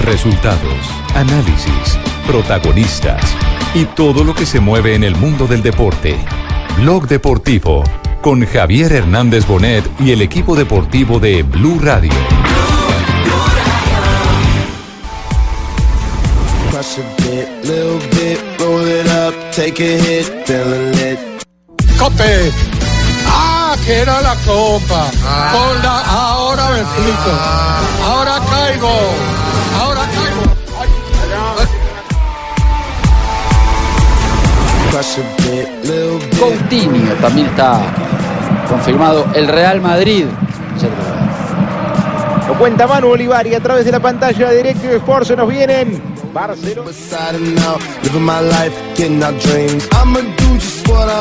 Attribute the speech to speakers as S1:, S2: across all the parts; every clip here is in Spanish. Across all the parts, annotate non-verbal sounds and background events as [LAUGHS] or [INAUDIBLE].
S1: Resultados, análisis, protagonistas y todo lo que se mueve en el mundo del deporte. Blog Deportivo con Javier Hernández Bonet y el equipo deportivo de Blue Radio.
S2: Cope. Ah, que era la copa. Con la, ahora me explico. Ahora caigo.
S3: Coutinho también está confirmado. El Real Madrid.
S4: Lo cuenta Manu Olivar y a través de la pantalla de Directo Sport se nos vienen Barcelona.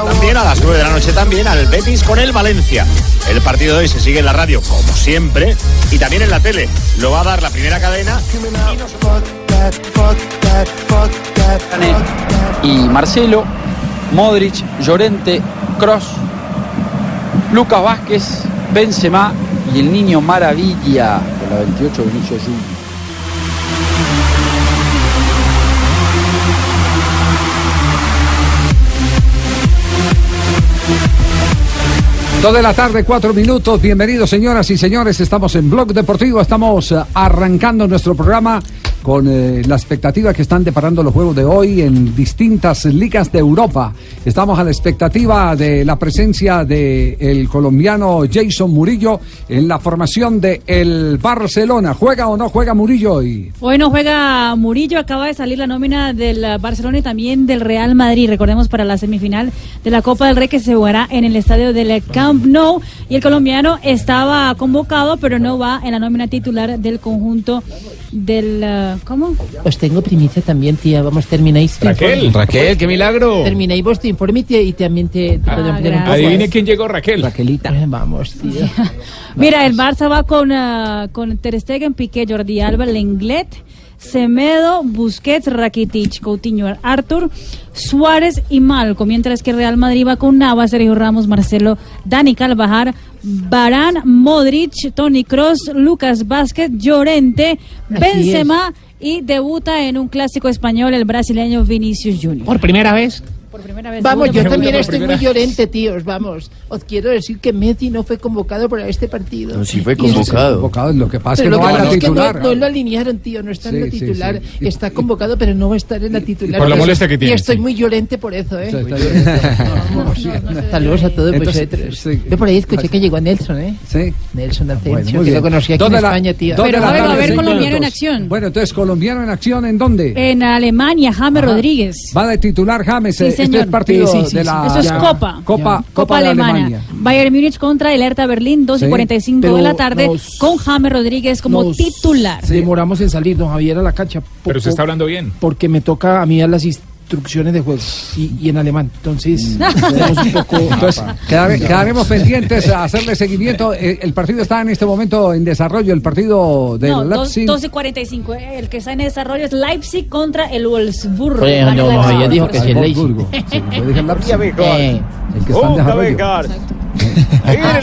S5: También a las 9 de la noche también al Betis con el Valencia. El partido de hoy se sigue en la radio como siempre y también en la tele. Lo va a dar la primera cadena.
S3: Y Marcelo, Modric, Llorente, Cross, Lucas Vázquez, Benzema y el niño Maravilla de la 28 Vinicius Junior.
S6: Dos de la tarde, cuatro minutos. Bienvenidos, señoras y señores. Estamos en Blog Deportivo. Estamos eh, arrancando nuestro programa con eh, la expectativa que están deparando los juegos de hoy en distintas ligas de Europa. Estamos a la expectativa de la presencia del el colombiano Jason Murillo en la formación de el Barcelona. ¿Juega o no juega Murillo hoy?
S7: Hoy no juega Murillo, acaba de salir la nómina del Barcelona y también del Real Madrid. Recordemos para la semifinal de la Copa del Rey que se jugará en el estadio del Camp Nou. Y el colombiano estaba convocado, pero no va en la nómina titular del conjunto del... uh, ¿Cómo?
S8: Os tengo primicia también, tía. Vamos, termináis
S9: Raquel,
S8: informe.
S9: Raquel, qué milagro.
S8: Termináis vuestro informe tía, y también te, te puedo ampliar un poco.
S9: Adivine quién llegó, Raquel.
S8: Raquelita. Vamos, tía. [LAUGHS]
S7: Mira, el Barça va con, uh, con Ter Stegen, Piqué, Jordi Alba, Lenglet, Semedo, Busquets, Rakitic, Coutinho, Arthur, Suárez y Malco, mientras que Real Madrid va con Navas, Sergio Ramos, Marcelo, Dani Calvajar, Barán, Modric, Tony Cross, Lucas Vázquez, Llorente,
S8: Así
S7: Benzema y debuta en un clásico español el brasileño Vinicius Junior.
S9: Por primera vez.
S7: Por primera vez.
S8: Vamos, yo también estoy muy llorente, tíos. Vamos, os quiero decir que Messi no fue convocado para este partido.
S10: sí fue convocado.
S6: Convocado, Lo que pasa es
S8: Pero
S6: que no
S8: lo que es que no, no lo alinearon, tío, no está en la
S6: Sí,
S8: titular.
S6: sí.
S8: Está convocado, pero no va a estar en la titular.
S9: Por la molestia que tiene,
S8: Y estoy
S9: sí.
S8: muy llorente por eso, ¿eh? Saludos a todos
S6: Entonces,
S8: vosotros.
S6: sí.
S8: Yo por ahí escuché que llegó Nelson, ¿eh?
S6: Sí.
S8: Nelson Asensio, que lo conocí aquí en España, tío.
S7: Pero a ver, a ver, colombiano en acción.
S6: Bueno, entonces, colombiano en acción, ¿en dónde?
S7: En Alemania, James. Rodríguez.
S6: Va de titular James. Eh, Este
S7: señor.
S6: es partido
S8: Sí, sí, sí,
S6: de la
S7: Eso es
S8: ya.
S7: Copa.
S6: Copa,
S7: Copa
S6: de
S7: Alemana.
S6: Alemania.
S7: Bayern Múnich contra el Hertha Berlín, 12 y
S6: Sí.
S7: 45
S11: Pero
S7: de la tarde,
S11: nos-
S7: con James Rodríguez como
S11: nos
S7: titular.
S11: Demoramos en salir, don Javier, a la cancha.
S9: Pero se está hablando bien.
S11: Porque me toca a mí dar las instrucciones de juego y, y en alemán. Entonces, tenemos un poco. [LAUGHS]
S6: Entonces, quedare- quedaremos pendientes a hacerle seguimiento. Eh, El partido está en este momento en desarrollo, el partido del
S7: No,
S6: Leipzig.
S7: 12 y 45. eh, El que está en desarrollo es Leipzig contra el Wolfsburgo.
S8: Oye, no,
S7: Leipzig
S8: Javier
S7: por
S8: dijo que sí, el
S6: Wolfsburgo. Sí, yo dije Leipzig,
S8: Eh,
S6: el que está en desarrollo.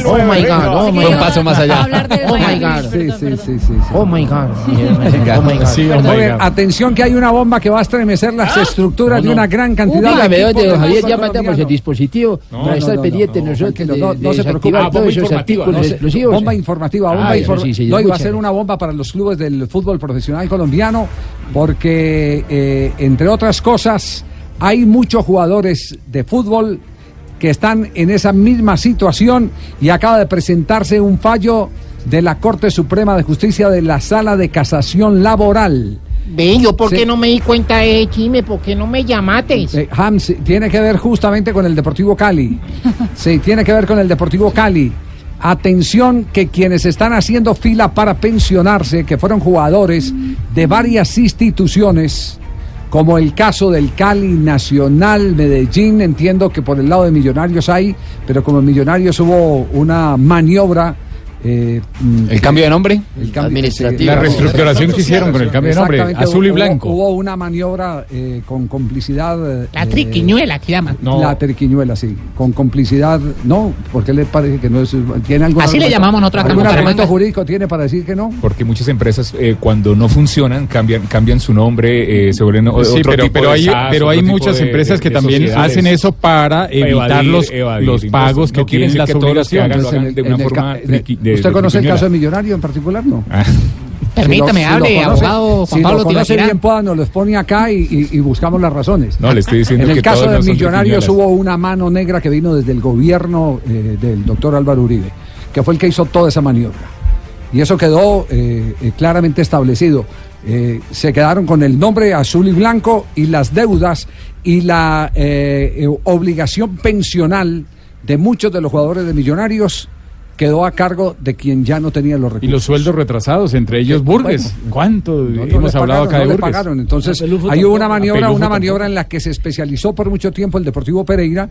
S8: Oh my God, oh my
S7: que
S10: un paso más allá.
S8: Oh my God.
S6: Sí, sí, sí, sí,
S8: oh my God. Oh my God.
S9: Sí, oh my
S6: Oye,
S9: God.
S6: atención que hay una bomba que va a estremecer las estructuras de una gran cantidad
S8: Uy,
S6: de
S8: la veo de Javier, ya mandamos el dispositivo
S9: No,
S8: para
S6: no,
S8: estar
S6: no,
S8: pendiente
S6: no,
S8: nosotros
S6: no- se preocupe.
S8: desactivar
S9: Ah, bomba
S8: todos esos
S9: informativa,
S8: artículos explosivos.
S6: Bomba informativa, bomba
S8: Ah, eso
S6: infor-
S8: sí, se
S6: No, iba a ser una bomba para los clubes del fútbol profesional colombiano, porque, eh, entre otras cosas, hay muchos jugadores de fútbol que están en esa misma situación y acaba de presentarse un fallo de la Corte Suprema de Justicia de la Sala de Casación Laboral.
S8: Ven, yo por
S6: Sí.
S8: qué no me di cuenta de chisme, por qué no me llamaste.
S6: Eh, Hams, tiene que ver justamente con el Deportivo Cali. [LAUGHS] Sí, tiene que ver con el Deportivo Cali. Atención que quienes están haciendo fila para pensionarse, que fueron jugadores de varias instituciones, como el caso del Cali Nacional, Medellín, entiendo que por el lado de Millonarios hay, pero como Millonarios hubo una maniobra eh, mm,
S12: ¿El cambio de nombre?
S6: el cambio-
S12: Administrativo. La reestructuración que hicieron con el cambio de nombre, azul y blanco.
S6: Hubo una maniobra eh, con complicidad. eh,
S11: La triquiñuela que llaman.
S6: La triquiñuela, sí. Con complicidad, no, porque le parece que no es. ¿Tiene algún
S11: Así le llamamos nosotros acá
S6: ¿Algún argumento jurídico tiene para decir que no?
S9: Porque muchas empresas eh, cuando no funcionan cambian cambian su nombre, eh, se vuelven o-
S12: Sí,
S9: otro
S12: pero,
S9: tipo
S12: pero
S9: de
S12: hay,
S9: SAS,
S12: pero hay muchas
S9: de-
S12: empresas
S9: de-
S12: que
S9: de
S12: también hacen eso para evitar
S9: Evadir-
S12: los,
S9: evadir
S12: los pagos que
S9: No
S12: tienen las
S9: que todos los que hagan
S12: obligaciones.
S9: de una forma
S6: ¿Usted conoce el caso de Millonario en particular? No.
S9: Ah.
S11: Permítame,
S6: Si lo-
S11: hable,
S6: si conoce-
S11: abogado Juan
S6: si
S11: Pablo
S6: lo conoce bien, pueda, nos lo expone acá y, y- y buscamos las razones.
S9: No, le estoy diciendo
S6: En el
S9: que
S6: caso de
S9: no
S6: Millonarios hubo una mano negra que vino desde el gobierno eh, del doctor Álvaro Uribe, que fue el que hizo toda esa maniobra. Y eso quedó eh, eh, claramente establecido. Eh, se quedaron con el nombre azul y blanco y las deudas y la eh, eh, obligación pensional de muchos de los jugadores de Millonarios quedó a cargo de quien ya no tenía los recursos.
S12: Y los sueldos retrasados, entre ellos Burgues. ¿Cuánto
S6: No, no
S12: hemos hablado
S6: pagaron,
S12: acá
S6: no
S12: de
S6: les
S12: Burgues?
S6: pagaron. Entonces, hay una maniobra, una
S12: tampoco.
S6: maniobra en la que se especializó por mucho tiempo el Deportivo Pereira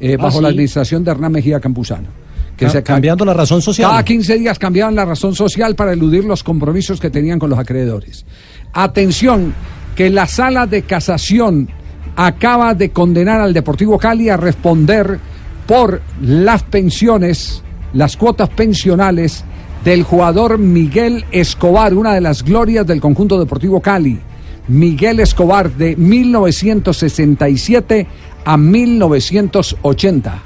S6: eh,
S13: Ah,
S6: bajo
S13: ¿sí?
S6: la administración de Hernán Mejía Campuzano. Que
S13: Ca-
S6: se ca-
S13: cambiando la razón social.
S6: Cada 15 días cambiaban la razón social para eludir los compromisos que tenían con los acreedores. Atención, que la sala de casación acaba de condenar al Deportivo Cali a responder por las pensiones, las cuotas pensionales del jugador Miguel Escobar, una de las glorias del conjunto Deportivo Cali. Miguel Escobar de 1967 a 1980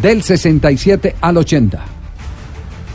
S6: del 67 al 80.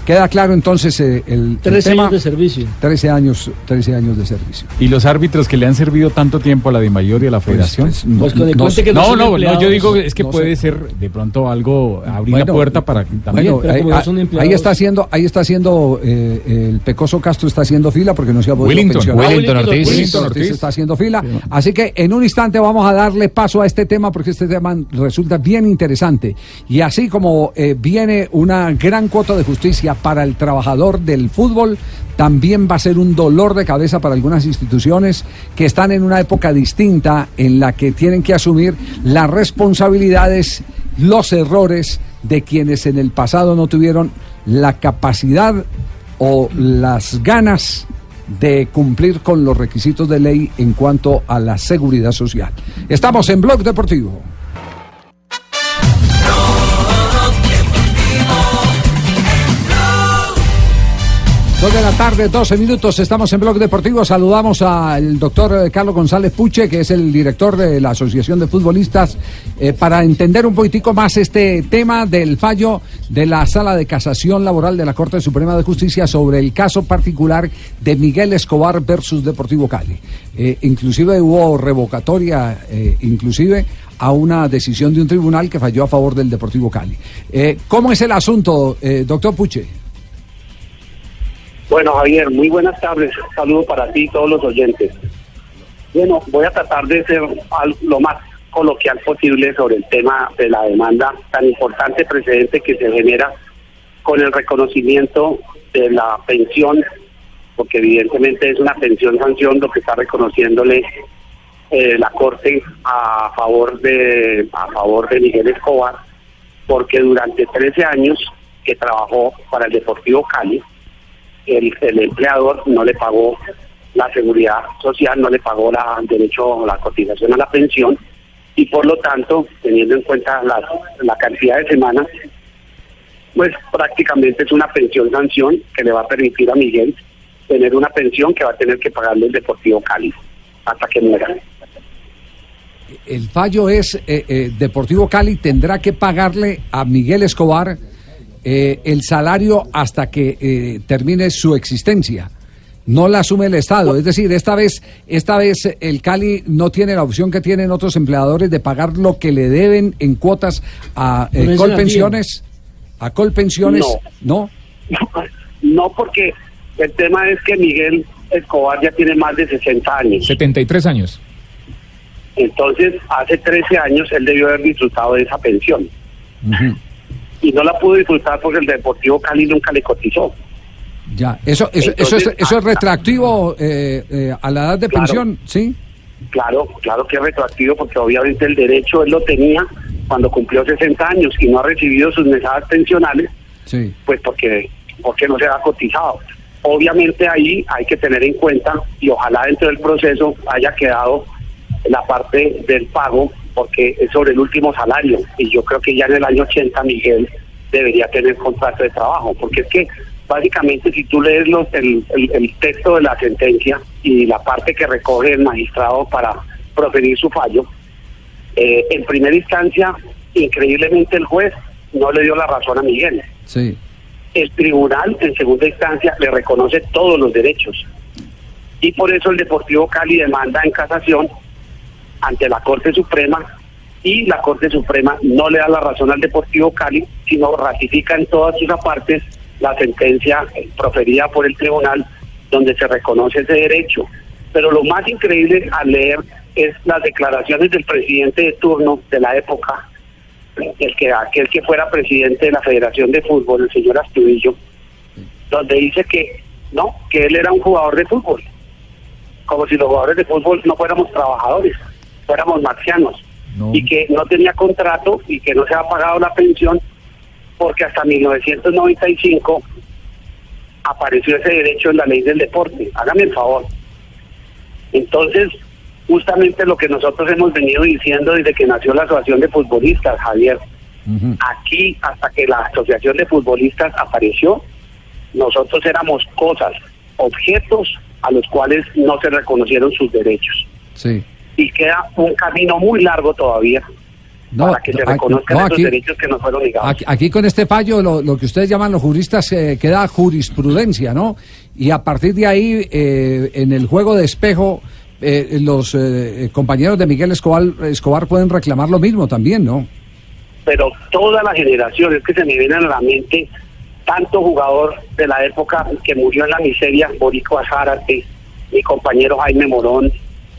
S6: Queda claro entonces eh, el, el
S13: 13
S6: tema.
S13: años de servicio.
S6: 13 años, 13 años de servicio.
S12: Y los árbitros que le han servido tanto tiempo a la DIMAYOR y a la Federación.
S6: pues, no- Pues el no que no
S12: no, yo digo es que
S6: no
S12: puede
S6: sé.
S12: ser de pronto algo, abrir
S6: Bueno,
S12: la puerta para también.
S6: Bueno, ahí, ahí- ahí está haciendo, ahí está haciendo eh, el Pecoso Castro está haciendo fila porque no se ha podido
S12: Wellington,
S6: pensionar.
S12: Wellington Ortiz.
S6: Wellington Ortiz está haciendo fila. Así que en un instante vamos a darle paso a este tema porque este tema resulta bien interesante. Y así como eh, viene una gran cuota de justicia para el trabajador del fútbol, también va a ser un dolor de cabeza para algunas instituciones que están en una época distinta en la que tienen que asumir las responsabilidades, los errores de quienes en el pasado no tuvieron la capacidad o las ganas de cumplir con los requisitos de ley en cuanto a la seguridad social. Estamos en Blog Deportivo. De la tarde, 12 minutos, estamos en Blog Deportivo. Saludamos al doctor eh, Carlos González Puche, que es el director de la Asociación de Futbolistas, eh, para entender un poquitico más este tema del fallo de la Sala de Casación Laboral de la Corte Suprema de Justicia sobre el caso particular de Miguel Escobar versus Deportivo Cali. Eh, inclusive hubo revocatoria, eh, inclusive a una decisión de un tribunal que falló a favor del Deportivo Cali. ¿Cómo es el asunto, doctor Puche?
S14: Bueno, Javier, muy buenas tardes. Un saludo para ti y todos los oyentes. Bueno, voy a tratar de ser lo más coloquial posible sobre el tema de la demanda tan importante precedente que se genera con el reconocimiento de la pensión, porque evidentemente es una pensión sanción lo que está reconociéndole eh, la Corte a favor de a favor de Miguel Escobar, porque durante 13 años que trabajó para el Deportivo Cali, el, el empleador no le pagó la seguridad social, no le pagó la, derecho a la cotización a la pensión y por lo tanto, teniendo en cuenta la, la cantidad de semanas, pues prácticamente es una pensión sanción que le va a permitir a Miguel tener una pensión que va a tener que pagarle el Deportivo Cali hasta que muera.
S6: El fallo es, eh, eh, Deportivo Cali tendrá que pagarle a Miguel Escobar eh, el salario hasta que eh, termine su existencia. No la asume el Estado. Es decir, esta vez, esta vez el Cali no tiene la opción que tienen otros empleadores de pagar lo que le deben en cuotas a eh, Colpensiones. A Colpensiones. No.
S14: No, porque el tema es que Miguel Escobar ya tiene más de 60 años.
S9: 73 años.
S14: Entonces, hace 13 años él debió haber disfrutado de esa pensión. Y no la pudo disfrutar porque el Deportivo Cali nunca le cotizó.
S6: Ya. Eso, eso, eso, es, eso es retroactivo eh, eh, a la edad de
S14: Claro.
S6: pensión, ¿sí?
S14: Claro, claro que es retroactivo porque obviamente el derecho él lo tenía cuando cumplió 60 años y no ha recibido sus mesadas pensionales,
S6: Sí.
S14: pues porque porque no se ha cotizado. Obviamente ahí hay que tener en cuenta y ojalá dentro del proceso haya quedado la parte del pago porque es sobre el último salario y yo creo que ya en el año 80 Miguel debería tener contrato de trabajo porque es que básicamente si tú lees los, el, el- el texto de la sentencia y la parte que recoge el magistrado para proferir su fallo, eh, en primera instancia, increíblemente el juez no le dio la razón a Miguel.
S6: Sí.
S14: El tribunal, en segunda instancia, le reconoce todos los derechos. Y por eso el Deportivo Cali demanda en casación ante la Corte Suprema y la Corte Suprema no le da la razón al Deportivo Cali, sino ratifica en todas sus partes la sentencia proferida por el tribunal donde se reconoce ese derecho. Pero lo más increíble al leer es las declaraciones del presidente de turno de la época, el que aquel que fuera presidente de la Federación de Fútbol, el señor Astudillo, donde dice que no, que él era un jugador de fútbol, como si los jugadores de fútbol no fuéramos trabajadores, fuéramos marcianos, y que no tenía contrato y que no se ha pagado la pensión porque hasta 1995 apareció ese derecho en la ley del deporte. Hágame el favor. Entonces, justamente lo que nosotros hemos venido diciendo desde que nació la Asociación de Futbolistas, Javier, aquí hasta que la Asociación de Futbolistas apareció, nosotros éramos cosas, objetos a los cuales no se reconocieron sus derechos.
S6: Sí.
S14: Y queda un camino muy largo todavía
S6: No,
S14: para que se reconozcan
S6: no,
S14: esos
S6: aquí-
S14: derechos que nos fueron negados.
S6: Aquí, aquí con este fallo, lo, lo que ustedes llaman los juristas, eh, queda jurisprudencia, ¿no? Y a partir de ahí, eh, en el juego de espejo, eh, los eh, compañeros de Miguel Escobar, Escobar pueden reclamar lo mismo también, ¿no?
S14: pero toda la generación, es que se me vienen a la mente tanto jugador de la época que murió en la miseria, Borico Azárate, mi compañero Jaime Morón,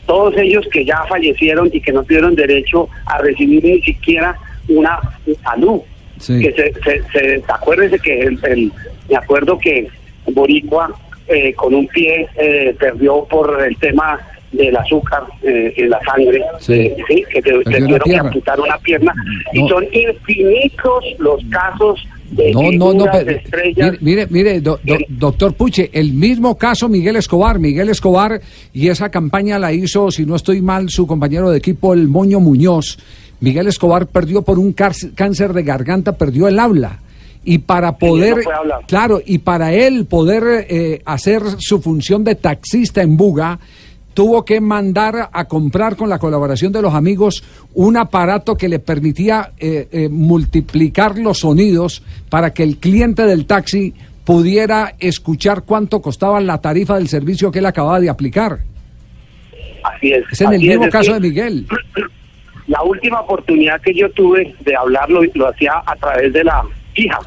S14: todos ellos que ya fallecieron y que no tuvieron derecho a recibir ni siquiera una salud.
S6: Sí.
S14: Que se, se, se- acuérdese que el, el- me acuerdo que Boricua eh, con un pie eh, perdió por el tema del azúcar eh, en la sangre,
S6: Sí.
S14: eh, sí, que te- tuvieron que amputar una pierna.
S6: No.
S14: Y son infinitos los casos de
S6: No, no, no, pero-
S14: estrellas.
S6: mire, mire, mire, do- do- doctor Puche, el mismo caso Miguel Escobar, Miguel Escobar, y esa campaña la hizo, si no estoy mal, su compañero de equipo, el Moño Muñoz. Miguel Escobar perdió por un cáncer de garganta, perdió el habla. Y para poder,
S14: no
S6: claro, y para él poder eh, hacer su función de taxista en Buga, tuvo que mandar a comprar con la colaboración de los amigos un aparato que le permitía eh, eh, multiplicar los sonidos para que el cliente del taxi pudiera escuchar cuánto costaba la tarifa del servicio que él acababa de aplicar.
S14: Así es.
S6: Es en el mismo caso de Miguel. [CLEARS THROAT]
S14: La última oportunidad que yo tuve de hablarlo lo hacía a través de la hija.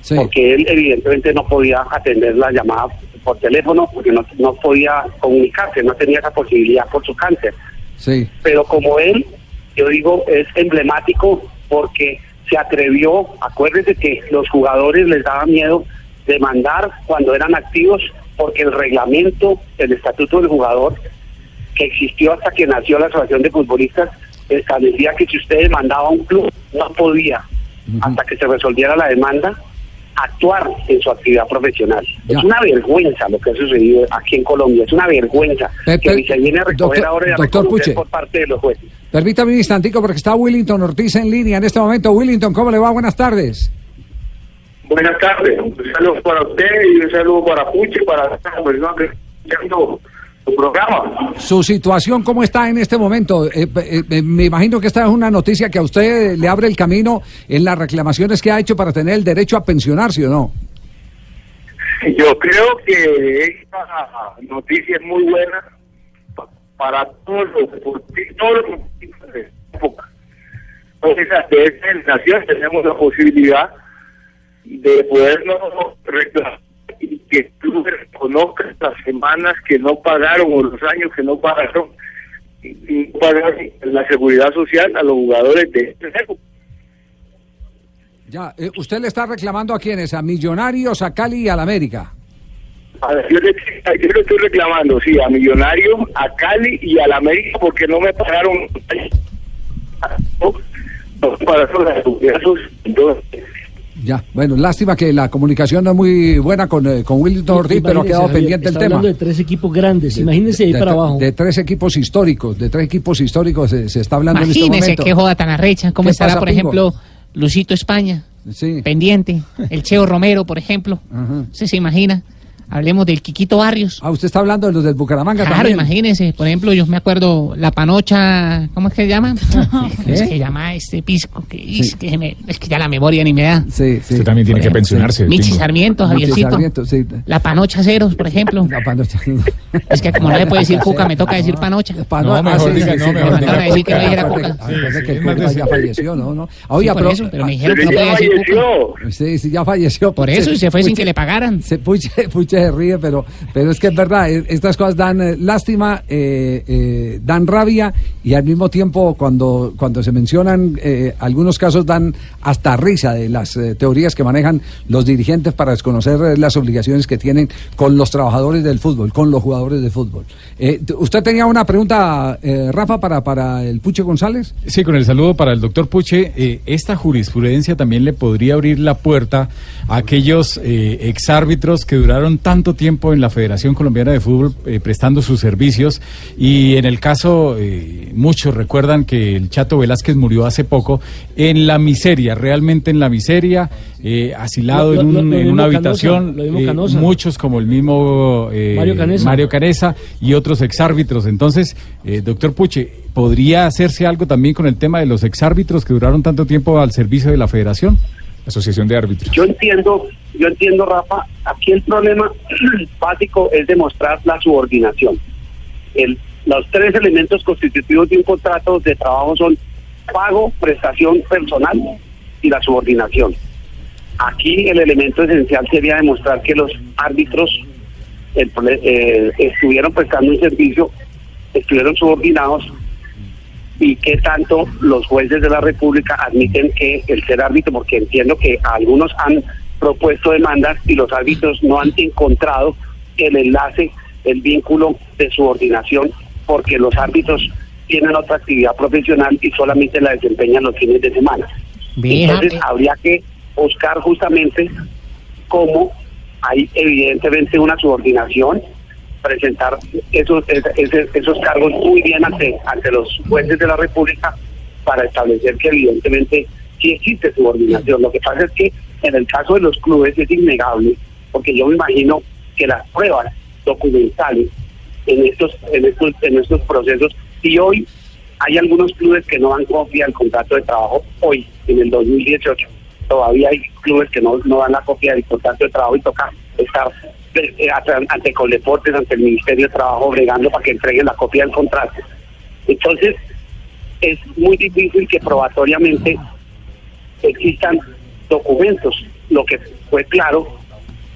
S6: Sí.
S14: porque él evidentemente no podía atender la llamada por teléfono porque no, no podía comunicarse, no tenía esa posibilidad por su cáncer.
S6: Sí.
S14: Pero como él, yo digo, es emblemático porque se atrevió, acuérdese que los jugadores les daba miedo demandar cuando eran activos porque el reglamento, el estatuto del jugador, que existió hasta que nació la Asociación de Futbolistas, establecía que si usted demandaba a un club, no podía, hasta que se resolviera la demanda, actuar en su actividad profesional.
S6: Ya.
S14: Es una vergüenza lo que ha sucedido aquí en Colombia, es una vergüenza
S6: Pe-
S14: que se viene a recoger
S6: doctor-
S14: ahora y a
S6: doctor
S14: reconocer
S6: Puche.
S14: por parte de los jueces.
S6: Permítame un instantico porque está Willington Ortiz en línea en este momento. Willington, ¿cómo le va? Buenas tardes.
S13: Buenas tardes, un saludo para usted y un saludo para Puche, para las personas que su programa.
S6: Su situación, ¿cómo está en este momento? Eh, eh, eh, me imagino que esta es una noticia que a usted le abre el camino en las reclamaciones que ha hecho para tener el derecho a pensionarse o no.
S13: Yo creo que esta noticia es muy buena pa- para todos los deportistas, todos los deportistas de esta época. Entonces, de esta generación tenemos la posibilidad de podernos reclamar y que el club reconozca las semanas que no pagaron o los años que no pagaron y pagaron la seguridad social a los jugadores de esta época.
S6: Ya, eh, usted le está reclamando a quiénes, a Millonarios, a Cali y al América.
S13: A ver, yo, le, yo le estoy reclamando, sí, a Millonarios, a Cali y al América porque no me pagaron no la seguridad social. Entonces,
S6: Ya, bueno, lástima que la comunicación no es muy buena con, eh, con Willington Ortiz, pero ha quedado
S15: Javier,
S6: pendiente el tema.
S15: hablando de tres equipos grandes. Imagínense
S6: de,
S15: para
S6: de-
S15: abajo.
S6: De tres equipos históricos, de tres equipos históricos se, se está hablando en este
S16: Imagínese
S6: momento.
S16: qué joda tan arrecha. ¿Cómo
S6: ¿Qué
S16: estará,
S6: pasa,
S16: por
S6: Pingo?
S16: ejemplo, Lucito España? Pendiente. El Cheo Romero, por ejemplo. ¿Usted se imagina? Hablemos del Quiquito Barrios.
S6: Ah, usted está hablando de los del Bucaramanga
S16: Claro,
S6: también.
S16: imagínese. Por ejemplo, yo me acuerdo la panocha, ¿cómo es que se llama? [LAUGHS] Es que llama este pisco, que, es, que se me- es que ya la memoria ni me da.
S6: Sí, sí.
S9: Usted también tiene que pensionarse.
S16: Michi
S9: Pingo.
S16: Sarmiento,
S6: Michi
S16: Javiercito.
S6: Sarmiento, sí.
S16: La panocha ceros, por ejemplo.
S6: La panocha.
S16: Es que como no le puede decir [LAUGHS] cuca, me toca decir panocha.
S6: Pano- ah, sí, sí, sí,
S16: Me
S6: sí,
S16: mandaron a decir que no dijera cuca.
S6: que el Cuca ya falleció, ¿no? no. Oiga,
S16: Sí, por eso, pero me dijeron que no podía decir cuca.
S6: Sí, sí, ya falleció.
S16: Por eso, y se fue sin que le pagaran.
S6: Se Puche, [LAUGHS] Puche se ríe, pero, pero es que es verdad, estas cosas dan eh, lástima, eh, eh, dan rabia y al mismo tiempo cuando, cuando se mencionan algunos casos dan hasta risa de las teorías que manejan los dirigentes para desconocer las obligaciones que tienen con los trabajadores del fútbol, con los jugadores de fútbol. ¿Usted tenía una pregunta, Rafa, para, para el Puche González?
S12: Sí, con el saludo para el doctor Puche. esta jurisprudencia también le podría abrir la puerta a aquellos exárbitros que duraron tanto tiempo en la Federación Colombiana de Fútbol eh, prestando sus servicios. Y en el caso, eh, muchos recuerdan que el Chato Velázquez murió hace poco en la miseria, realmente en la miseria, eh, asilado
S15: Lo-
S12: en, un- en una habitación. eh,
S15: Canosa.
S12: muchos como el mismo eh,
S15: Mario Canesa.
S12: Mario Canesa y otros exárbitros. Entonces, eh, doctor Puche, ¿podría hacerse algo también con el tema de los exárbitros que duraron tanto tiempo al servicio de la federación? Asociación de Árbitros.
S14: Yo entiendo, yo entiendo, Rafa, aquí el problema [CLEARS THROAT] básico es demostrar la subordinación. Los tres elementos constitutivos de un contrato de trabajo son pago, prestación personal y la subordinación. Aquí el elemento esencial sería demostrar que los árbitros eh, estuvieron prestando un servicio, estuvieron subordinados y qué tanto los jueces de la República admiten que el ser árbitro, porque entiendo que algunos han propuesto demandas y los árbitros no han encontrado el enlace, el vínculo de subordinación, porque los árbitros tienen otra actividad profesional y solamente la desempeñan los fines de semana. Entonces
S16: eh.
S14: habría que buscar justamente cómo hay evidentemente una subordinación, presentar esos, esos cargos muy bien ante, ante los jueces de la República para establecer que evidentemente sí existe subordinación. Lo que pasa es que en el caso de los clubes es innegable, porque yo me imagino que las pruebas documentales en estos, en estos, en estos procesos, y hoy hay algunos clubes que no dan copia del contrato de trabajo, hoy, en el 2018, todavía hay clubes que no, no dan la copia del contrato de trabajo y toca estar ante- ante Coldeportes, ante el Ministerio de Trabajo, bregando para que entreguen la copia del contrato. Entonces, es muy difícil que probatoriamente existan documentos. Lo que fue claro,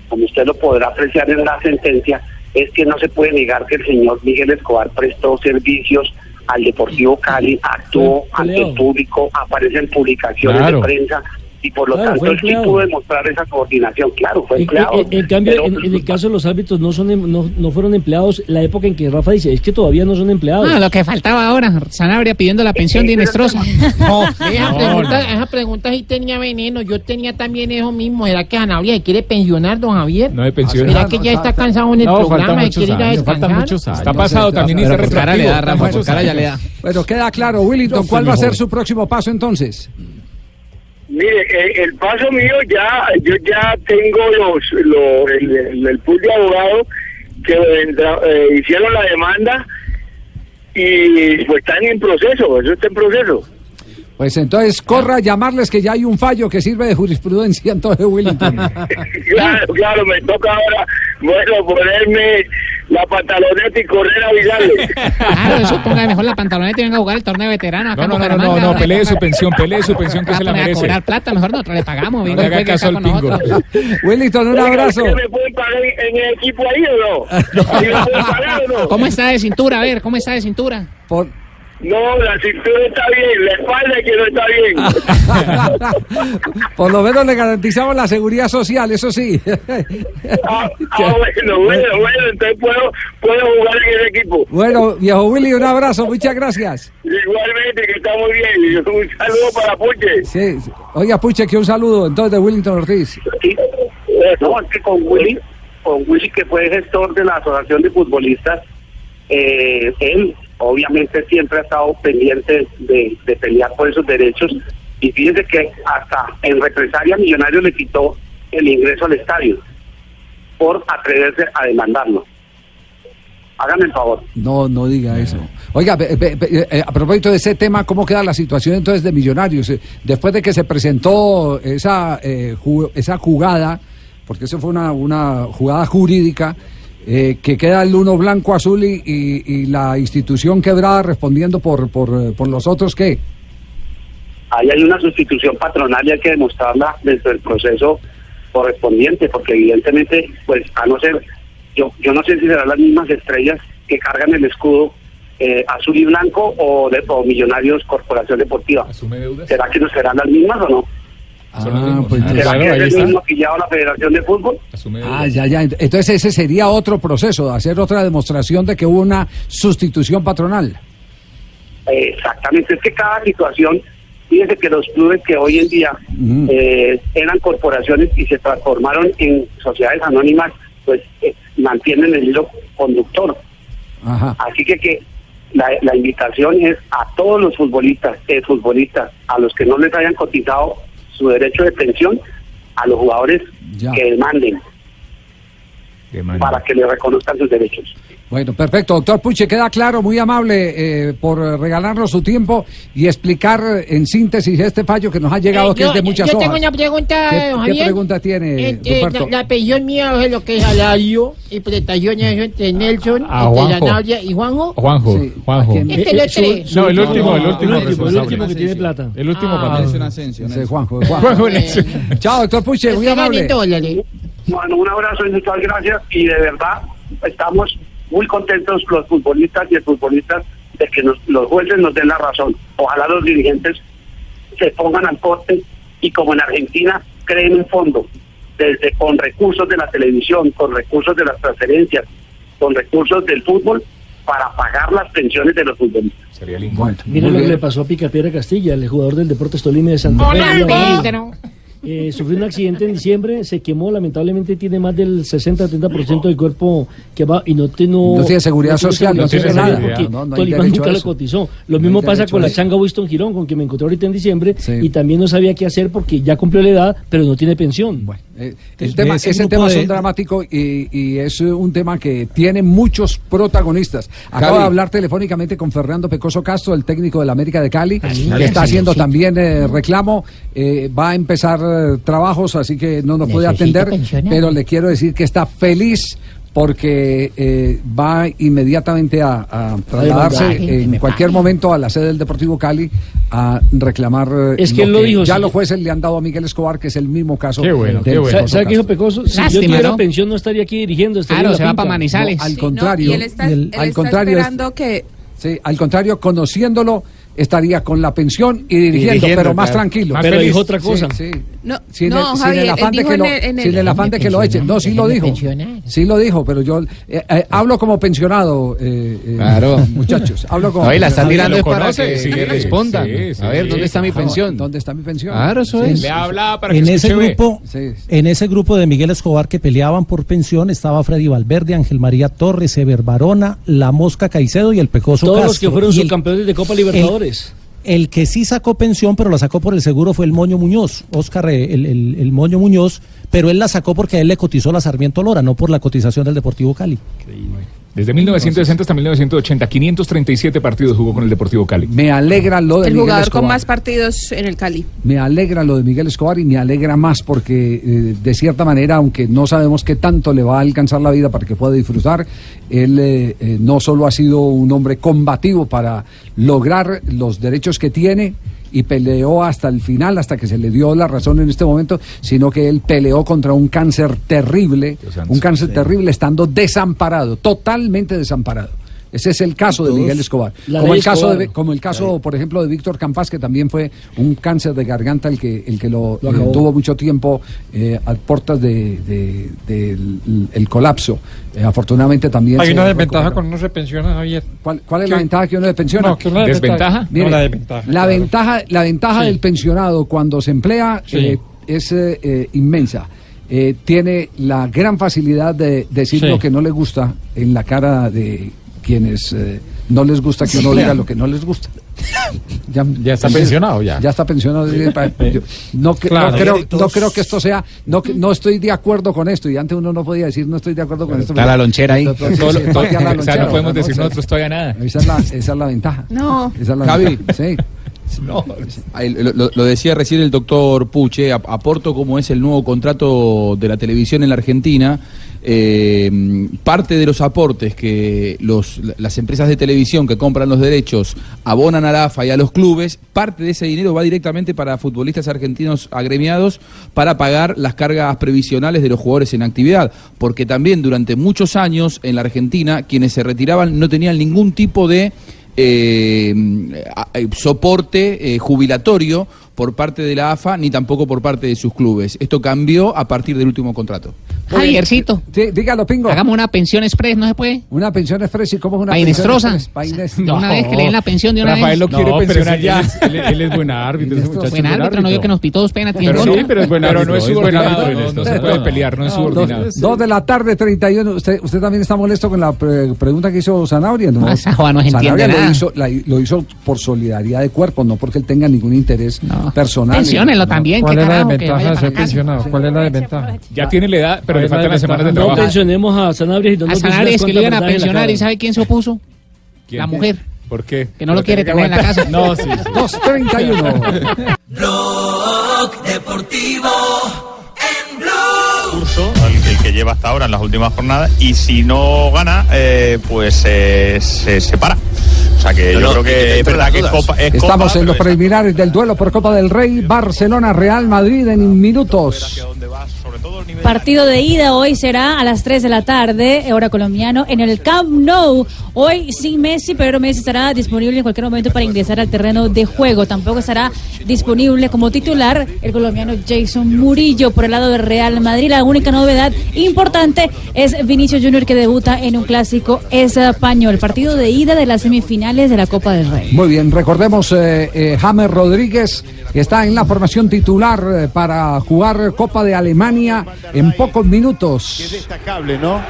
S14: como usted lo podrá apreciar en la sentencia, es que no se puede negar que el señor Miguel Escobar prestó servicios al Deportivo Cali, actuó ante el público, aparece en publicaciones
S15: Claro.
S14: de prensa y por lo
S15: Claro,
S14: tanto él sí pudo demostrar esa coordinación. Claro, fue
S15: En,
S14: empleado.
S15: en- en cambio,
S14: pero-
S15: en, en el caso de los árbitros no son em- no, no fueron empleados. La época en que Rafa dice es que todavía no son empleados.
S16: Ah, lo que faltaba ahora, Sanabria pidiendo la pensión de Inestrosa.
S17: Esa, [LAUGHS]
S15: no,
S17: pregunta,
S15: no.
S17: esa pregunta sí tenía veneno. Yo tenía también eso mismo. ¿Será que Anabria se quiere pensionar, don Javier?
S9: No de pensión.
S17: ¿Será que ya está cansado en el
S9: No,
S17: programa y quiere ir a descansar?
S9: Está pasado también y
S6: por cara le da. Rafa, cara ya le da. Bueno, queda claro, Willington, ¿cuál va a ser su próximo paso entonces?
S13: Mire, eh, el paso mío ya, yo ya tengo los, lo- el, el, el pool de abogados que eh, hicieron la demanda y pues están en proceso, eso está en proceso.
S6: Pues entonces corra a llamarles que ya hay un fallo que sirve de jurisprudencia entonces, Willington. [LAUGHS]
S13: Claro, claro, me toca ahora, bueno, ponerme la pantaloneta y correr a avisarles.
S16: Claro, eso ponga mejor la pantaloneta y venga a jugar el torneo de veterano acá
S9: No,
S16: en
S9: no, no, no, no, pelee su pensión, pelee su pensión que
S16: Va a
S9: se la
S16: a
S9: merece.
S16: cobrar plata, mejor nosotros le pagamos. venga
S9: haga caso al pingo. [LAUGHS]
S6: Willington, un abrazo.
S13: ¿ustedes me pueden pagar en, el equipo ahí o no? ¿Sí me pueden pagar o no?
S16: ¿Cómo está de cintura? A ver, ¿cómo está de cintura?
S6: Por,
S13: No, la cintura está bien, la espalda es que no está bien. [LAUGHS]
S6: Por lo menos le garantizamos la seguridad social, eso sí.
S13: Ah, ah, [LAUGHS] bueno, bueno, bueno, entonces puedo, puedo jugar en ese equipo.
S6: Bueno, viejo Willy, un abrazo, muchas gracias.
S13: Igualmente, que está muy bien. Y Un saludo para Puche.
S6: Sí, sí. Oiga, Puche, que un saludo entonces de Willington Ortiz.
S14: No, es que con Willy, con Willy que fue gestor de la Asociación de Futbolistas, eh, él obviamente siempre ha estado pendiente de, pelear por esos derechos y fíjense que hasta en represalia Millonario le quitó el ingreso al estadio por atreverse a demandarlo. Háganme el favor.
S6: No, no diga eso. Oiga, ve- eh, a propósito de ese tema, ¿cómo queda la situación entonces de Millonarios? Eh, Después de que se presentó esa, eh, esa jugada, porque eso fue una, una jugada jurídica, eh, que queda el uno blanco, azul y, y- y la institución quebrada respondiendo por, por, eh, por los otros, ¿qué?
S14: Ahí hay una sustitución patronal y hay que demostrarla dentro del proceso correspondiente, porque evidentemente, pues a no ser, yo, yo no sé si serán las mismas estrellas que cargan el escudo eh, azul y blanco o, de, o Millonarios Corporación Deportiva. ¿Será que no serán las mismas o no?
S6: Ah, pues,
S14: ¿Será
S6: claro,
S14: que
S6: ahí
S14: es el
S6: está.
S14: mismo que lleva la Federación de Fútbol?
S6: Ah, ya, ya. Entonces ese sería otro proceso, hacer otra demostración de que hubo una sustitución patronal.
S14: Exactamente, es que cada situación, fíjense que los clubes que hoy en día eh, eran corporaciones y se transformaron en sociedades anónimas, pues eh, mantienen el hilo conductor.
S6: Ajá.
S14: Así que, que la, la invitación es a todos los futbolistas, eh, futbolistas, a los que no les hayan cotizado su derecho de pensión, a los jugadores
S6: Ya.
S14: que demanden para que le reconozcan sus derechos.
S6: Bueno, perfecto. Doctor Puche, queda claro, muy amable eh, por eh, regalarnos su tiempo y explicar eh, en síntesis este fallo que nos ha llegado,
S17: Eh,
S6: que
S17: yo,
S6: es de muchas
S17: yo
S6: hojas.
S17: tengo una pregunta,
S6: ¿Qué,
S17: don
S6: qué
S17: Javier.
S6: pregunta tiene,
S17: Eh, eh,
S6: Ruperto?
S17: la, la pensión mía es lo que es salario y prestaciones entre Nelson,
S9: a
S17: entre
S9: Juanjo.
S17: Nadia y Juanjo.
S9: Juanjo, Juanjo.
S17: Este lo tres.
S9: No, el último, el último.
S15: el último, el
S9: responsable.
S15: último que tiene plata.
S9: El último
S17: Ah. Nelson
S6: Ese es Juanjo, [LAUGHS] Juanjo.
S9: Juanjo Nelson.
S6: Chao, doctor Puche, muy amable.
S14: Bueno, un abrazo y muchas gracias y de verdad estamos muy contentos los futbolistas y el futbolistas de que nos- los jueces nos den la razón. Ojalá los dirigentes se pongan al corte y como en Argentina creen un fondo desde con recursos de la televisión, con recursos de las transferencias, con recursos del fútbol para pagar las pensiones de los futbolistas.
S9: Sería lindo.
S15: Mira lo que le pasó a Picapiedra Castilla, el jugador del Deportes Tolima de Santa Fe. Eh, sufrió un accidente en diciembre, se quemó, lamentablemente tiene más del 60-70% del cuerpo que va y no, te- no,
S6: No tiene seguridad social,
S15: seguridad
S6: no tiene
S15: social
S6: nada.
S15: porque
S6: No, no
S15: Tolima nunca lo cotizó. Lo
S6: No
S15: mismo pasa con la
S6: eso.
S15: changa Winston Girón, con quien me encontré ahorita en diciembre, y también no sabía qué hacer porque ya cumplió la edad, pero no tiene pensión.
S6: Eh, el tema,
S15: ese
S6: ese tema
S15: de-
S6: es un dramático y, y es un tema que tiene muchos protagonistas. Acabo
S18: Cali.
S6: de hablar telefónicamente con Fernando Pecoso Castro, el técnico del América de Cali, que
S18: sí,
S6: está
S18: sí,
S6: haciendo
S18: sí.
S6: también eh, reclamo. Eh, va a empezar eh, trabajos, así que no nos puede atender,
S18: pensionar.
S6: pero le quiero decir que está feliz porque eh, va inmediatamente a, a trasladarse en cualquier momento a la sede del Deportivo Cali a reclamar eh,
S15: Es que él lo
S6: que
S15: dijo,
S6: ya
S15: sí.
S6: los jueces le han dado a Miguel Escobar, que es el mismo caso
S9: Qué bueno, qué bueno.
S15: ¿Sabe qué dijo. Pecoso? Si yo
S16: Lástima,
S15: tuviera
S16: ¿no?
S15: pensión no estaría aquí dirigiendo. estaría
S16: Claro,
S15: en la
S16: se va para Manizales.
S6: No, al
S16: Sí,
S6: contrario,
S19: y él está, él
S6: al
S19: está
S6: contrario es-
S19: esperando que
S6: Sí, al contrario, conociéndolo, estaría con la pensión y dirigiendo,
S9: Dirigiendo,
S6: pero más
S9: claro.
S6: tranquilo.
S9: Más
S15: Pero
S9: feliz.
S15: dijo otra cosa.
S6: Sí, sí.
S19: No,
S6: Sin,
S19: no,
S6: el, sin
S19: Javier,
S6: el afán de que lo,
S19: el- en el-
S6: sin el afán de que lo echen. No, sí lo dijo. Sí lo dijo, pero yo eh, eh, hablo como pensionado, eh, eh,
S18: Claro. [LAUGHS]
S6: muchachos. Hablo como
S18: No, y la están tirando para que
S9: sí,
S18: le
S9: sí,
S18: respondan.
S9: sí, sí.
S18: a ver, ¿dónde está mi pensión?
S6: ¿Dónde está mi pensión?
S18: Claro, eso es.
S9: Le hablaba para que
S20: En ese grupo, en ese grupo de Miguel Escobar que peleaban por pensión estaba Freddy Valverde, Ángel María Torres, Ever Barona, La Mosca Caicedo y el Pecoso
S15: Todos
S20: Castro.
S15: los que fueron subcampeones de Copa Libertadores.
S20: El que sí sacó pensión, pero la sacó por el seguro, fue el Moño Muñoz, Oscar, eh, el, el- el Moño Muñoz, pero él la sacó porque a él le cotizó la Sarmiento Lora, no por la cotización del Deportivo Cali.
S9: Desde 1960 hasta 1980, 537 partidos jugó con el Deportivo Cali.
S6: Me alegra lo de
S19: el
S6: Miguel
S19: jugador
S6: Escobar.
S19: con más partidos en el Cali.
S6: Me alegra lo de Miguel Escobar y me alegra más porque eh, de cierta manera, aunque no sabemos qué tanto le va a alcanzar la vida para que pueda disfrutar, él eh, eh, no solo ha sido un hombre combativo para lograr los derechos que tiene y peleó hasta el final, hasta que se le dio la razón en este momento, sino que él peleó contra un cáncer terrible, un cáncer terrible estando desamparado, totalmente desamparado. Ese es el caso de. Miguel Escobar. Como el caso, de, como el caso, por ejemplo, de Víctor Campas, que también fue un cáncer de garganta el que, el que lo, eh, tuvo mucho tiempo eh, a puertas de, de- del el colapso. Eh, afortunadamente también.
S21: Hay una desventaja
S6: recuperó.
S21: cuando uno se pensiona, Javier.
S6: ¿Cuál, cuál es
S21: ¿Qué?
S6: la ventaja que uno se pensiona?
S21: No, que una ¿Desventaja?
S6: Mire,
S21: No, la desventaja,
S6: La
S21: claro.
S6: ventaja, la ventaja
S21: Sí.
S6: del pensionado cuando se emplea
S21: Sí.
S6: eh, es inmensa. Eh, tiene la gran facilidad de decir
S21: Sí.
S6: lo que no le gusta en la cara de quienes eh, no les gusta que uno
S12: Sí.
S6: diga lo que no les gusta. [LAUGHS] Ya,
S12: ¿Ya está pensionado ya?
S6: Ya está pensionado. sí, pa- yo no,
S12: Claro.
S6: no creo, no creo que esto sea, no, que- no estoy de acuerdo con esto. Y antes uno no podía decir no estoy de acuerdo con esto.
S9: Está la lonchera ahí.
S6: Sí,
S9: Todo
S6: sí,
S9: todo- [LAUGHS] o sea, no podemos decir nosotros todavía nada. [LAUGHS]
S6: Esa es la, esa es la ventaja.
S22: No.
S6: Esa es la
S22: Javi.
S6: ventaja, sí.
S22: Ahí Lo, lo- decía recién el doctor Puche, ap- aporto como es el nuevo contrato de la televisión en la Argentina. Eh, parte de los aportes que los, las empresas de televisión que compran los derechos abonan a la AFA y a los clubes, parte de ese dinero va directamente para futbolistas argentinos agremiados para pagar las cargas previsionales de los jugadores en actividad. Porque también durante muchos años en la Argentina quienes se retiraban no tenían ningún tipo de eh, a- soporte eh, jubilatorio por parte de la AFA ni tampoco por parte de sus clubes. Esto cambió a partir del último contrato.
S16: Javiercito.
S6: dígalo, Pingo.
S16: Hagamos una pensión express, ¿no se puede?
S6: Una pensión express y cómo es una
S16: Painestrosa.
S6: pensión express?
S16: De una vez que le den la pensión de una
S12: Rafael
S16: vez.
S12: lo quiere
S16: No, pero
S12: pensionar
S16: si
S12: ya.
S16: él es-
S12: Él, él es buen árbitro, ese muchacho.
S16: Buen árbitro, no vio que nos pitó dos penaltis en
S12: Pero sí, pero es buen
S9: Pero
S12: árbitro.
S9: no es subordinado,
S12: árbitro en
S9: no,
S12: esto.
S9: no se puede pelear, no es subordinado.
S6: Dos, dos de la tarde, 31. Usted, usted también está molesto con la pre- pregunta que hizo Sanabria, ¿no?
S16: Ah, joda no entiende
S6: Sanabria lo
S16: nada.
S6: hizo, la- lo hizo por solidaridad de cuerpo, no porque él tenga ningún interés personal.
S16: Pensiónelo también,
S21: ¿Cuál es la desventaja de ser pensionado? ¿Cuál es la desventaja?
S9: Ya tiene la edad, pero
S21: ¿Cuál
S9: le faltan las semanas de
S21: desventaja?
S15: No
S9: trabajo.
S15: pensionemos a Sanabria y
S16: A Sanabria es que lo iban a pensionar y
S15: sabe
S16: ¿sabe quién se opuso? La mujer.
S9: ¿Por qué?
S16: Que no lo quiere tener en la casa.
S12: No, sí, sí.
S6: 2.31.
S23: Blog Deportivo en Blue.
S24: curso, el, el que lleva hasta ahora en las últimas jornadas, y si no gana, eh, pues eh, se separa. O sea que
S25: No,
S24: yo
S25: no,
S24: creo
S25: y que
S24: que es
S25: entre
S24: verdad
S25: las
S24: que es
S25: dudas.
S24: Copa. es
S6: Estamos
S24: Copa,
S6: en los preliminares del duelo por Copa del Rey, Barcelona, Real Madrid en minutos.
S7: Partido de ida hoy será a las 3 de la tarde, hora colombiano, en el Camp Nou. Hoy sin Messi, pero Messi estará disponible en cualquier momento para ingresar al terreno de juego. Tampoco estará disponible como titular el colombiano Jason Murillo por el lado del Real Madrid. La única novedad importante es Vinicio Junior que debuta en un clásico español. Partido de ida de las semifinales de la Copa del Rey.
S6: Muy bien, recordemos eh, eh, James Rodríguez que está en la formación titular eh, para jugar Copa de Alemania en pocos minutos.
S26: destacable, ¿no?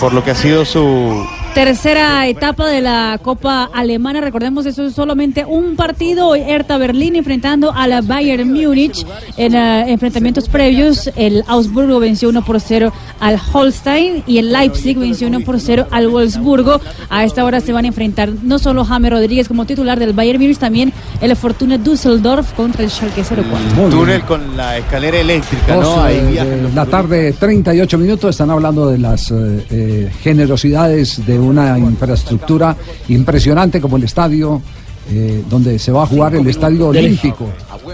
S26: Por lo que ha sido su
S7: Tercera etapa de la Copa Alemana. Recordemos, eso es solamente un partido. Hoy Hertha Berlín enfrentando a la Bayern Múnich. En eh, enfrentamientos previos, el Augsburgo venció 1 por 0 al Holstein y el Leipzig venció 1 por 0 al Wolfsburgo. A esta hora se van a enfrentar no solo James Rodríguez como titular del Bayern Múnich, también el Fortuna Düsseldorf contra el Schalke 04.
S26: túnel con la escalera eléctrica, ¿no? Ahí
S6: eh,
S26: viajan los
S6: la tarde, 38 minutos, están hablando de las eh, eh, generosidades de una infraestructura impresionante como el estadio. Eh, donde se va a jugar el estadio olímpico.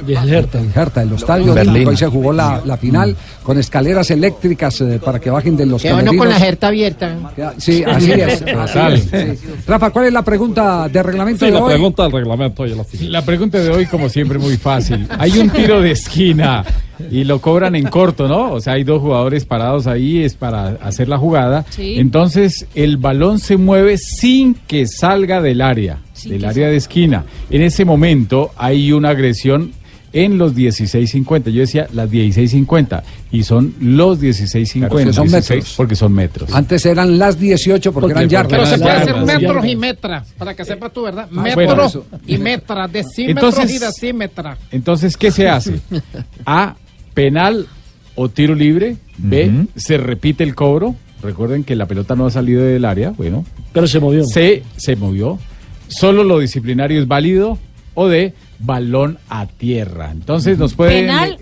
S15: del Hertha.
S6: El Hertha, el estadio
S15: Berlín.
S6: olímpico. Ahí se jugó la, la final con escaleras eléctricas eh, para que bajen de los
S8: Que bueno con
S6: camerinos.
S8: la jerta abierta.
S6: Sí, así es. así
S12: Total.
S6: es, sí. Rafa, ¿cuál es la pregunta de reglamento
S12: Sí,
S6: de
S12: la
S6: hoy?
S12: pregunta
S21: del reglamento y la.
S12: La pregunta de hoy, como siempre, muy fácil. Hay un tiro de esquina y lo cobran en corto, ¿no? O sea, hay dos jugadores parados ahí, es para hacer la jugada.
S7: Sí.
S12: Entonces, el balón se mueve sin que salga del área, del área de esquina. En ese momento hay una agresión en los 16.50. Yo decía las 16.50 y son los 16.50.
S6: Porque son
S12: 16,
S6: metros.
S12: Porque son metros.
S6: Antes eran las 18 porque, eran yardas.
S8: Pero se puede hacer
S6: Yardas.
S8: metros y metras, para que sepas tú, ¿verdad?
S12: Ah,
S8: Metros
S12: bueno,
S8: y metras, [LAUGHS] decímetros
S12: Entonces-
S8: y decímetras.
S12: Entonces, ¿qué se hace? A, penal o tiro libre. B, se repite el cobro. Recuerden que la pelota no ha salido del área. Bueno.
S15: Pero se movió.
S12: C, se movió. Solo lo disciplinario es válido. O D, balón a tierra. Entonces, nos puede...
S7: Penal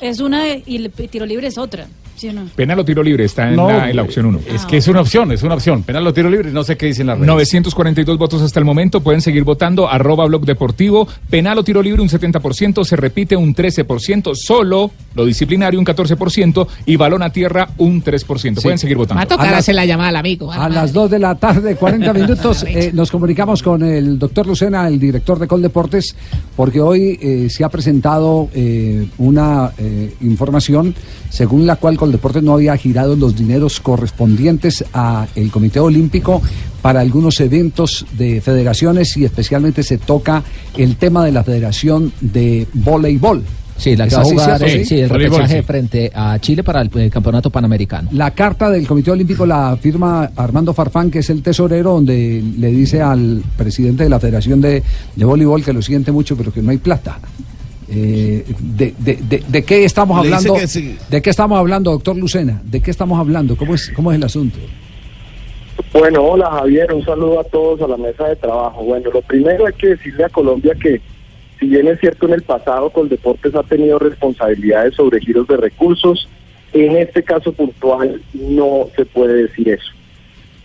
S7: es una y el tiro libre es otra. ¿Sí no?
S9: Penal o tiro libre está en,
S12: No,
S9: la, en la opción 1.
S12: Es que es una opción, es una opción. Penal o tiro libre, no sé qué dicen las redes.
S9: 942 votos hasta el momento, pueden seguir votando, arroba blog deportivo, penal o tiro libre un 70%, se repite un 13%, solo lo disciplinario un 14% y balón a tierra un 3%. Pueden seguir
S16: Va a
S9: votando.
S16: tocar hacer la llamada al amigo.
S6: A las 2 de la tarde, 40 [LAUGHS] minutos, eh, nos comunicamos con el doctor Lucena, el director de Coldeportes, porque hoy eh, se ha presentado eh, una eh, información según la cual Coldeportes no había girado los dineros correspondientes al Comité Olímpico para algunos eventos de federaciones y especialmente se toca el tema de la Federación de Voleibol.
S27: Sí, la que
S6: ¿Es
S27: va a jugar eh, sí, el repechaje frente a Chile para el, eh, campeonato panamericano.
S6: La carta del Comité Olímpico la firma Armando Farfán, que es el tesorero, donde le dice al presidente de la Federación de, de Voleibol que lo siente mucho, pero que no hay plata. Eh, de, de- de- de qué estamos hablando?
S28: sí.
S6: ¿De qué estamos hablando, doctor Lucena? ¿De qué estamos hablando? ¿Cómo es, cómo es el asunto?
S29: Bueno, hola Javier, un saludo a todos a la mesa de trabajo. Bueno, lo primero hay que decirle a Colombia que si bien es cierto en el pasado Coldeportes ha tenido responsabilidades sobre giros de recursos, en este caso puntual no se puede decir eso.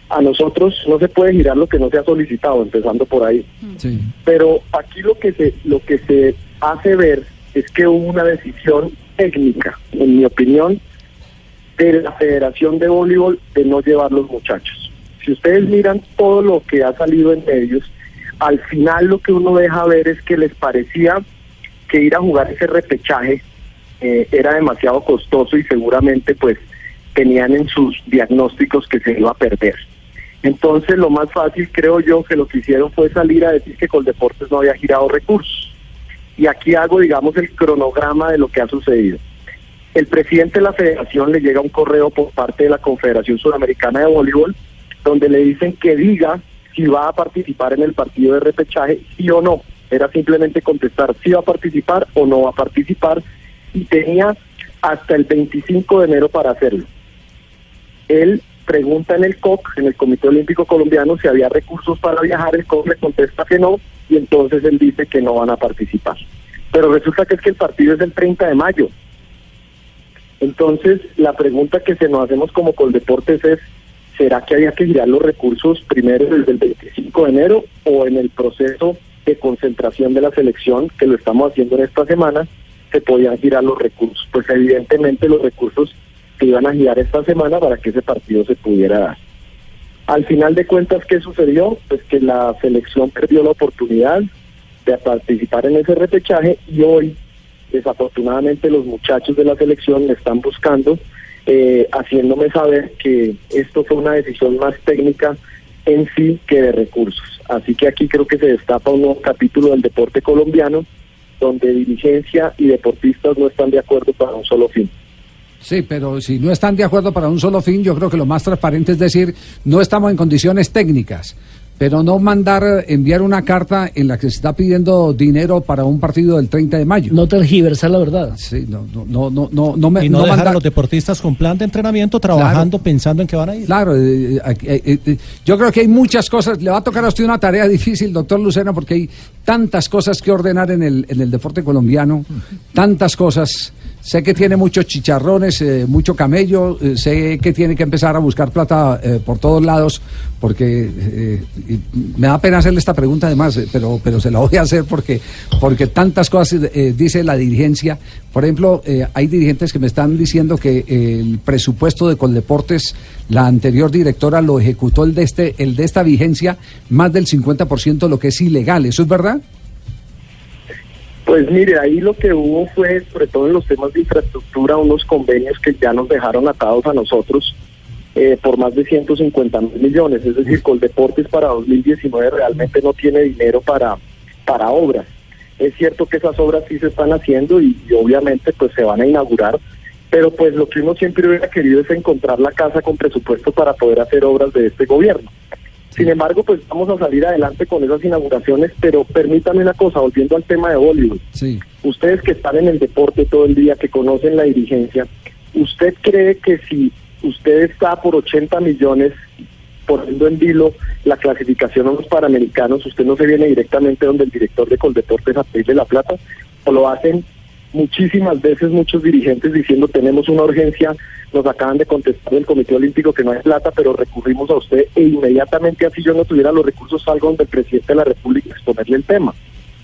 S29: A nosotros no se puede girar lo que no se ha solicitado, empezando por ahí.
S6: Sí.
S29: Pero aquí lo que se lo que se hace ver es que hubo una decisión técnica, en mi opinión, de la Federación de Voleibol de no llevar los muchachos. Si ustedes miran todo lo que ha salido en medios, al final lo que uno deja ver es que les parecía que ir a jugar ese repechaje eh, era demasiado costoso y seguramente pues tenían en sus diagnósticos que se iba a perder. Entonces lo más fácil creo yo que lo que hicieron fue salir a decir que Coldeportes no había girado recursos. Y aquí hago digamos el cronograma de lo que ha sucedido. El presidente de la federación le llega un correo por parte de la Confederación Sudamericana de Voleibol donde le dicen que diga si va a participar en el partido de repechaje, sí o no. Era simplemente contestar si va a participar o no va a participar y tenía hasta el 25 de enero para hacerlo. Él pregunta en el COC, en el Comité Olímpico Colombiano, si había recursos para viajar, el COC le contesta que no y entonces él dice que no van a participar. Pero resulta que es que el partido es el 30 de mayo. Entonces, la pregunta que se nos hacemos como Coldeportes es, ¿será que había que girar los recursos primero desde el 25 de enero o en el proceso de concentración de la selección, que lo estamos haciendo en esta semana, se podían girar los recursos? Pues evidentemente los recursos se iban a girar esta semana para que ese partido se pudiera dar. Al final de cuentas, ¿qué sucedió? Pues que la selección perdió la oportunidad de participar en ese repechaje y hoy, desafortunadamente, los muchachos de la selección me están buscando, eh, haciéndome saber que esto fue una decisión más técnica en sí que de recursos. Así que aquí creo que se destapa un nuevo capítulo del deporte colombiano, donde dirigencia y deportistas no están de acuerdo para un solo fin.
S6: Sí, pero si no están de acuerdo para un solo fin, yo creo que lo más transparente es decir, no estamos en condiciones técnicas, pero no mandar, enviar una carta en la que se está pidiendo dinero para un partido del 30 de mayo.
S15: No tergiversar la verdad.
S6: Sí, no, no, no, no, no, no me
S20: y no,
S6: no
S20: dejar
S6: mandar-
S20: a los deportistas con plan de entrenamiento trabajando pensando en que van a ir.
S6: Claro, eh, eh, eh, eh, yo creo que hay muchas cosas. Le va a tocar a usted una tarea difícil, doctor Lucena, porque hay tantas cosas que ordenar en el, en el deporte colombiano, tantas cosas. Sé que tiene muchos chicharrones, eh, mucho camello, eh, sé que tiene que empezar a buscar plata eh, por todos lados, porque me da pena hacerle esta pregunta además, pero, pero se la voy a hacer porque, porque tantas cosas dice la dirigencia. Por ejemplo, hay dirigentes que me están diciendo que el presupuesto de Coldeportes, la anterior directora lo ejecutó el de, este, el de esta vigencia más del 50% de lo que es ilegal. ¿Eso es verdad?
S29: Pues mire, ahí lo que hubo fue, sobre todo en los temas de infraestructura, unos convenios que ya nos dejaron atados a nosotros eh, por más de 150 mil millones. Es decir, Coldeportes para 2019 realmente no tiene dinero para, para obras. Es cierto que esas obras sí se están haciendo y, y obviamente pues se van a inaugurar, pero pues lo que uno siempre hubiera querido es encontrar la casa con presupuesto para poder hacer obras de este gobierno. Sin embargo, pues vamos a salir adelante con esas inauguraciones, pero permítame una cosa, volviendo al tema de Bollywood.
S6: Sí.
S29: Ustedes que están en el deporte todo el día, que conocen la dirigencia, ¿usted cree que si usted está por 80 millones poniendo en vilo la clasificación a los panamericanos, usted no se viene directamente donde el director de Coldeportes a pedirle la plata? ¿O lo hacen muchísimas veces muchos dirigentes diciendo tenemos una urgencia, nos acaban de contestar del Comité Olímpico que no hay plata, pero recurrimos a usted e inmediatamente así yo no tuviera los recursos salgo donde el presidente de la República exponerle el tema.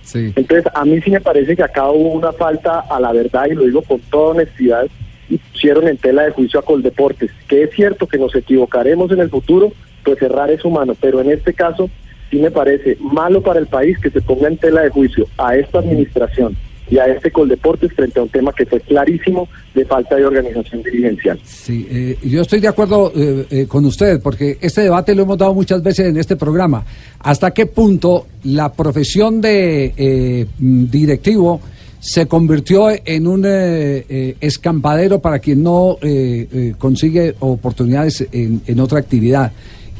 S6: Sí.
S29: Entonces, a mí sí me parece que acá hubo una falta a la verdad, y lo digo con toda honestidad, y pusieron en tela de juicio a Coldeportes. Que es cierto que nos equivocaremos en el futuro, pues errar es humano, pero en este caso sí me parece malo para el país que se ponga en tela de juicio a esta administración y a este Coldeportes frente a un tema que fue clarísimo de falta de organización dirigencial.
S6: Sí, eh, yo estoy de acuerdo eh, eh, con usted, porque este debate lo hemos dado muchas veces en este programa. ¿Hasta qué punto la profesión de mm, directivo se convirtió en un escampadero para quien no consigue oportunidades en otra actividad?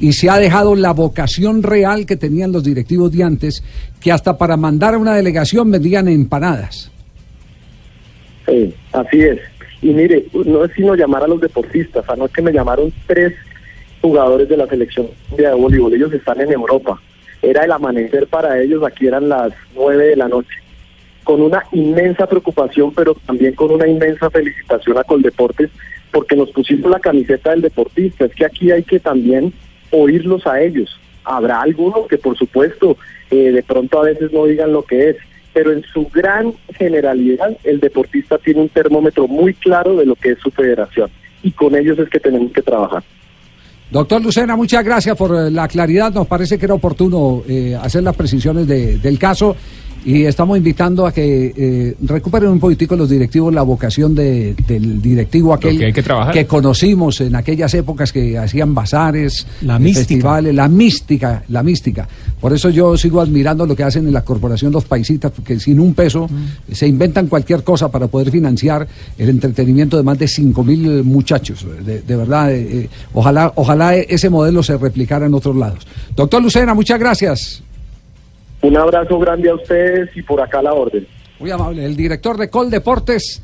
S6: Y se ha dejado la vocación real que tenían los directivos de antes, que hasta para mandar a una delegación vendían empanadas.
S29: Sí, así es. Y mire, no es sino llamar a los deportistas. Anoche me llamaron tres jugadores de la selección de voleibol. Ellos están en Europa. Era el amanecer para ellos, aquí eran las nueve de la noche. Con una inmensa preocupación, pero también con una inmensa felicitación a Coldeportes, porque nos pusimos la camiseta del deportista. Es que aquí hay que también oírlos a ellos. Habrá algunos que, por supuesto, eh, de pronto a veces no digan lo que es, pero en su gran generalidad el deportista tiene un termómetro muy claro de lo que es su federación y con ellos es que tenemos que trabajar.
S6: Doctor Lucena, muchas gracias por eh, la claridad. Nos parece que era oportuno eh, hacer las precisiones de- del caso y estamos invitando a que eh, recuperen un poquitico los directivos la vocación de- del directivo aquel
S9: que que
S6: conocimos en aquellas épocas que hacían bazares,
S20: La
S6: eh, festivales, la mística, la mística. Por eso yo sigo admirando lo que hacen en la corporación Los Paisitas, porque sin un peso
S20: Mm.
S6: se inventan cualquier cosa para poder financiar el entretenimiento de más de 5 mil muchachos. De, de verdad, eh, eh, ojalá, ojalá ese modelo se replicara en otros lados. Doctor Lucena, muchas gracias.
S29: Un abrazo grande a ustedes y por acá la orden.
S6: Muy amable. El director de Coldeportes.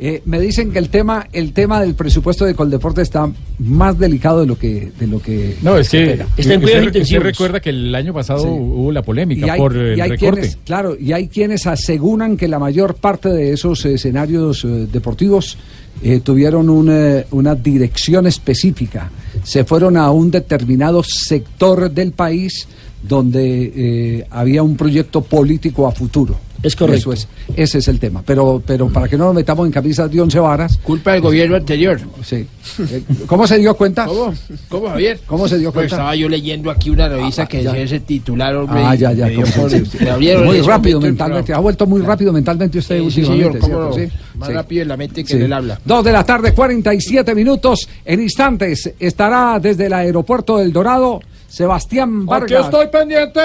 S6: eh, me dicen que el tema, el tema del presupuesto de Coldeportes está más delicado de lo que, de lo que
S12: No, es
S6: se
S12: que
S6: espera.
S12: usted, usted recuerda que el año pasado
S6: Sí.
S12: hubo la polémica
S6: Y hay-
S12: por el
S6: y hay
S12: recorte.
S6: quienes- claro, y hay quienes aseguran que la mayor parte de esos escenarios eh, deportivos eh, tuvieron una, una dirección específica. Se fueron a un determinado sector del país donde eh, había un proyecto político a futuro.
S15: Es correcto.
S6: Eso es, ese es el tema. Pero, pero para que no nos metamos en camisas de once varas.
S11: Culpa del gobierno anterior.
S6: Sí. Eh, ¿Cómo se dio cuenta?
S11: ¿Cómo? ¿Cómo, Javier?
S6: ¿Cómo se dio
S11: Pues
S6: cuenta?
S11: estaba yo leyendo aquí una revista que
S6: ya.
S11: decía ese titular, hombre.
S6: Ah, ya, ya.
S11: me por-
S6: sí.
S11: me
S6: muy rápido mentalmente. Ha vuelto muy rápido mentalmente usted
S11: Sí, señor, no.
S6: Sí.
S11: Más
S6: Sí.
S11: rápido en la mente que
S6: Sí.
S11: en el habla.
S6: Dos de la tarde, 47 minutos. En instantes estará desde el aeropuerto del Dorado Sebastián
S2: Aquí
S6: Vargas.
S2: estoy pendiente.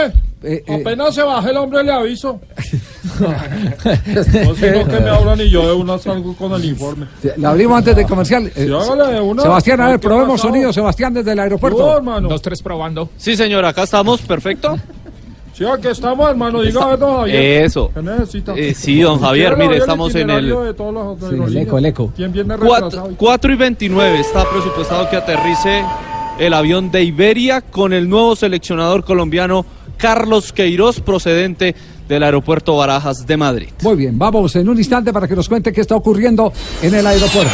S6: Eh, eh.
S2: Apenas se baje el hombre le aviso. [LAUGHS] no sino que me hablan y yo de una salgo con el informe.
S6: Le abrimos antes del comercial. Eh,
S2: Sí, hágale de una.
S6: Sebastián, a ver,
S2: ¿Qué
S6: probemos sonido. Sebastián, desde el aeropuerto.
S2: No, hermano.
S9: Dos, tres probando.
S30: Sí, señor, acá estamos, perfecto.
S2: Sí, aquí estamos, hermano. Diga, a ver, don Javier.
S30: Eso.
S2: ¿Qué necesita?
S30: Eh, sí, don Javier,
S2: ¿Quiere
S30: mire, estamos en el-
S2: itinerario de todos los
S30: Sí,
S2: aerolíneas?
S30: el eco, el eco.
S2: ¿Quién viene retrasado?
S30: 4, y 29 está presupuestado que aterrice el avión de Iberia con el nuevo seleccionador colombiano Carlos Queiroz procedente del aeropuerto Barajas de Madrid.
S6: Muy bien, vamos en un instante para que nos cuente qué está ocurriendo en el aeropuerto.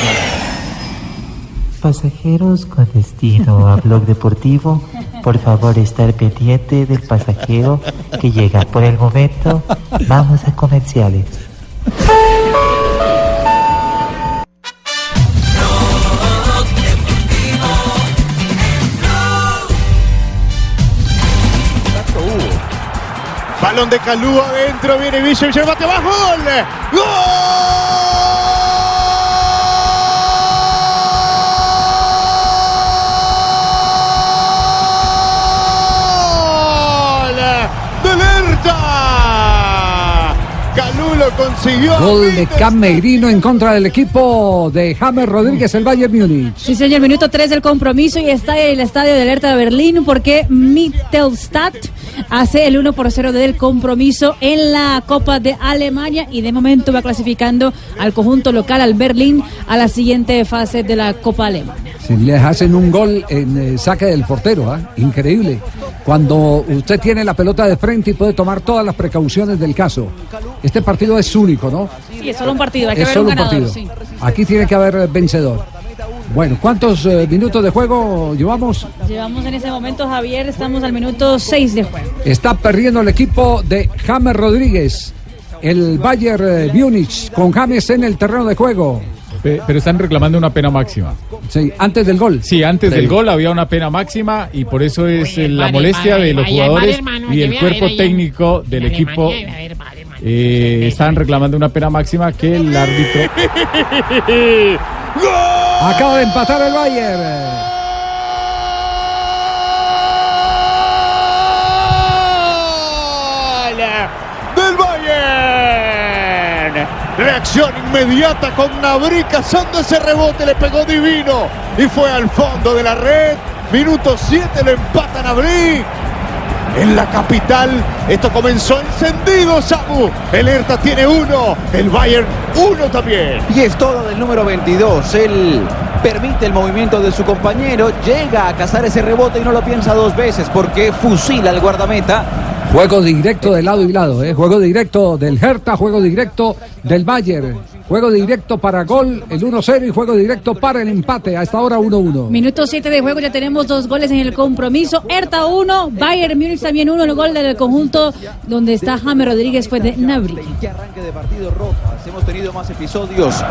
S28: Pasajeros con destino a Blog Deportivo, por favor estar pendiente del pasajero que llega. Por el momento, vamos a comerciales.
S31: Balón de Calú adentro, viene Villa, Villa bate abajo, gol. ¡Gol! ¡Del Hertha! Calú lo consiguió.
S6: Gol de Camerino en contra del equipo de James Rodríguez, el Bayern Múnich.
S7: Sí, señor, minuto 3 del compromiso y está en el estadio de alerta de Berlín porque Mittelstadt hace el 1 por 0 del compromiso en la Copa de Alemania y de momento va clasificando al conjunto local, al Berlín, a la siguiente fase de la Copa Alemana.
S6: Si les hacen un gol en eh, saque del portero, ¿ah? increíble. Cuando usted tiene la pelota de frente y puede tomar todas las precauciones del caso. Este partido es único, ¿no?
S7: Sí, es solo un partido, hay que
S6: es
S7: ver
S6: solo
S7: un
S6: partido.
S7: sí.
S6: Aquí tiene que haber vencedor. Bueno, ¿cuántos eh, minutos de juego llevamos?
S7: Llevamos en ese momento, Javier, estamos al minuto 6 de juego.
S6: Está perdiendo el equipo de James Rodríguez. El Bayern eh, Múnich con James en el terreno de juego.
S12: Pe- Pero están reclamando una pena máxima.
S6: Sí, antes del gol.
S12: Sí, antes
S6: Sí.
S12: del gol había una pena máxima y por eso es eh, la
S8: vale,
S12: molestia
S8: vale,
S12: de los jugadores
S8: vale,
S12: y el cuerpo técnico del equipo. Eh, están reclamando una pena máxima que el árbitro. [LAUGHS]
S6: Acaba de empatar el Bayern.
S25: del Bayern. Reacción inmediata con Nabri cazando ese rebote, le pegó divino y fue al fondo de la red. Minuto 7 lo empata Nabri. En la capital, esto comenzó encendido, Samu. El Hertha tiene uno, el Bayern uno también.
S32: Y es todo del número 22. Él permite el movimiento de su compañero, llega a cazar ese rebote y no lo piensa dos veces porque fusila al guardameta.
S6: Juego directo de lado y lado, ¿eh? juego directo del Hertha, juego directo del Bayern, juego directo para gol, el 1-0 y juego directo para el empate, a esta hora 1-1.
S7: Minuto 7 de juego, ya tenemos dos goles en el compromiso. Hertha 1, Bayern Múnich también 1. El gol del conjunto donde está James Rodríguez fue de Nabri.
S32: Que arranque de partido Rojas. Hemos tenido más episodios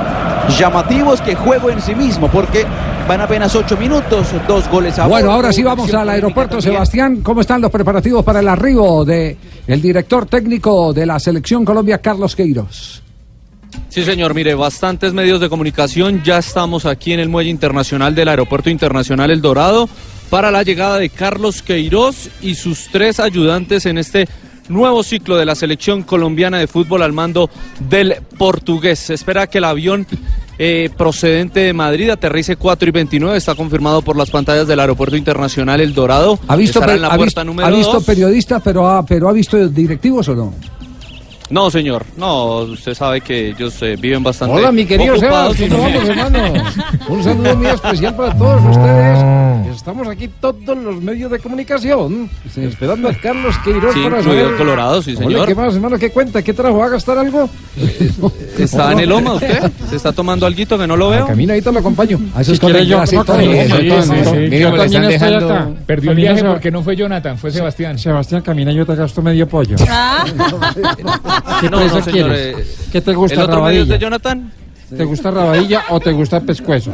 S32: llamativos que juego en sí mismo porque van apenas ocho minutos, dos goles a
S6: Bueno, ahora sí vamos al aeropuerto. Sebastián. ¿Cómo están los preparativos para el arribo de el director técnico de la selección Colombia, Carlos Queiroz?
S30: Sí, señor, mire, bastantes medios de comunicación. Ya estamos aquí en el muelle internacional del Aeropuerto Internacional El Dorado para la llegada de Carlos Queiroz y sus tres ayudantes en este nuevo ciclo de la selección colombiana de fútbol al mando del portugués. Se espera que el avión eh, procedente de Madrid aterrice 4 y 29. Está confirmado por las pantallas del Aeropuerto Internacional El Dorado.
S6: ¿Ha visto,
S30: en la
S6: ha
S30: puerta
S6: visto-
S30: número
S6: ha visto
S30: 2.
S6: periodistas, pero ha, pero ha visto directivos o no?
S30: No, señor. No, usted sabe que ellos eh, viven bastante
S33: Hola, mi querido Sebas. ¿cómo [LAUGHS] vamos, hermano? Un saludo muy especial para todos ustedes. Estamos aquí todos los medios de comunicación esperando a Carlos Queiroz
S30: Sí,
S33: para
S30: incluido
S33: saber...
S30: el Colorado, sí,
S33: Ole,
S30: señor.
S33: ¿Qué más, hermano? ¿Qué cuenta? ¿Qué trajo? ¿Va a gastar algo?
S30: ¿Está en el Loma usted? ¿Se está tomando alguito que no lo veo?
S33: Camina, ahí te lo acompaño.
S6: A
S33: Si quiere yo, no, camine,
S9: Sí,
S33: camine.
S9: sí, sí.
S33: Mire,
S9: Yo
S33: yo
S9: también
S33: también
S9: estoy acá. Perdió el
S33: Camina,
S9: viaje porque no fue Jonathan, fue Sebastián.
S33: Sebastián, camina, yo te gasto medio pollo. [LAUGHS] ¿Qué
S30: No,
S33: presa
S30: no, señor,
S33: quieres?
S30: eh,
S33: ¿Qué te gusta,
S30: ¿El otro medio es
S33: rabadilla?
S30: de Jonathan?
S33: ¿Te gusta rabadilla o te gusta pescuezo?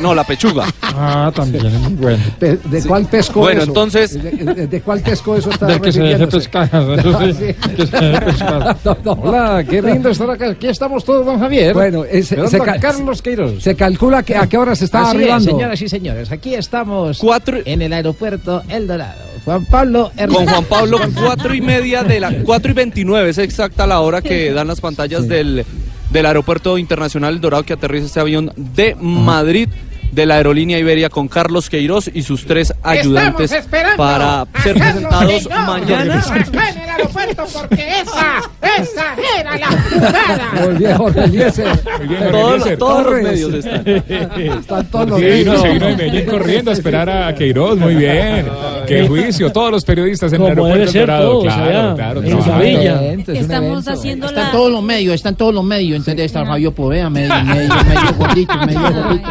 S30: No, la pechuga.
S33: Ah, también es muy bueno.
S6: ¿De cuál pesco
S30: Bueno,
S6: eso?
S30: entonces-
S6: ¿De, de- de cuál pesco eso está
S33: Del que se deje pescar. Eso sí, [LAUGHS] que se deje pescar. [LAUGHS] Hola, qué lindo estar acá. Aquí estamos todos, don Javier.
S6: Bueno, es- se,
S33: Esperando a
S6: ca-
S33: Carlos Queiroz.
S6: se calcula que a qué hora se está
S34: Así es,
S6: arribando.
S34: señoras y señores, aquí estamos
S30: Cuatro-
S34: en el aeropuerto El Dorado. Juan Pablo
S30: Con. Juan Pablo, cuatro y media de la cuatro y veintinueve es exacta la hora que dan las pantallas del, del aeropuerto internacional El Dorado que aterriza este avión de Madrid de la aerolínea Iberia con Carlos Queiroz y sus tres ayudantes para ser
S8: Carlos
S30: presentados
S8: Queiroz
S30: mañana.
S8: Acá en el aeropuerto porque esa, esa era la jugada.
S6: Muy bien, Jorge Eliezer.
S9: Muy bien, Jorge
S30: Todos, los medios están. [LAUGHS]
S6: Están todos los medios.
S9: se vino de Medellín corriendo a esperar a Queiroz, muy bien. Qué juicio, todos los periodistas en el aeropuerto
S15: ser
S9: Dorado,
S15: todos
S9: claro,
S15: allá,
S9: claro,
S15: en
S9: trabajando.
S15: Sevilla.
S7: Estamos haciendo
S33: Están todos los medios, están todos los medios. ¿Entendés? Está Fabio Povea, medio, medio, medio [LAUGHS] gordito, medio gordito.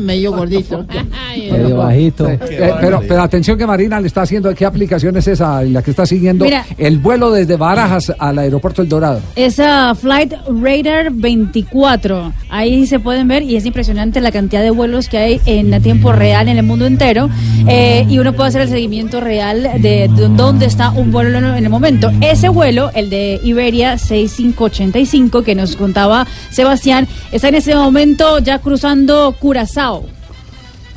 S33: Medio gordito. [LAUGHS]
S35: Medio bajito.
S6: Eh, pero, pero atención que Marina le está haciendo, ¿qué aplicación es esa en la que está siguiendo
S7: Mira.
S6: el vuelo desde Barajas al aeropuerto El Dorado?
S7: Esa Flight Radar 24. Ahí se pueden ver y es impresionante la cantidad de vuelos que hay en tiempo real en el mundo entero. Eh, y uno puede hacer el seguimiento real de, de dónde está un vuelo en el momento. Ese vuelo, el de Iberia 6585, que nos contaba Sebastián, está en ese momento ya cruzando Curazao.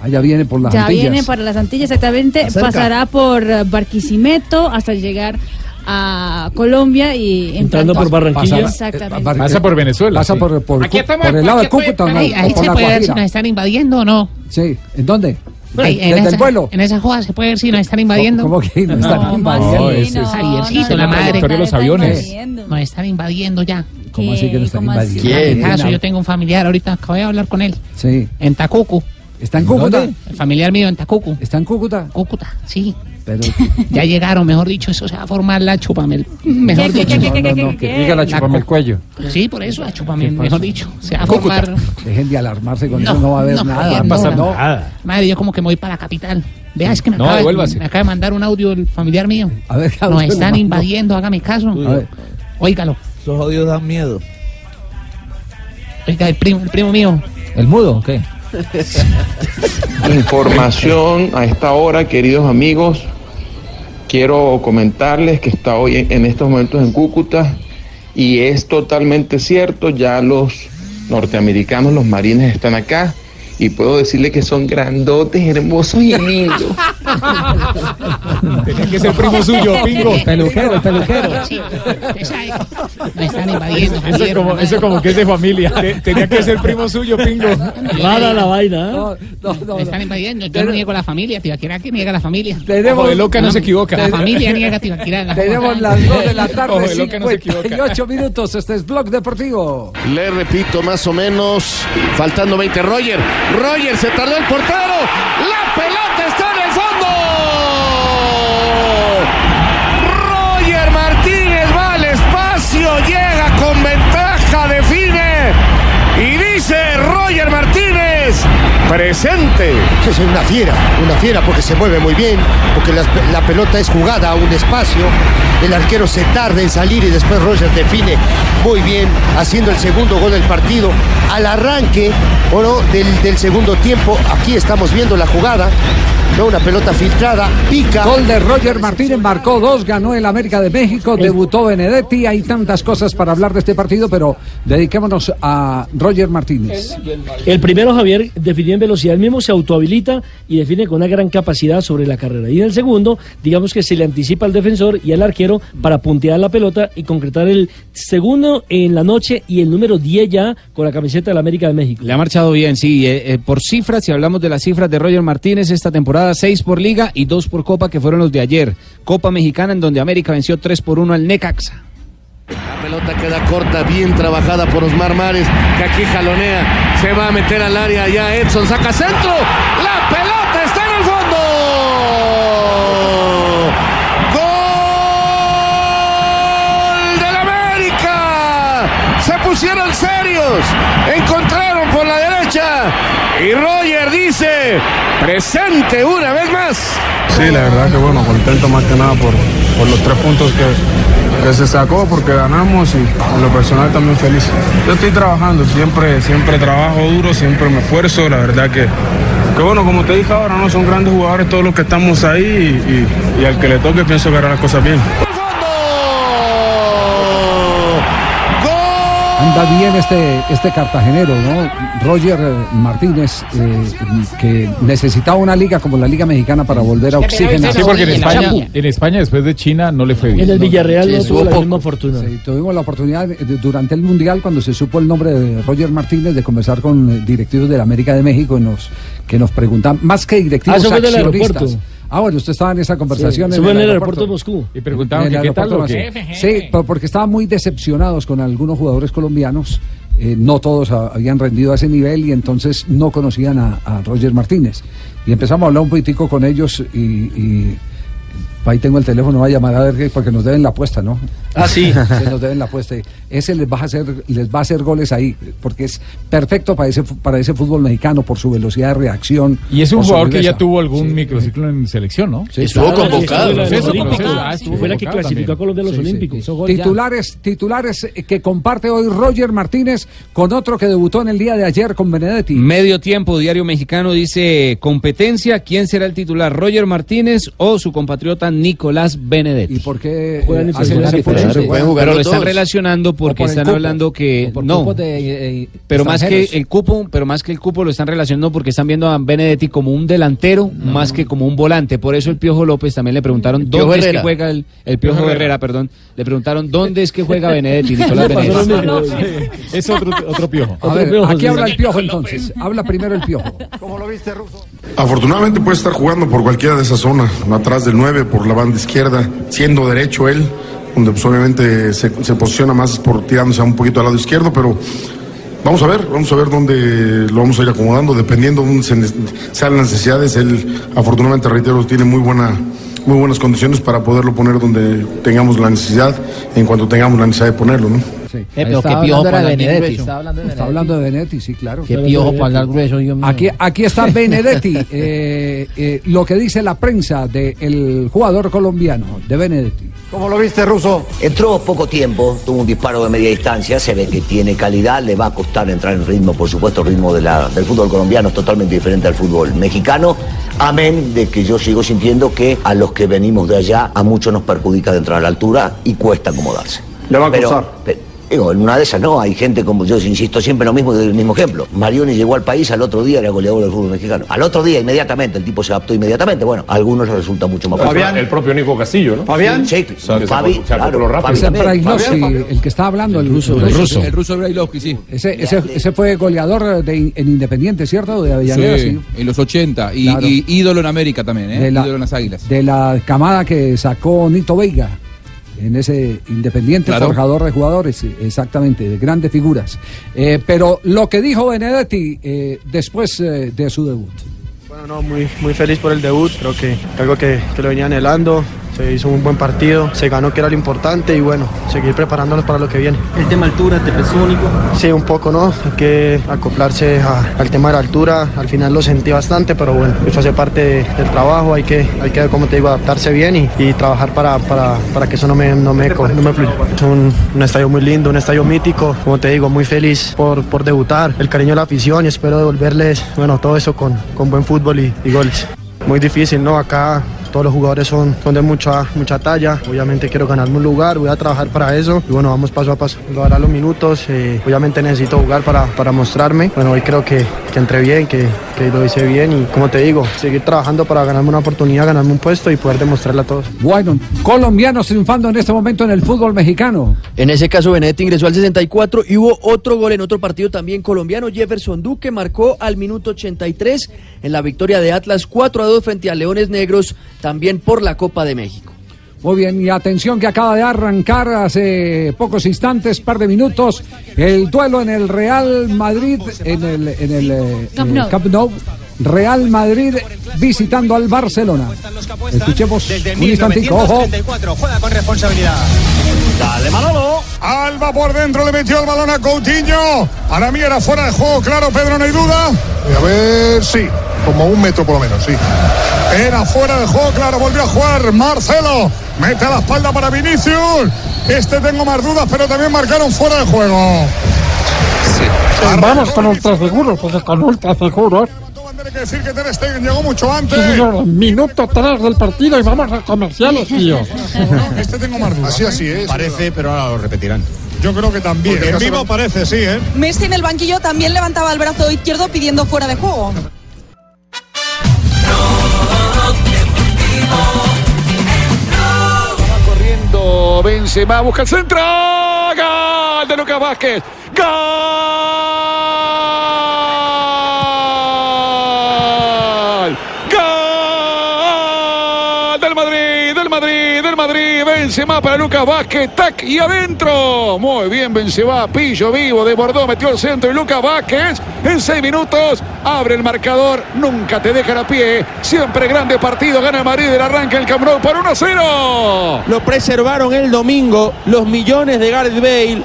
S6: Allá viene por las
S7: ya
S6: Antillas.
S7: viene para las Antillas exactamente,
S6: Cerca.
S7: pasará por eh, Barquisimeto hasta llegar a Colombia y
S15: Entrando por Barranquilla.
S7: Exactamente.
S6: Bar-
S9: Pasa por Venezuela.
S6: Pasa
S9: sí.
S6: por, por,
S8: Aquí estamos,
S6: por el lado de
S8: aquí estoy,
S6: Cúcuta, ¿no?
S16: Ahí, ahí
S6: O por
S16: se
S6: la
S16: puede ver si nos están invadiendo o no.
S6: Sí, ¿en dónde?
S16: Ay, en,
S6: Desde
S16: esa,
S6: el vuelo.
S16: en esa joda se puede ver si nos están invadiendo.
S6: ¿Cómo que nos están invadiendo?
S16: No, es la madre. Nos están invadiendo ya.
S6: ¿Cómo así que nos están invadiendo?
S16: En caso, yo tengo un familiar ahorita, acabo de hablar con él.
S6: Sí.
S16: En Tacucu.
S6: ¿Está en Cúcuta?
S16: ¿Dónde? El familiar mío en Tacucu.
S6: ¿Está en Cúcuta?
S16: Cúcuta, sí.
S6: Pero [LAUGHS]
S16: Ya llegaron, mejor dicho, eso se va a formar la chupamel. Mejor [LAUGHS]
S7: ¿Qué,
S16: dicho.
S7: qué, qué, qué, qué, qué, qué?
S6: diga la chupame el cuello.
S16: Sí, por eso la chupamel,
S6: ¿Qué pasó?
S16: mejor dicho. Se va a
S6: Cúcuta.
S16: formar.
S6: Dejen de alarmarse con
S16: No,
S6: eso, no va a haber
S16: no,
S6: nada.
S16: no va a
S6: pasar
S16: no.
S6: nada.
S16: Madre, yo como que me voy para la capital. Vea, es que me,
S6: No,
S16: acaba, me acaba de mandar un audio el familiar mío.
S6: A ver, ¿qué
S16: Nos están invadiendo, hágame caso. Óigalo.
S36: Esos odios dan miedo.
S16: Oiga, el primo, el primo mío.
S27: ¿El mudo o qué? [LAUGHS]
S37: Información a esta hora, queridos amigos. Quiero comentarles que está hoy en- en estos momentos en Cúcuta y es totalmente cierto, ya los norteamericanos, los marines están acá y puedo decirle que son grandotes, hermosos y lindos. [LAUGHS]
S12: Tenía que ser primo suyo, [LAUGHS] Pingo.
S6: Peluquero, el peluquero.
S16: Sí, Me están invadiendo.
S12: Eso
S16: Javier,
S12: como, eso como que es de familia. Te- Tenía que ser primo suyo, Pingo.
S15: Rara la vaina. ¿eh?
S16: Me están invadiendo. Yo no niego la familia. Tibaquirá que niega la familia.
S6: Tenemos- de loca no se equivoca.
S16: La familia niega Tibaquirá.
S6: Tenemos las 2 de la tarde,
S16: Ojo de loca, no se equivoca.
S6: 58 [LAUGHS] minutos. Este es Blog Deportivo.
S25: Le repito, más o menos, faltando 20. Roger, Roger, se tardó el portero. La pelota está en el fondo. Roger Martínez va al espacio, llega con ventaja, define. Y dice Roger Martínez, presente.
S38: Es una fiera, una fiera porque se mueve muy bien, porque la, la pelota es jugada a un espacio, el arquero se tarda en salir y después Roger define muy bien, haciendo el segundo gol del partido. Al arranque ¿o no? del, del segundo tiempo, aquí estamos viendo la jugada, ¿no? una pelota filtrada, pica.
S6: Gol de Roger Martínez, marcó dos, ganó el América de México, debutó Benedetti. Hay tantas cosas para hablar de este partido, pero dediquémonos a Roger Martínez.
S15: El primero, Javier, definió velocidad, el mismo se autohabilita y define con una gran capacidad sobre la carrera. Y en el segundo, digamos que se le anticipa al defensor y al arquero para puntear la pelota y concretar el segundo en la noche y el número 10 ya con la camiseta de la América de México.
S39: Le ha marchado bien, sí. eh, eh, por cifras, si hablamos de las cifras de Roger Martínez esta temporada, 6 por Liga y 2 por Copa, que fueron los de ayer. Copa Mexicana, en donde América venció 3 por 1 al Necaxa.
S25: La pelota queda corta, bien trabajada por Osmar Mares, que aquí jalonea, se va a meter al área, ya Edson saca centro, la pelota está en el fondo. ¡Gol del América! Se pusieron serios, encontraron por la derecha y Roger dice, presente una vez más.
S40: Sí, la verdad que bueno, contento más que nada por, por los tres puntos que, que se sacó, porque ganamos y en lo personal también feliz. Yo estoy trabajando, siempre, siempre trabajo duro, siempre me esfuerzo, la verdad que, que bueno, como te dije ahora, no son grandes jugadores todos los que estamos ahí y, y- y al que le toque pienso que hará las cosas bien.
S6: Anda bien este, este cartagenero, ¿no? Roger Martínez, eh, que necesitaba una liga como la Liga Mexicana para volver a oxigenar.
S12: Sí, porque en España, en España, después de China, no le fue bien.
S15: En el Villarreal no
S6: Sí,
S15: tuvo la
S6: poco.
S15: misma fortuna.
S6: Sí, tuvimos la oportunidad de- durante el Mundial, cuando se supo el nombre de Roger Martínez, de conversar con eh, directivos de la América de México y nos, que nos preguntan, más que directivos
S15: Ah,
S6: accionistas. Ah, bueno, usted estaba en esa conversación.
S15: Sí, en el aeropuerto de Moscú.
S12: Y preguntaban que qué tal
S6: aeropuerto
S12: o
S6: de
S12: qué.
S6: Moscú. Sí, pero porque estaban muy decepcionados con algunos jugadores colombianos. eh, no todos a- habían rendido a ese nivel y entonces no conocían a, a Roger Martínez. Y empezamos a hablar un poquitico con ellos y, y ahí tengo el teléfono, va a llamar a ver porque nos deben la apuesta, ¿no?
S15: Ah, sí. [LAUGHS]
S6: Se nos deben la apuesta. Ese les va a hacer, les va a hacer goles ahí, porque es perfecto para ese, para ese fútbol mexicano por su velocidad de reacción.
S12: Y es un jugador que ya tuvo algún microciclo en selección, ¿no?
S6: Sí, Estuvo claro, convocado.
S15: Fue la de los
S12: Proceso. Ah, estuvo
S15: Fue la que clasificó a
S12: también.
S15: Colombia a los
S6: Sí, sí.
S15: Olímpicos.
S6: Titulares, titulares eh, que comparte hoy Roger Martínez con otro que debutó en el día de ayer con Benedetti.
S39: Medio tiempo, Diario Mexicano dice competencia, ¿quién será el titular? ¿Roger Martínez o su compatriota Nicolás Benedetti. ¿Y
S6: por qué
S39: juegan
S6: hacen?
S39: Pero lo están relacionando porque
S6: por
S39: están
S6: cupo.
S39: hablando que
S27: por
S39: no.
S27: de, eh,
S39: Pero más que el cupo, pero más que el cupo lo están relacionando porque están viendo a Benedetti como un delantero más que como un volante. Por eso el Piojo López también le preguntaron
S27: Piojo
S39: dónde es que juega el, el Piojo
S27: Piojo
S39: Herrera, perdón. Le preguntaron dónde es que juega Benedetti, [LAUGHS] Nicolás
S6: lo
S39: Benedetti.
S12: Es otro, otro piojo.
S6: A ver, aquí habla el piojo entonces. Habla primero el piojo.
S41: Afortunadamente puede estar jugando por cualquiera de esas zonas, atrás del 9, por la banda izquierda, siendo derecho él, donde pues obviamente se, se posiciona más por tirándose un poquito al lado izquierdo, pero vamos a ver, vamos a ver dónde lo vamos a ir acomodando, dependiendo de dónde sean las necesidades. Él, afortunadamente, reitero, tiene muy buena muy buenas condiciones para poderlo poner donde tengamos la necesidad, en cuanto tengamos la necesidad de ponerlo, ¿no?
S6: Sí.
S28: pero qué piojo para
S6: de
S28: hablar bien
S6: Benedetti.
S28: grueso. Estaba hablando de
S6: Está hablando de Benedetti, sí, claro.
S28: Qué piojo para hablar grueso, Dios mío.
S6: Aquí, aquí está Benedetti, [LAUGHS] eh, eh, lo que dice la prensa del jugador colombiano, de Benedetti.
S42: ¿Cómo lo viste, Ruso? Entró poco tiempo, tuvo un disparo de media distancia, se ve que tiene calidad, le va a costar entrar en ritmo, por supuesto, el ritmo de la- del fútbol colombiano es totalmente diferente al fútbol mexicano, amén de que yo sigo sintiendo que a los que venimos de allá, a muchos nos perjudica de entrar a la altura y cuesta acomodarse. Le va a costar. Digo, en una de esas no, hay gente como yo insisto siempre lo mismo del mismo ejemplo. Marioni llegó al país al otro día, era goleador del fútbol mexicano. Al otro día, inmediatamente, el tipo se adaptó inmediatamente. Bueno, a algunos les resulta mucho más fácil.
S36: El propio Nico Castillo, ¿no?
S42: Fabián. Sí, Fabi, claro, Fabi
S6: Ese
S42: también.
S6: Brailovsky, el que está hablando, el, ruso.
S43: El ruso. El ruso Brailovsky, sí.
S6: Ese, ese, ese fue goleador de, en Independiente, ¿cierto? De Avellaneda, sí.
S43: Sí, en los 80. Y,
S6: Claro.
S43: y ídolo en América también, ¿eh?
S6: La-
S43: ídolo en las águilas.
S6: De la camada que sacó Nito Veiga en ese Independiente
S43: Claro.
S6: forjador de jugadores, exactamente, de grandes figuras. Eh, pero lo que dijo Benedetti eh, después eh, de su debut.
S44: Bueno, no, muy, muy feliz por el debut, creo que algo que, que lo venía anhelando, se hizo un buen partido, se ganó que era lo importante y bueno, seguir preparándonos para lo que viene. ¿El tema altura te pesó, Nico? Sí, un poco, ¿no? Hay que acoplarse a- al tema de la altura, al final lo sentí bastante, pero bueno, eso hace parte de- del trabajo, hay que, hay que, como te digo, adaptarse bien y, y trabajar para, para, para que eso no me, no me, no me fluya. Es un, un estadio muy lindo, un estadio mítico, como te digo, muy feliz por, por debutar, el cariño de la afición y espero devolverles, bueno, todo eso con, con buen fútbol y, y goles. Muy difícil, ¿no? Acá todos los jugadores son, son de mucha, mucha talla. Obviamente quiero ganarme un lugar, voy a trabajar para eso. Y bueno, vamos paso a paso. Lo hará los minutos. eh, obviamente necesito jugar para, para mostrarme. Bueno, hoy creo que, que entré bien, que, que lo hice bien. Y como te digo, seguir trabajando para ganarme una oportunidad, ganarme un puesto y poder demostrarle a todos.
S6: Bueno, colombianos triunfando en este momento en el fútbol mexicano.
S45: En ese caso, Benedetti ingresó al 64 y hubo otro gol en otro partido también colombiano. Jefferson Duque marcó al minuto 83 en la victoria de Atlas 4 a 2 frente a Leones Negros, también por la Copa de México.
S6: Muy bien, y atención que acaba de arrancar hace pocos instantes, par de minutos, el duelo en el Real Madrid, en el, en el eh,
S7: Camp
S6: eh,
S7: Nou.
S6: Camp Nou. Real Madrid visitando al Barcelona. Escuchemos un instantico, ojo.
S5: 1934, juega con responsabilidad.
S31: Dale Manolo. Alba por dentro le metió el balón a Coutinho. Para mí era fuera de juego, claro, Pedro, no hay duda.
S46: A ver, sí, como un metro por lo menos, sí.
S31: Era fuera de juego, claro, volvió a jugar Marcelo. Mete a la espalda para Vinicius. Este tengo más dudas, pero también marcaron fuera de juego.
S21: Vamos con ultra seguros, porque con ultra
S31: Hay que decir que Ter Stegen llegó mucho
S21: Sí,
S31: antes.
S21: señor, minuto 3 del partido y vamos a comerciales, tío. [LAUGHS]
S31: Este tengo más dudas.
S46: Así, así es.
S31: Parece,
S46: pero ahora lo repetirán.
S31: Yo creo que también.
S46: Porque
S31: En vivo parece, sí, ¿eh?
S47: Messi en el banquillo también levantaba el brazo izquierdo pidiendo fuera de juego.
S31: corriendo Benzema, busca el centro. Gol de Lucas Vázquez. Gol. Gol del Madrid, del Madrid, del Madrid. Benzema para Lucas Vázquez. Tac y adentro. Muy bien Benzema. Pillo vivo de Bordeaux metió el centro y Lucas Vázquez en seis minutos abre el marcador. Nunca te dejan a pie. Siempre grande partido. Gana Madrid del arranque el Nou por 1 a 0.
S48: Lo preservaron el domingo los millones de Gareth Bale.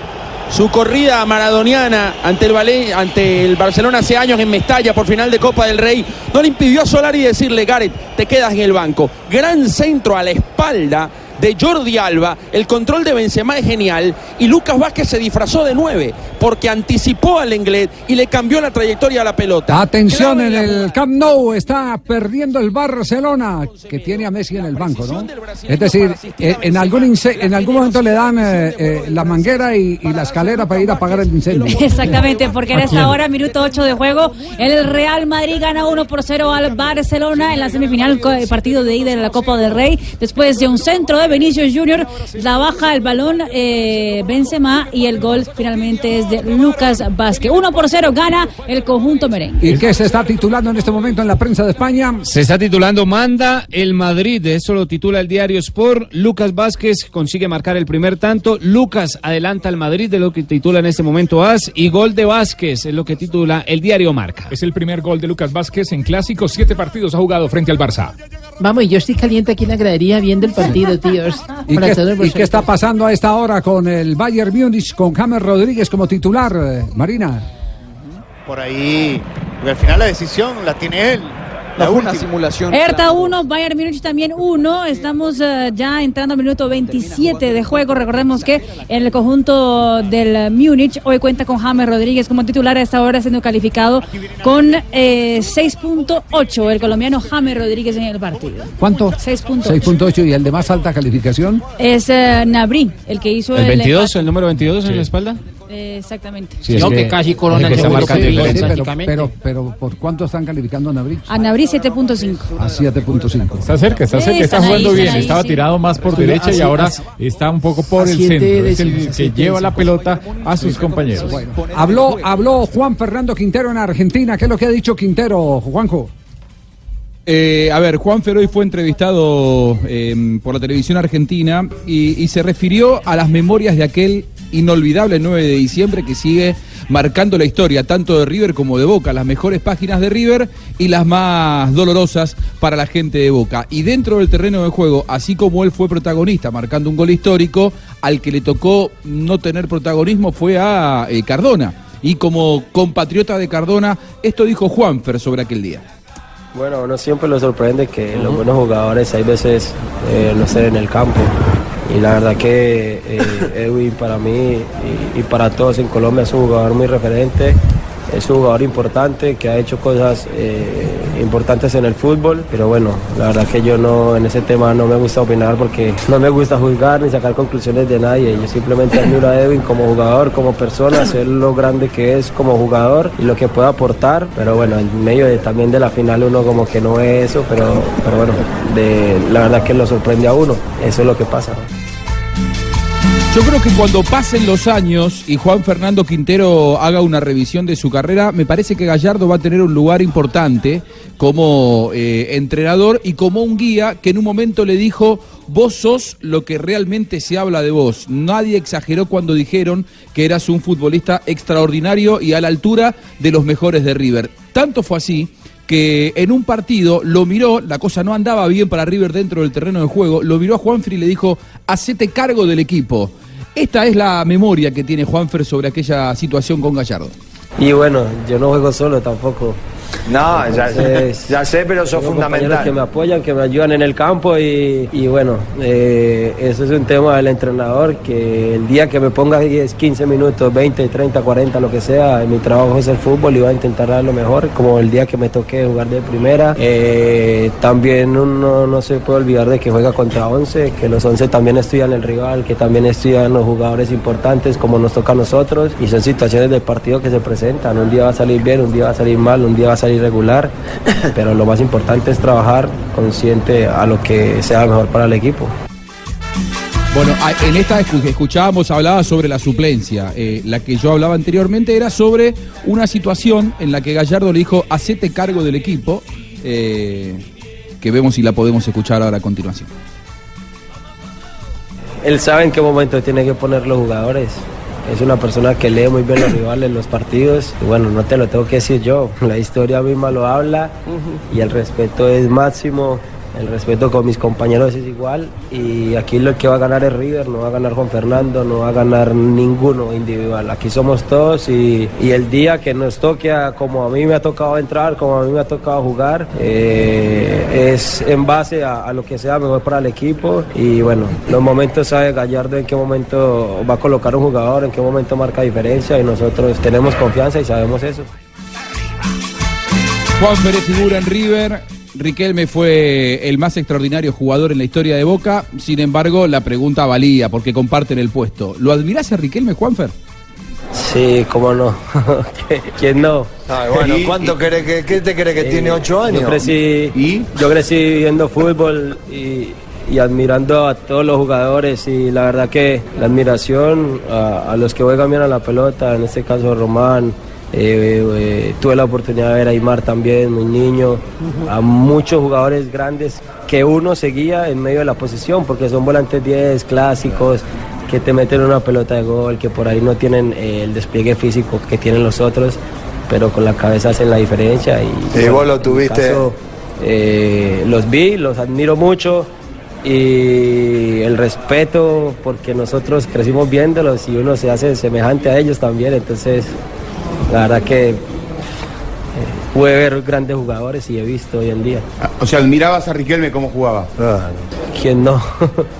S48: Su corrida maradoniana ante el, Valen- ante el Barcelona hace años en Mestalla por final de Copa del Rey no le impidió a Solari decirle, Gareth, te quedas en el banco. Gran centro a la espalda de Jordi Alba, el control de Benzema es genial y Lucas Vázquez se disfrazó de nueve porque anticipó al Lenglet y le cambió la trayectoria a la pelota.
S6: Atención en el Camp Nou, está perdiendo el Barcelona, que tiene a Messi en el banco, ¿no? Es decir, eh, en algún, en algún momento le dan eh, eh, la manguera y, y la escalera para ir a apagar el incendio.
S7: Exactamente, porque en
S6: ¿A
S7: esta hora, minuto 8 de juego, el Real Madrid gana 1 por 0 al Barcelona en la semifinal partido de ida de la Copa del Rey. Después de un centro de Vinicius Junior, la baja el balón eh, Benzema y el gol finalmente es de Lucas Vázquez. 1 por 0 gana el conjunto merengue.
S6: ¿Y qué se está titulando en este momento en la prensa de España?
S39: Se está titulando Manda el Madrid, eso lo titula el diario Sport. Lucas Vázquez consigue marcar el primer tanto. Lucas adelanta al Madrid de lo que titula en este momento As. Y gol de Vázquez es lo que titula el diario Marca.
S49: Es el primer gol de Lucas Vázquez en clásicos. Siete partidos ha jugado frente al Barça.
S8: Vamos, y yo estoy caliente aquí en la gradería viendo el partido, [LAUGHS]
S6: ¿Y
S8: Para
S6: qué,
S8: todos
S6: y
S8: vosotros.
S6: qué está pasando a esta hora con el Bayern Múnich, con James Rodríguez como titular, eh, Marina?
S31: Por ahí, porque al final la decisión la tiene él. La
S43: fue una simulación.
S7: Hertha 1, Bayern Múnich también 1. Estamos eh, ya entrando al minuto 27 de juego. Recordemos que el conjunto del Múnich hoy cuenta con James Rodríguez como titular a esta hora siendo calificado con eh, 6.8 el colombiano James Rodríguez en el partido.
S6: ¿Cuánto?
S7: 6.8.
S6: 6.8 y el de más alta calificación.
S7: Es Nabri el que hizo
S39: El
S7: el,
S39: 22, el número 22 en la espalda.
S7: Eh, exactamente.
S6: Sí, es
S8: No, que casi Corona
S6: pero,
S8: prácticamente.
S6: pero, pero, ¿por cuánto están calificando a Nabri?
S7: A Nabri 7.5.
S6: A 7.5.
S12: Está cerca, está cerca, está
S7: ahí,
S12: jugando bien.
S7: ahí,
S12: Estaba
S7: sí.
S12: tirado más por derecha y ahora
S8: así-
S12: está un poco por el centro. Es el que lleva la pelota a sus compañeros.
S6: Habló, habló Juan Fernando Quintero en Argentina. ¿Qué es lo que ha dicho Quintero, Juanjo?
S22: Eh, a ver, Juan Feroy fue entrevistado eh, por la televisión argentina y, y se refirió a las memorias de aquel inolvidable 9 de diciembre que sigue marcando la historia tanto de River como de Boca, las mejores páginas de River y las más dolorosas para la gente de Boca. Y dentro del terreno de juego, así como él fue protagonista marcando un gol histórico, al que le tocó no tener protagonismo fue a eh, Cardona. Y como compatriota de Cardona, esto dijo Juanfer sobre aquel día.
S50: Bueno, uno siempre lo sorprende que los buenos jugadores hay veces eh, no estén en el campo. Y la verdad que eh, Edwin para mí y, para todos en Colombia es un jugador muy referente, es un jugador importante que ha hecho cosas eh, importantes en el fútbol. Pero bueno, la verdad que yo no en ese tema no me gusta opinar porque [LAUGHS] no me gusta juzgar ni sacar conclusiones de nadie. Yo simplemente admiro a Edwin como jugador, como persona, sé lo grande que es como jugador y lo que puede aportar. Pero bueno, en medio de, también de la final uno como que no ve eso, pero, pero bueno, de, la verdad que lo sorprende a uno. Eso es lo que pasa.
S22: Yo creo que cuando pasen los años y Juan Fernando Quintero haga una revisión de su carrera, me parece que Gallardo va a tener un lugar importante como eh, entrenador y como un guía que en un momento le dijo, vos sos lo que realmente se habla de vos. Nadie exageró cuando dijeron que eras un futbolista extraordinario y a la altura de los mejores de River. Tanto fue así que en un partido lo miró, la cosa no andaba bien para River dentro del terreno de juego, lo miró a Juanfer y le dijo, hacete cargo del equipo. Esta es la memoria que tiene Juanfer sobre aquella situación con Gallardo.
S50: Y bueno, yo no juego solo tampoco.
S51: No, ya,
S50: Entonces,
S51: ya sé, pero sos
S50: tengo compañeros
S51: fundamental.
S50: que me apoyan, que me ayudan en el campo y, y bueno, eh, eso es un tema del entrenador que el día que me ponga 10, 15 minutos, 20, 30, 40, lo que sea, mi trabajo es el fútbol y voy a intentar dar lo mejor, como el día que me toque jugar de primera. Eh, también uno no se puede olvidar de que juega contra 11, que los 11 también estudian el rival, que también estudian los jugadores importantes como nos toca a nosotros y son situaciones del partido que se presentan. Un día va a salir bien, un día va a salir mal, un día va a salir regular, [COUGHS] pero lo más importante es trabajar consciente a lo que sea mejor para el equipo.
S22: Bueno, en esta escu- escuchábamos, hablaba sobre la suplencia. Eh, la que yo hablaba anteriormente era sobre una situación en la que Gallardo le dijo, hacete cargo del equipo, eh, que vemos si la podemos escuchar ahora a continuación.
S50: Él sabe en qué momento tiene que poner los jugadores. Es una persona que lee muy bien los rivales, los partidos. Y bueno, no te lo tengo que decir yo. [LAUGHS] La historia misma lo habla y el respeto es máximo el respeto con mis compañeros es igual y aquí lo que va a ganar es River, no va a ganar Juan Fernando, no va a ganar ninguno individual. Aquí somos todos y, y el día que nos toque, como a mí me ha tocado entrar, como a mí me ha tocado jugar, eh, es en base a, a lo que sea mejor para el equipo y bueno, los momentos sabe Gallardo en qué momento va a colocar un jugador, en qué momento marca diferencia y nosotros tenemos confianza y sabemos eso.
S22: Juan Pérez figura en River. Riquelme fue el más extraordinario jugador en la historia de Boca. Sin embargo, la pregunta valía porque comparten el puesto. ¿Lo admirás a Riquelme, Juanfer?
S50: Sí, cómo no. [LAUGHS] ¿Quién no?
S51: bueno, [LAUGHS] ¿cuánto cree que, qué te cree que tiene ocho años?
S50: Yo crecí, yo crecí viendo fútbol y, y admirando a todos los jugadores y la verdad que la admiración a, a los que juegan bien a la pelota, en este caso Román, eh, eh, tuve la oportunidad de ver a Aymar también, muy niño, a muchos jugadores grandes que uno seguía en medio de la posición porque son volantes 10 clásicos que te meten una pelota de gol, que por ahí no tienen eh, el despliegue físico que tienen los otros, pero con la cabeza hacen la diferencia. Y,
S51: Y vos lo tuviste.
S50: caso, los vi, los admiro mucho y el respeto porque nosotros crecimos viéndolos y uno se hace semejante a ellos también, entonces la verdad que eh, pude ver grandes jugadores y he visto hoy en día.
S36: O sea, admirabas a Riquelme cómo jugaba.
S50: ¿Quién no?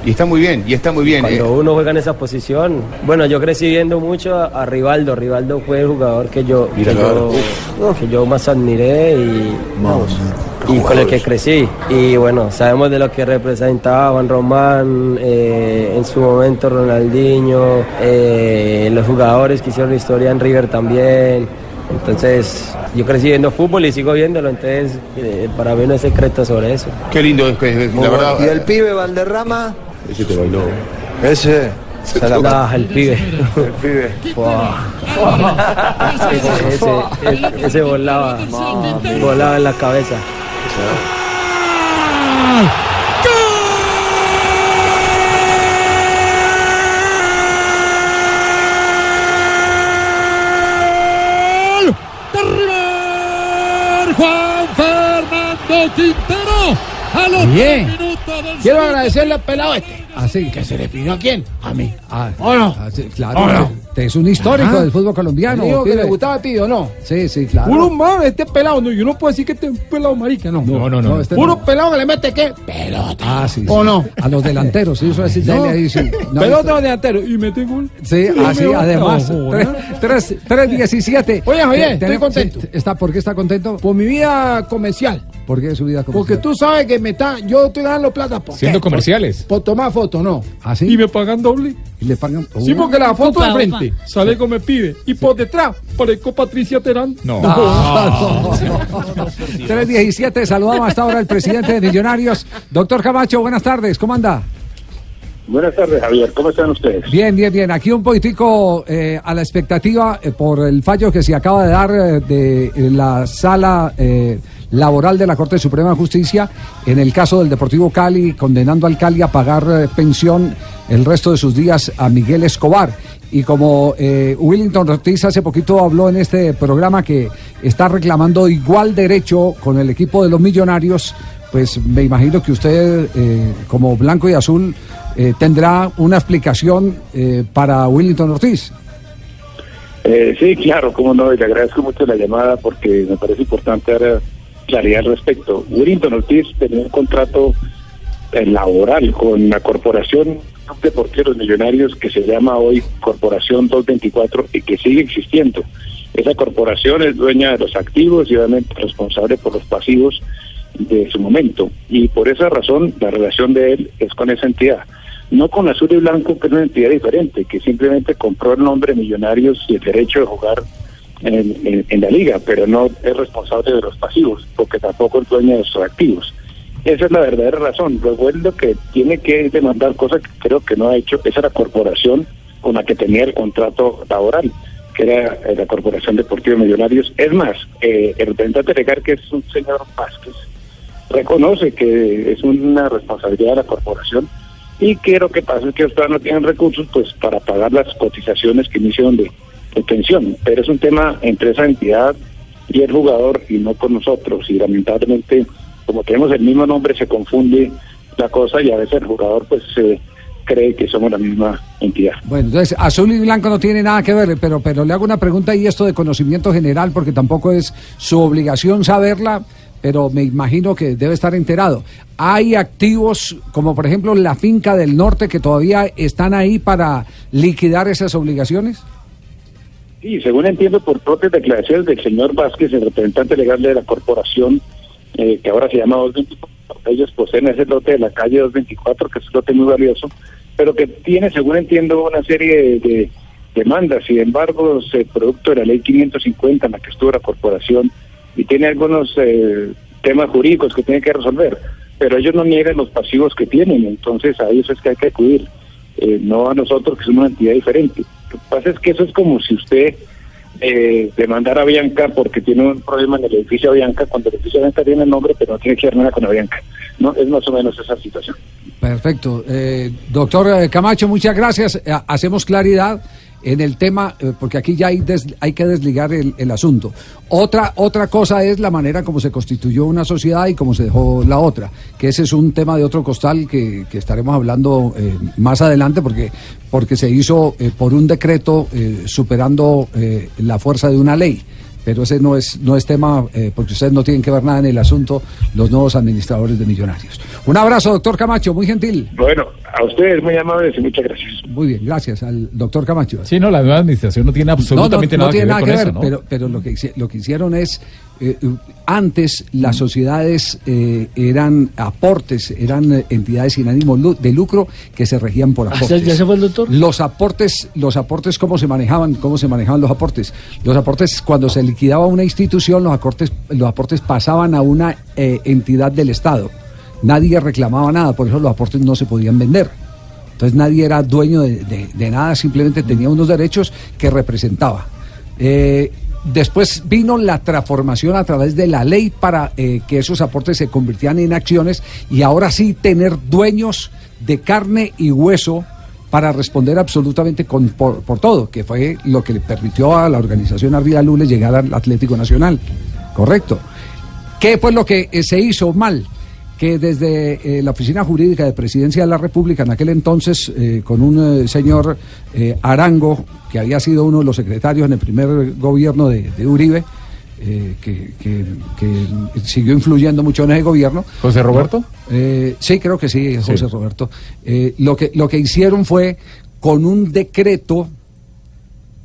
S36: Y está muy bien, y está muy bien.
S50: Cuando
S36: eh.
S50: uno juega en esa posición, bueno, yo crecí viendo mucho a, a Rivaldo. Rivaldo fue el jugador que yo, que yo, que yo más admiré y, y con el que crecí. Y bueno, sabemos de lo que representaba Juan Román, eh, en su momento Ronaldinho, eh, los jugadores que hicieron historia en River también. Entonces, yo crecí viendo fútbol y sigo viéndolo, entonces eh, para mí no hay secreto sobre eso.
S36: Qué lindo es, que es,
S51: Muy
S36: la verdad.
S51: ¿Y el pibe Valderrama?
S36: Ese te bailó.
S51: Ese.
S50: Ah, el pibe.
S51: El pibe.
S50: ese, ese, ese- ese volaba, volaba en la cabeza.
S21: ¡Gol! ¡De River! Juan Fernando Quintero. A los
S8: Bien.
S21: minutos del
S8: Quiero agradecerle al pelado este.
S6: Así.
S8: ¿Que se le pidió a quién? A mí.
S6: Ah,
S8: ¿O no?
S6: ah, claro.
S8: ¿O no?
S6: Usted es un histórico
S8: Ajá.
S6: del fútbol colombiano.
S8: Dijo que le gustaba el pibe, ¿o no?
S6: Sí, sí, claro.
S8: Puro man, este pelado. No, yo no puedo decir que este es un pelado marica, no.
S6: No, no, no. este
S8: Puro
S6: no.
S8: pelado que le mete qué? Pelota.
S6: Ah, sí.
S8: ¿O
S6: sí.
S8: no?
S6: A los delanteros, sí, eso es
S8: No.
S6: ahí, sí. No,
S8: pelota delantero. Y mete gol.
S6: Sí, así, además.
S8: No,
S6: tres- tres- tres diecisiete.
S8: Oye, Javier,
S6: Te-
S8: estoy contento.
S6: está, ¿Por qué está contento?
S8: Por mi vida comercial.
S6: ¿Por qué su vida comercial?
S8: Porque tú sabes que me está, yo estoy ganando plata por
S12: Siendo
S8: qué?
S12: comerciales.
S8: Por, por tomar fotos, no.
S6: ¿Ah, sí?
S8: Y me pagan doble.
S6: Y le pagan.
S8: Sí, porque la foto de frente sale como me pide. Y por detrás parezco Patricia Terán.
S12: No.
S6: Ah, 317, saludamos hasta ahora al presidente de Millonarios. Doctor Camacho, buenas tardes, ¿cómo anda?
S52: Buenas tardes, Javier. ¿Cómo están ustedes?
S6: Bien, bien, bien. Aquí un poquitico eh, a la expectativa eh, por el fallo que se acaba de dar eh, de eh, la sala eh, laboral de la Corte Suprema de Justicia en el caso del Deportivo Cali, condenando al Cali a pagar eh, pensión el resto de sus días a Miguel Escobar. Y como eh, Willington Ortiz hace poquito habló en este programa que está reclamando igual derecho con el equipo de los millonarios, pues me imagino que usted, eh, como blanco y azul, eh, tendrá una explicación eh, para Willington Ortiz.
S52: Sí, claro, cómo no, y le agradezco mucho la llamada porque me parece importante dar claridad al respecto. Willington Ortiz tenía un contrato eh, laboral con la corporación de porteros millonarios que se llama hoy Corporación 224 y que sigue existiendo. Esa corporación es dueña de los activos y obviamente responsable por los pasivos de su momento. Y por esa razón la relación de él es con esa entidad. No con Azul y Blanco, que es una entidad diferente, que simplemente compró el nombre Millonarios y el derecho de jugar en, en- en la liga, pero no es responsable de los pasivos, porque tampoco es dueña de sus activos. Esa es la verdadera razón. Luego él lo que tiene que demandar, cosa que creo que no ha hecho, es a la corporación con la que tenía el contrato laboral, que era eh, la Corporación Deportiva Millonarios. Es más, eh, el representante legal, que es un señor Vázquez, reconoce que es una responsabilidad de la corporación y que lo que pasa es que ustedes no tienen recursos pues para pagar las cotizaciones que iniciaron de, pensión, pero es un tema entre esa entidad y el jugador y no con nosotros y lamentablemente como tenemos el mismo nombre se confunde la cosa y a veces el jugador pues eh, cree que somos la misma entidad.
S6: Bueno, entonces azul y blanco no tiene nada que ver, pero, pero le hago una pregunta y esto de conocimiento general, porque tampoco es su obligación saberla, pero me imagino que debe estar enterado. ¿Hay activos como por ejemplo la finca del norte que todavía están ahí para liquidar esas obligaciones?
S52: Sí, según entiendo por propias declaraciones del señor Vázquez, el representante legal de la corporación, eh, que ahora se llama 224, ellos poseen ese lote de la calle 224, que es un lote muy valioso, pero que tiene, según entiendo, una serie de, de demandas y embargos eh, producto de la ley 550 en la que estuvo la corporación y tiene algunos eh, temas jurídicos que tiene que resolver, pero ellos no niegan los pasivos que tienen, entonces a ellos es que hay que acudir, eh, no a nosotros que somos una entidad diferente. Que pasa es que eso es como si usted eh, a Bianca porque tiene un problema en el edificio Avianca, cuando el edificio Avianca tiene el nombre, pero no tiene que ver nada con Avianca. ¿no? Es más o menos esa situación.
S6: Perfecto. Eh, doctor eh, Camacho, muchas gracias. Eh, hacemos claridad en el tema, eh, porque aquí ya hay, des- hay que desligar el, el asunto. Otra, otra cosa es la manera como se constituyó una sociedad y cómo se dejó la otra, que ese es un tema de otro costal que, que estaremos hablando eh, más adelante, porque, porque se hizo eh, por un decreto eh, superando eh, la fuerza de una ley. Pero ese no es, no es tema, eh, porque ustedes no tienen que ver nada en el asunto, los nuevos administradores de millonarios. Un abrazo, doctor Camacho, muy gentil.
S52: Bueno, a ustedes muy amables y muchas gracias.
S6: Muy bien, gracias al doctor Camacho.
S12: Sí, no, la nueva administración no tiene absolutamente
S6: no, no, no
S12: nada,
S6: tiene
S12: que ver
S6: nada
S12: con
S6: que
S12: eso,
S6: ver,
S12: ¿no?
S6: pero, pero lo, que, lo que hicieron es, eh, eh, antes las sociedades eh, eran aportes, eran entidades sin ánimo de lucro que se regían por
S8: Ah,
S6: aportes.
S8: ¿ya se fue el doctor?
S6: Los aportes, los aportes, ¿cómo se manejaban? ¿Cómo se manejaban los aportes? Los aportes, cuando se liquidaba una institución, los aportes, los aportes pasaban a una eh, entidad del Estado. Nadie reclamaba nada, por eso los aportes no se podían vender. Entonces nadie era dueño de, de- de nada, simplemente tenía unos derechos que representaba. Eh, después vino la transformación a través de la ley para eh, que esos aportes se convirtieran en acciones y ahora sí tener dueños de carne y hueso para responder absolutamente por todo, que fue lo que le permitió a la organización Ardila Lules llegar al Atlético Nacional. Correcto. ¿Qué fue lo que eh, se hizo mal? Que desde eh, la Oficina Jurídica de Presidencia de la República, en aquel entonces, eh, con un eh, señor Arango, que había sido uno de los secretarios en el primer gobierno de, de Uribe, eh, que, que- que siguió influyendo mucho en ese gobierno.
S12: ¿José Roberto?
S6: Eh, sí, creo que sí, José Roberto. Eh, lo, que, lo que hicieron fue, con un decreto,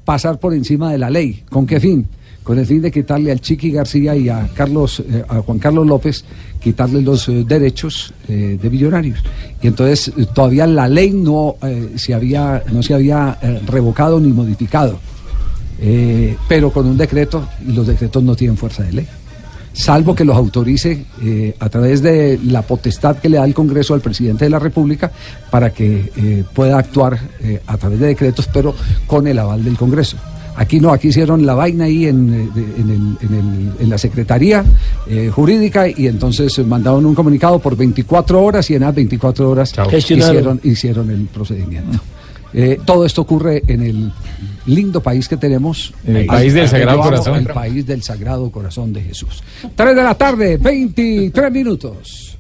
S6: pasar por encima de la ley. ¿Con qué fin? Con el fin de quitarle al Chiqui García y a Carlos, eh, a Juan Carlos López, quitarle los eh, derechos eh, de millonarios. Y entonces eh, todavía la ley no, se había, no se había revocado ni modificado. Pero con un decreto, y los decretos no tienen fuerza de ley salvo que los autorice a través de la potestad que le da el Congreso al presidente de la República para que pueda actuar a través de decretos, pero con el aval del Congreso. Aquí no, aquí hicieron la vaina ahí en, eh, en, el- en el- en la Secretaría eh, Jurídica y entonces mandaron un comunicado por 24 horas y en las 24 horas hicieron, hicieron el procedimiento. Eh, todo esto ocurre en el lindo país que tenemos.
S12: El país del Sagrado
S6: amo,
S12: Corazón.
S6: El país del Sagrado Corazón de Jesús. 3 de la tarde, 23 minutos.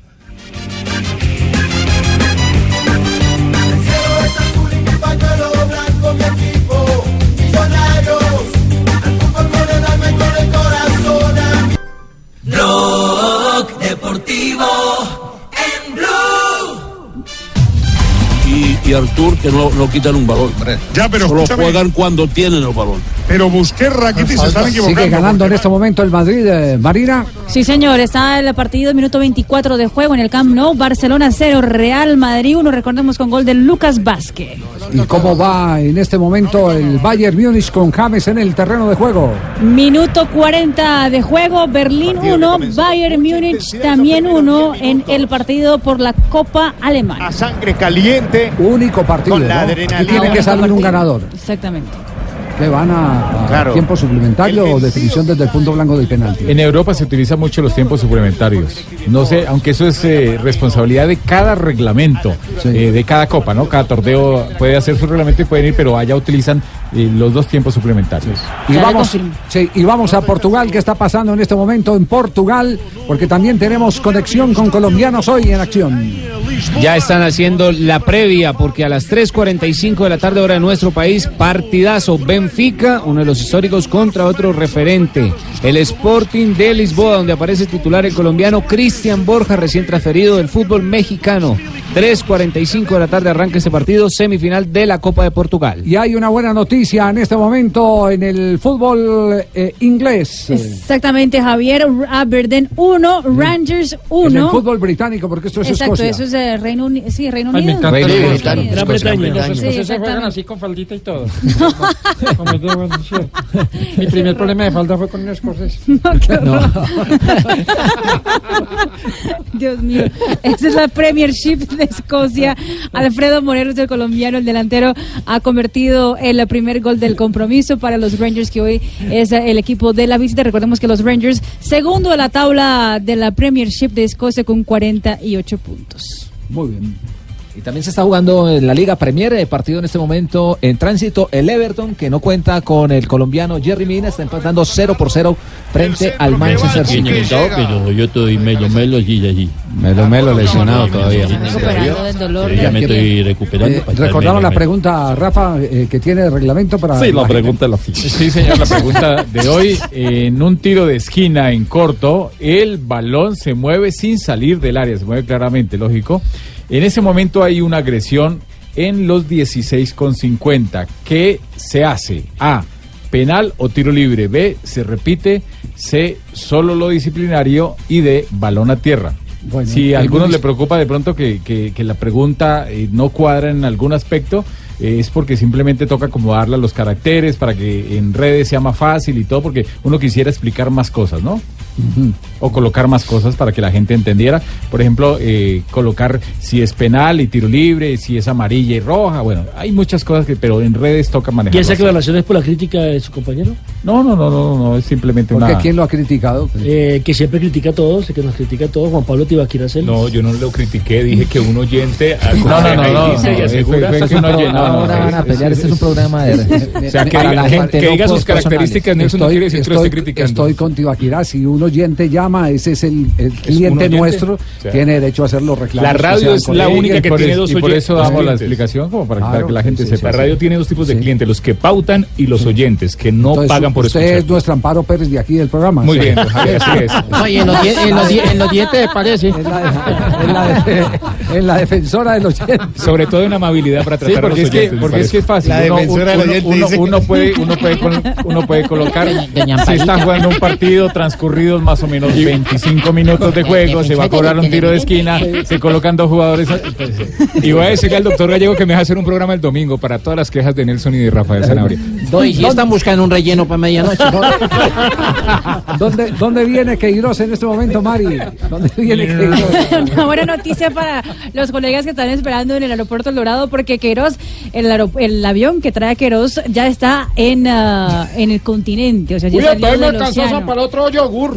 S53: Y,
S54: Artur que no, no quitan un balón.
S46: Ya, pero
S54: Solo
S46: escúchame.
S54: juegan cuando tienen el balón.
S46: Pero Busquets, Rakitic se están equivocando.
S6: Sigue ganando en este momento el Madrid, eh, Marina.
S7: Sí, señor, está el partido, minuto 24 de juego en el Camp Nou, Barcelona 0, Real Madrid 1, recordemos con gol de Lucas Vázquez.
S6: ¿Y cómo va en este momento el Bayern Múnich con James en el terreno de juego?
S7: Minuto 40 de juego, Berlín 1, Bayern Múnich también 1 en el partido por la Copa Alemana.
S31: A sangre caliente.
S6: Único partido.
S31: Con la
S6: ¿no?
S31: adrenalina.
S6: Aquí tiene que salir un ganador.
S7: Exactamente.
S6: que van a, a
S12: Claro.
S6: tiempo suplementario o definición desde el punto blanco del penalti.
S12: En Europa se utilizan mucho los tiempos suplementarios. No sé, aunque eso es eh, responsabilidad de cada reglamento, eh, de cada copa, ¿no? Cada torneo puede hacer su reglamento y pueden ir, pero allá utilizan eh, los dos tiempos suplementarios.
S6: Y vamos, sí, y vamos a Portugal. ¿Qué está pasando en este momento en Portugal? Porque también tenemos conexión con colombianos hoy en acción.
S39: Ya están haciendo la previa porque a las 3.45 de la tarde hora de nuestro país, partidazo Benfica, uno de los históricos contra otro referente, el Sporting de Lisboa, donde aparece titular el colombiano Cristian Borja, recién transferido del fútbol mexicano. 3.45 de la tarde arranca ese partido, semifinal de la Copa de Portugal.
S6: Y hay una buena noticia en este momento en el fútbol eh, inglés.
S7: Exactamente, Javier. Aberdeen 1, Rangers
S6: En el
S7: 1.
S6: fútbol británico, porque esto es
S7: Exacto,
S6: Escocia.
S7: eso es eh, Reino Unido. Sí, Reino
S6: Ay, me
S7: Unido.
S6: encanta
S7: Reino
S6: Escocia.
S7: Unido.
S6: Gran Bretaña.
S7: Sí,
S6: Los
S7: exactamente.
S33: juegan así con faldita y todo. Como Wiltshire. Mi primer problema de falda fue con un escocés. [LAUGHS] [LAUGHS]
S7: Dios mío, esa es la Premiership de Escocia. Alfredo Morelos, el colombiano, el delantero, ha convertido el primer gol del compromiso para los Rangers, que hoy es el equipo de la visita. Recordemos que los Rangers, segundo en la tabla de la Premiership de Escocia con 48 puntos.
S6: Muy bien.
S55: Y también se está jugando en la Liga Premier, eh, partido en este momento en tránsito. El Everton, que no cuenta con el colombiano Jerry Mina, está empatando 0 por 0 frente al Manchester City.
S26: Pero yo estoy medio melo y allí.
S39: Melo Melo lesionado todavía.
S26: Ya me estoy recuperando.
S6: Eh, recordamos la
S26: melo.
S6: pregunta, Rafa, eh, que tiene reglamento para.
S12: Sí, la
S6: la
S12: pregunta
S6: gente.
S12: Sí, señor, la [LAUGHS] pregunta de hoy. En un tiro de esquina en corto, el balón se mueve sin salir del área, se mueve claramente, lógico. En ese momento hay una agresión en los 16,50. ¿Qué se hace? A. Penal o tiro libre. B. Se repite. C. Solo lo disciplinario. Y D. Balón a tierra.
S6: Bueno,
S12: si a algunos le preocupa de pronto que, que- que la pregunta eh, no cuadra en algún aspecto, eh, es porque simplemente toca acomodarla a los caracteres para que en redes sea más fácil y todo, porque uno quisiera explicar más cosas, ¿no? O colocar más cosas para que la gente entendiera. Por ejemplo, eh, colocar si es penal y tiro libre, si es amarilla y roja. Bueno, hay muchas cosas que, pero en redes toca manejar.
S15: ¿Y esa aclaración es por la crítica de su compañero?
S12: No, no, no, no, no, es simplemente
S6: Porque
S12: una.
S6: ¿quién lo ha criticado?
S15: Eh, que siempre critica a todos, que nos critica a todos. Juan Pablo Tibaquira Celis.
S9: No, yo no lo critiqué, dije que un oyente
S12: No, no, no, no,
S55: van a pelear, este es un programa de...
S9: O sea, que
S55: la gente,
S9: que
S55: no
S9: diga sus características, Nelson, no quiere decir que lo
S6: estoy,
S9: esté criticando.
S6: estoy con Tibaquirá. Si un oyente llama, ese es el, el cliente
S9: oyente.
S6: nuestro,
S9: O sea,
S6: tiene derecho a hacer los reclamos.
S9: La radio es la única que
S12: por
S9: tiene
S12: eso-
S9: dos
S12: y por
S9: oyentes.
S12: eso damos la
S9: oyentes.
S12: explicación, como para,
S9: Claro,
S12: que la gente
S9: sí, sí,
S12: sepa.
S9: La radio tiene dos tipos de clientes, los que pautan y los oyentes, que no
S6: Entonces,
S9: pagan por
S6: usted
S9: escuchar.
S6: es nuestro Amparo Pérez de aquí del programa.
S9: Muy
S6: Sí.
S9: bien, Javier, así es.
S8: En los, die- en los die- en los dientes parece.
S6: Es la, de- en la defensora del oyente.
S9: Sobre todo en amabilidad para
S12: Sí,
S9: tratar a
S12: porque
S9: los
S12: es que,
S9: oyentes.
S12: porque es que es fácil. uno, uno- uno- uno puede, uno puede, [LAUGHS] uno puede colocar. Si está jugando un partido más o menos 25 minutos de juego, se va a cobrar un tiro de esquina, se colocan dos jugadores.
S9: Y voy a decirle al doctor Gallego que me deja hacer un programa el domingo para todas las quejas de Nelson y de Rafael Zanabria.
S8: Doy, si están buscando un relleno para medianoche. [LAUGHS]
S6: ¿Dónde, ¿Dónde viene Queiroz en este momento, Mari? ¿Dónde viene Queiroz? [LAUGHS]
S7: Una buena noticia para los colegas que están esperando en el aeropuerto El Dorado, porque Queiroz, el, el avión que trae a Queiroz ya está en, ah, en el continente. O sea, ya
S33: Uy,
S7: salió
S33: me
S7: del
S33: alcanzó
S7: océano.
S33: para otro yogur.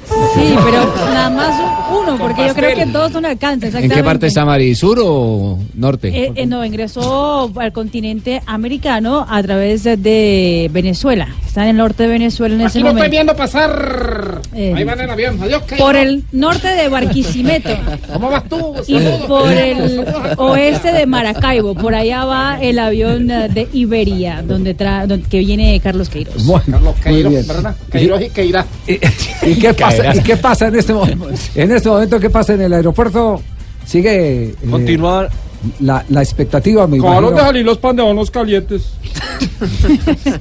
S7: Sí, [LAUGHS] pero nada más uno, porque yo creo que dos no alcanza.
S39: ¿En qué parte está Mari? ¿Sur o norte?
S7: Eh, eh, no, ingresó al continente americano a través de, Venezuela. Está en el norte de Venezuela en ese
S33: Aquí lo estoy
S7: momento.
S33: viendo pasar.
S7: Eh,
S33: Ahí van en avión. Adiós.
S7: Por el norte de Barquisimeto
S33: ¿Cómo vas tú?
S7: y por el oeste de Maracaibo. Por allá va el avión de Iberia, donde, tra donde que viene Carlos Queiroz.
S6: Bueno,
S33: Carlos Queiroz. ¿verdad? Queiroz y Queirá.
S6: ¿Y qué pasa, ¿y qué pasa en este [LAUGHS] momento? En este momento, ¿qué pasa en el aeropuerto? Sigue eh,
S30: Continuar.
S6: La, la expectativa, me
S33: Acabaron de salir los pan de bonos calientes. [LAUGHS]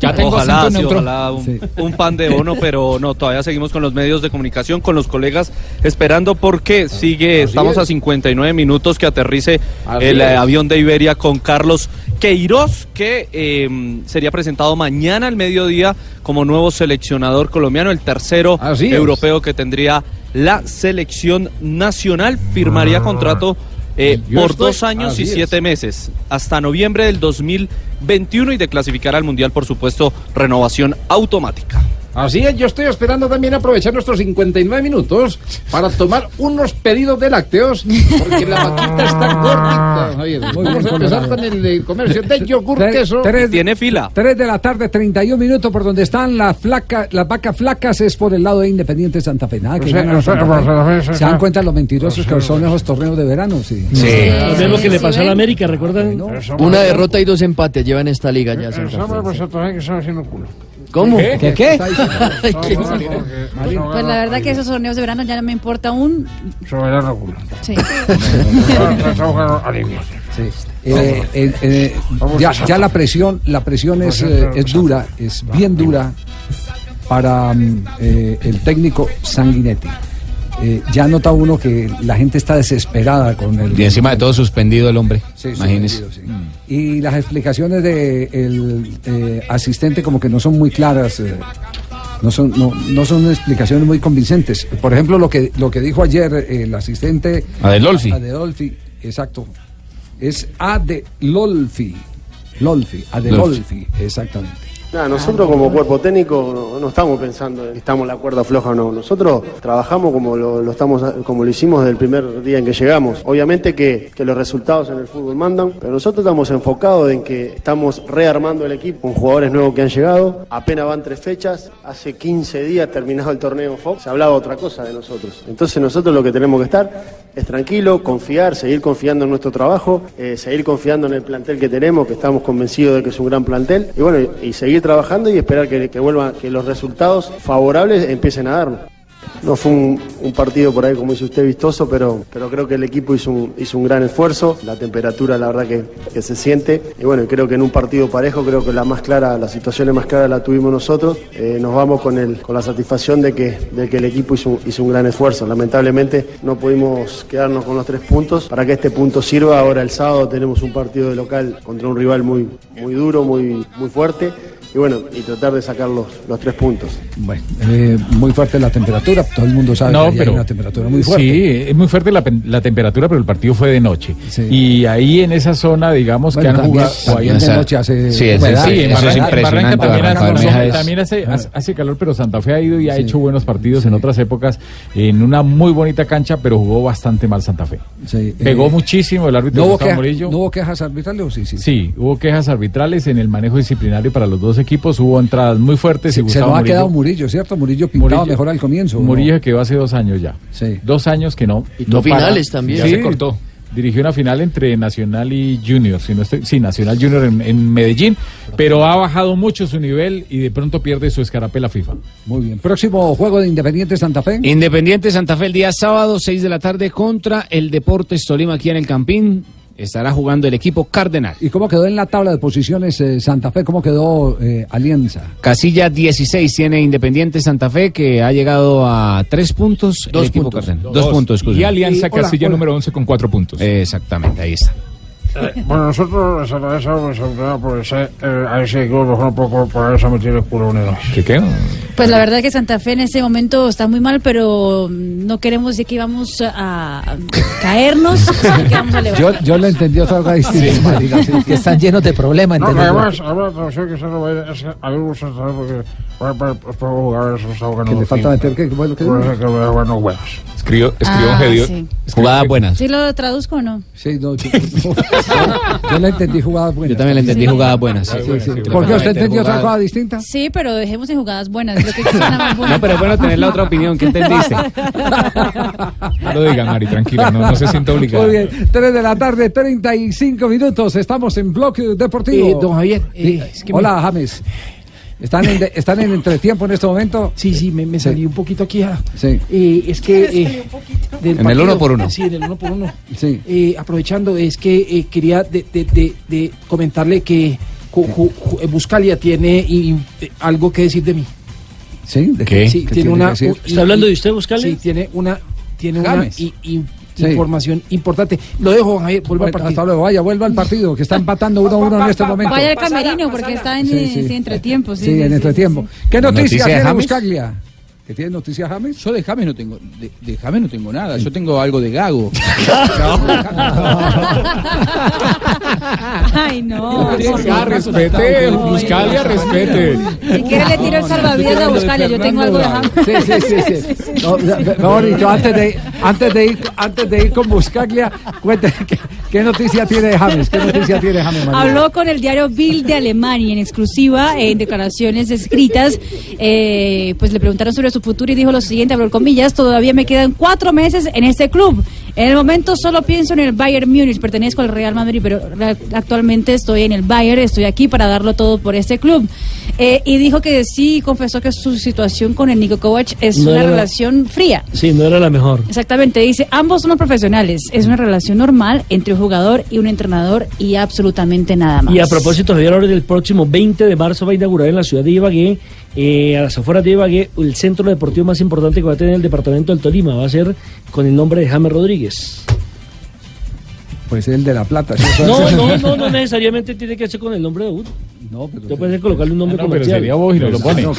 S9: Ya tengo
S30: ojalá, sí, ojalá un, un pan de bono, pero no, todavía seguimos con los medios de comunicación, con los colegas, esperando porque sigue, estamos a 59 minutos que aterrice
S33: Así
S30: el eh,
S33: es.
S30: avión de Iberia con Carlos Queiroz, que eh, sería presentado mañana al mediodía como nuevo seleccionador colombiano, el tercero
S39: Así es.
S30: europeo que tendría la selección nacional, firmaría contrato eh, por
S9: estoy-
S30: dos años
S9: así
S30: y
S9: es.
S30: siete meses, hasta noviembre del 2021 y de clasificar al Mundial, por supuesto, renovación automática.
S56: Así es, yo estoy esperando también aprovechar nuestros 59 minutos para tomar unos pedidos de lácteos, porque la vaquita está gordita. Javier.
S6: Muy
S56: Vamos
S6: bien,
S56: a empezar con el eh, comercio de yogur
S6: Tres-
S56: queso.
S6: tres-
S51: Tiene fila.
S6: 3 de la tarde, 31 minutos por donde están las flacas, las vacas flacas es por el lado de Independiente Santa Fe. Nada que
S56: Sí,
S6: ganan a
S56: sí,
S6: Santa Fe.
S56: sí, sí,
S6: Se dan cuenta los mentirosos que son esos torneos de verano, sí.
S57: Lo mismo que le pasó a la América, ¿recuerdan?
S58: Una derrota y dos empates lleva en esta liga ya.
S56: Pasa también que están haciendo culo.
S58: ¿Cómo?
S56: ¿Qué?
S58: ¿Qué? qué?
S56: Ay, ¿qué?
S7: Pues la verdad que esos torneos de verano ya no me importa aún.
S56: Soberano culo.
S7: Sí.
S6: Sí. Eh, eh, eh, ya, ya la presión, la presión es, eh, es dura, es bien dura para mm, eh, el técnico Sanguinetti. Eh, ya nota uno que la gente está desesperada con el.
S59: Y encima de todo suspendido el hombre.
S6: Sí,
S59: Imagínese.
S6: suspendido, sí. Y las explicaciones del asistente como que no son muy claras. eh, no son, no, no son explicaciones muy convincentes. Por ejemplo, lo que, lo que dijo ayer eh, el asistente
S59: Adelolfi.
S6: Adelolfi, exacto. Es Adelolfi. Lolfi, Adelolfi, exactamente.
S60: Nada, nosotros como cuerpo técnico no, estamos pensando en estamos la cuerda floja o no. Nosotros trabajamos como lo, estamos, como lo hicimos desde el primer día en que llegamos. Obviamente que, que los resultados en el fútbol mandan, pero nosotros estamos enfocados en que estamos rearmando el equipo con jugadores nuevos que han llegado. Apenas van tres fechas, hace 15 días terminado el torneo Fox, se hablaba otra cosa de nosotros. Entonces nosotros lo que tenemos que estar es tranquilo, confiar, seguir confiando en nuestro trabajo, eh, seguir confiando en el plantel que tenemos, que estamos convencidos de que es un gran plantel, y bueno, y seguir trabajando y esperar que, vuelvan, que los resultados favorables empiecen a darnos. No fue un, partido por ahí, como dice usted, vistoso, pero, pero creo que el equipo hizo un, hizo un gran esfuerzo. La temperatura, la verdad, que, que se siente. Y bueno, creo que en un partido parejo, creo que la más clara, las situaciones más claras la tuvimos nosotros. Eh, nos vamos con, el, con la satisfacción de que, de que el equipo hizo, hizo un gran esfuerzo. Lamentablemente no pudimos quedarnos con los tres puntos. Para que este punto sirva, ahora el sábado tenemos un partido de local contra un rival muy, muy duro, muy, muy fuerte. Y bueno, y tratar de sacar los, los tres puntos.
S6: Bueno, eh, muy fuerte la temperatura, todo el mundo sabe
S12: No,
S6: que
S12: pero
S6: hay una temperatura muy fuerte.
S12: Sí, es muy fuerte la, la temperatura, pero el partido fue de noche. Y ahí en esa zona, digamos
S6: Bueno,
S12: que han
S6: también-
S12: jugado.
S6: también de noche hace
S12: Sí, es,
S6: humedad.
S12: sí, en
S6: es
S12: Barranca
S6: impresionante,
S12: también,
S6: Barranca
S12: hace-
S6: Bermeja es-
S12: también hace, hace- hace calor, pero Santa Fe ha ido y ha hecho buenos partidos en otras épocas en una muy bonita cancha, pero jugó bastante mal Santa Fe.
S6: Sí,
S12: Pegó
S6: eh,
S12: muchísimo el árbitro
S6: ¿No hubo,
S12: Gustavo
S6: queja-
S12: Murillo.
S6: ¿No hubo quejas arbitrales o sí? Sí.
S12: Sí, hubo quejas arbitrales en el manejo disciplinario para los dos equipos, hubo entradas muy fuertes y
S6: Se nos ha
S12: Murillo-
S6: quedado Murillo, ¿cierto? Murillo pintaba
S12: Murillo-
S6: mejor al comienzo. ¿no?
S12: Murillo se quedó hace dos años ya. Dos años que no.
S58: Y
S12: no
S58: finales también.
S12: Ya
S58: Sí.
S12: se cortó. Dirigió una final entre Nacional y Junior. Si no estoy, sí, Nacional Junior en, en Medellín. Pero ha bajado mucho su nivel y de pronto pierde su escarapela FIFA.
S6: Muy bien. Próximo juego de Independiente Santa Fe.
S39: Independiente Santa Fe el día sábado, 6 de la tarde, contra el Deportes Tolima aquí en el Campín. Estará jugando el equipo Cardenal.
S6: ¿Y cómo quedó en la tabla de posiciones eh, Santa Fe? ¿Cómo quedó eh, Alianza?
S39: Casilla 16 tiene Independiente Santa Fe que ha llegado a tres puntos. el
S59: Dos
S39: equipo
S59: puntos.
S39: Cardenal.
S59: Dos.
S39: Dos, puntos.
S59: Y Alianza
S39: hola, hola.
S59: número 11 con cuatro puntos.
S39: Exactamente, ahí está.
S56: Eh, [LAUGHS] bueno, nosotros vamos a aprovechar eh, a mejor un poco para eso meter el culo unido.
S59: ¿Qué qué?
S7: Pues la verdad que Santa Fe en este momento está muy mal, pero no queremos decir que íbamos a caernos, [LAUGHS] sino que vamos a levantar.
S6: Yo, yo le entendí otra cosa distinta. diga, sí.
S55: Que están llenos de problemas.
S56: No, además, que se lo vaya, es que a mí me gusta saber porque para, para, para jugar eso está jugando.
S6: Que le falta meter bueno,
S56: que bueno huevos.
S59: Escribió, escribió
S7: Ah,
S59: un Gedio-
S7: sí.
S59: Jugadas buenas.
S7: ¿Sí lo traduzco o no?
S6: Sí, no, [LAUGHS] yo le entendí jugadas buenas.
S39: Yo también le entendí jugadas buenas.
S6: Sí, sí. ¿Por qué usted entendió otra cosa distinta?
S7: Sí, pero dejemos en jugadas buenas. Lo que más [LAUGHS] bonito.
S39: No, pero es bueno tener la otra opinión. ¿Qué entendiste? [LAUGHS]
S59: No lo diga, Mari, tranquila, no, no se sienta obligada.
S6: Muy bien, 3 de la tarde, 35 minutos. Estamos en Bloque Deportivo.
S56: Eh, don Javier, eh,
S6: Sí.
S56: es que
S6: Hola,
S56: me-
S6: James. ¿Están en, de- ¿Están en entretiempo en este momento?
S56: Sí, sí, me, me salí un poquito aquí. ah.
S6: Sí.
S56: Eh, es que. eh, del
S59: En el uno por uno.
S56: Sí, en el uno por uno.
S6: Sí.
S56: Eh, aprovechando, es que eh, quería de, de- de- de comentarle que Ju- Ju- Ju- eh, Buscalia tiene y- eh, algo que decir de mí.
S6: ¿Sí? ¿De
S59: qué?
S56: Sí,
S6: ¿Qué
S56: tiene una.
S6: que decir?
S56: un-
S57: ¿Está hablando de usted, Buscalia?
S56: Sí, tiene una. Tiene una
S6: James.
S56: i- i-
S6: Sí.
S56: información importante. Lo dejo, Javier, vuelva al partido.
S6: hasta luego, vaya, vuelva al partido, que está empatando 1-1 en este momento.
S7: Vaya al camerino porque está en
S6: Sí, sí.
S7: sí, entretiempo. Sí,
S6: Sí, en
S7: sí,
S6: entretiempo. ¿Qué
S59: Noticia
S6: noticias
S59: James?
S6: Buscaglia? ¿Que tiene noticias James?
S22: Yo de James no tengo, de, de James no tengo nada, yo tengo algo de Gago. [LAUGHS]
S7: Ay, no.
S22: Buscalia,
S7: respete,
S22: Buscalia, respete.
S7: Si quiere le tiro el salvavidas a Buscalia, yo tengo algo de James.
S6: Sí, sí, sí. sí. [LAUGHS] No, dicho, antes de, antes, de ir, antes de ir con Buscaglia, cuénteme qué, qué noticia tiene James. ¿Qué noticia tiene James?
S7: Habló con el diario Bild de Alemania en exclusiva, en declaraciones escritas. eh, pues le preguntaron sobre su futuro y dijo lo siguiente, abro comillas, todavía me quedan cuatro meses en este club. En el momento solo pienso en el Bayern Múnich, pertenezco al Real Madrid, pero actualmente estoy en el Bayern, estoy aquí para darlo todo por este club. Eh, y dijo que sí, confesó que su situación con el Niko Kovac es
S15: No
S7: una relación fría.
S15: Sí, no era la mejor.
S7: Exactamente, dice, ambos somos profesionales, es una relación normal entre un jugador y un entrenador y absolutamente nada más.
S15: Y a propósito, Javier, ahora el próximo 20 de marzo va a inaugurar en la ciudad de Ibagué, eh, a las afueras de Ibagué, el centro deportivo más importante que va a tener el departamento del Tolima. Va a ser con el nombre de James Rodríguez.
S6: Pues el de La Plata. ¿sí?
S15: No, [LAUGHS] no, no, no necesariamente tiene que ser con el nombre de uno.
S6: No, pero
S15: Usted puede colocarle un nombre
S22: Ah, no, pero
S15: comercial.
S22: sería vos y no lo pone.
S6: No,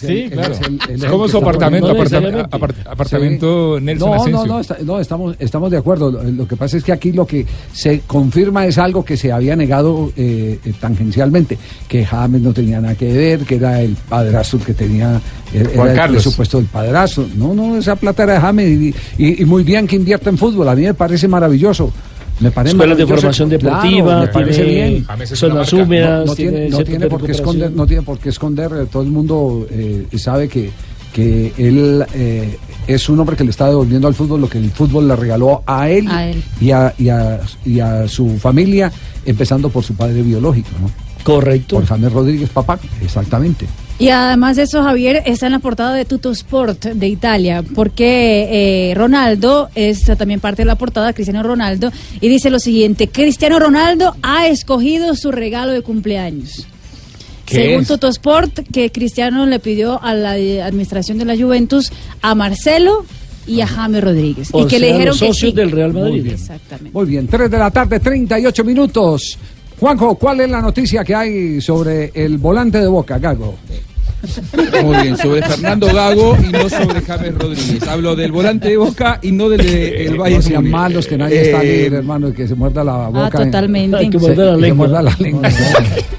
S22: Sí, claro. Es como su apartamento, aparta- apart- apartamento Nelson
S6: No, no,
S22: Asensio.
S6: no, está- no, estamos, estamos de acuerdo. Lo, lo que pasa es que aquí lo que se confirma es algo que se había negado eh, eh, tangencialmente, que James no tenía nada que ver, que era el padrazo el que tenía eh, era
S22: Juan
S6: el presupuesto del padrazo. No, no, esa plata era de James y, y- y muy bien que invierta en fútbol. A mí me parece maravilloso. Me parece
S15: Escuelas de formación deportiva,
S6: Claro, me parece bien.
S15: Zonas húmedas,
S6: No, no
S15: tiene
S6: tiene, no tiene por qué esconder, no tiene por qué esconder. Todo el mundo eh, sabe que, que él eh, es un hombre que le está devolviendo al fútbol lo que el fútbol le regaló a él,
S7: A él.
S6: Y, a, y, a, y a su familia, empezando por su padre biológico. ¿no?
S15: Correcto.
S6: Por James Rodríguez, papá, exactamente.
S7: Y además de eso, Javier está en la portada de Tutto Sport de Italia, porque eh, Ronaldo es también parte de la portada, Cristiano Ronaldo, y dice lo siguiente, Cristiano Ronaldo ha escogido su regalo de cumpleaños.
S22: ¿Qué
S7: Según
S22: es?
S7: Tutto Sport, que Cristiano le pidió a la eh, administración de la Juventus a Marcelo y a James Rodríguez.
S15: O
S7: y que
S15: sea,
S7: le dijeron
S15: los
S7: que
S15: socios
S7: sí.
S15: del Real Madrid.
S6: Muy bien.
S7: Exactamente.
S6: Muy bien, 3 de la tarde, 38 minutos. Juanjo, ¿cuál es la noticia que hay sobre el volante de Boca, Gago?
S22: Muy bien, sobre Fernando Gago y no sobre James Rodríguez. Hablo del volante de Boca y no del de el Bayern
S6: No sean malos, que nadie está
S22: Eh,
S6: libre, hermano, y que se muerda la boca.
S7: totalmente.
S15: Hay que
S6: Se-
S15: morder la lengua.
S6: muerda la lengua.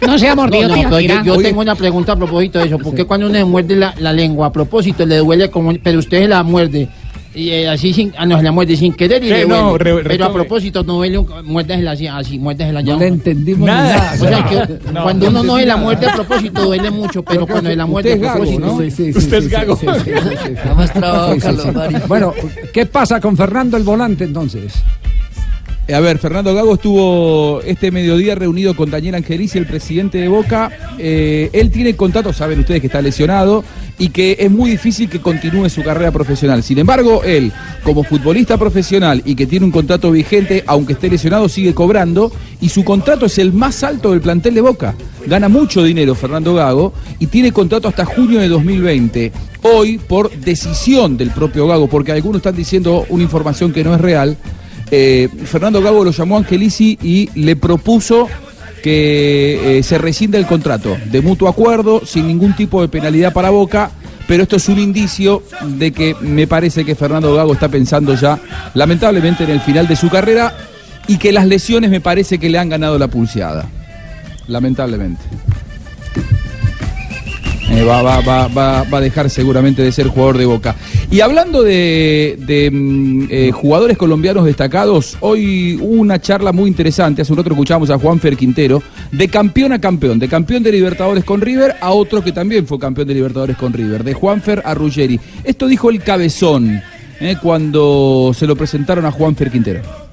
S16: No sea mordido,
S56: No, no, yo, yo tengo una pregunta a propósito de eso. ¿Por qué cuando uno se muerde la, la lengua a propósito le duele como... Pero usted se la muerde y eh, así sin... Ah, no, se la muerde sin querer y
S22: ¿Qué?
S56: le duele.
S22: No, re-
S56: pero a propósito no duele, un- muérdesela así, así, muérdesela ya.
S6: No le entendimos
S22: Nada.
S56: O sea que [LAUGHS]
S22: No,
S56: cuando
S22: no
S56: uno no se la muerde a propósito duele mucho, pero cuando se la muerde a
S6: es
S56: propósito...
S6: ¿no? Sí, sí, sí,
S22: Usted es
S6: sí,
S22: gago.
S6: sí, sí, sí, sí, sí.
S58: Está más trabado,
S6: Sí, sí,
S58: Carlos
S6: sí.
S58: Mario.
S6: Bueno, ¿qué pasa con Fernando el volante entonces?
S22: A ver, Fernando Gago estuvo este mediodía reunido con Daniel Angelici, el presidente de Boca. Eh, él tiene contrato, saben ustedes que está lesionado y que es muy difícil que continúe su carrera profesional. Sin embargo, él, como futbolista profesional y que tiene un contrato vigente, aunque esté lesionado, sigue cobrando y su contrato es el más alto del plantel de Boca. Gana mucho dinero Fernando Gago y tiene contrato hasta junio de 2020. Hoy, por decisión del propio Gago, porque algunos están diciendo una información que no es real, eh, Fernando Gago lo llamó a Angelici y le propuso que eh, se rescinda el contrato de mutuo acuerdo, sin ningún tipo de penalidad para Boca, pero esto es un indicio de que me parece que Fernando Gago está pensando ya, lamentablemente, en el final de su carrera y que las lesiones me parece que le han ganado la pulseada. Lamentablemente. Va, va, va, va, a dejar seguramente de ser jugador de Boca. Y hablando de, de, mm, eh, jugadores colombianos destacados, hoy hubo una charla muy interesante, hace un rato escuchamos a Juanfer Quintero, de campeón a campeón, de campeón de Libertadores con River a otro que también fue campeón de Libertadores con River, de Juanfer a Ruggeri. Esto dijo el cabezón eh, cuando se lo presentaron a Juanfer Quintero.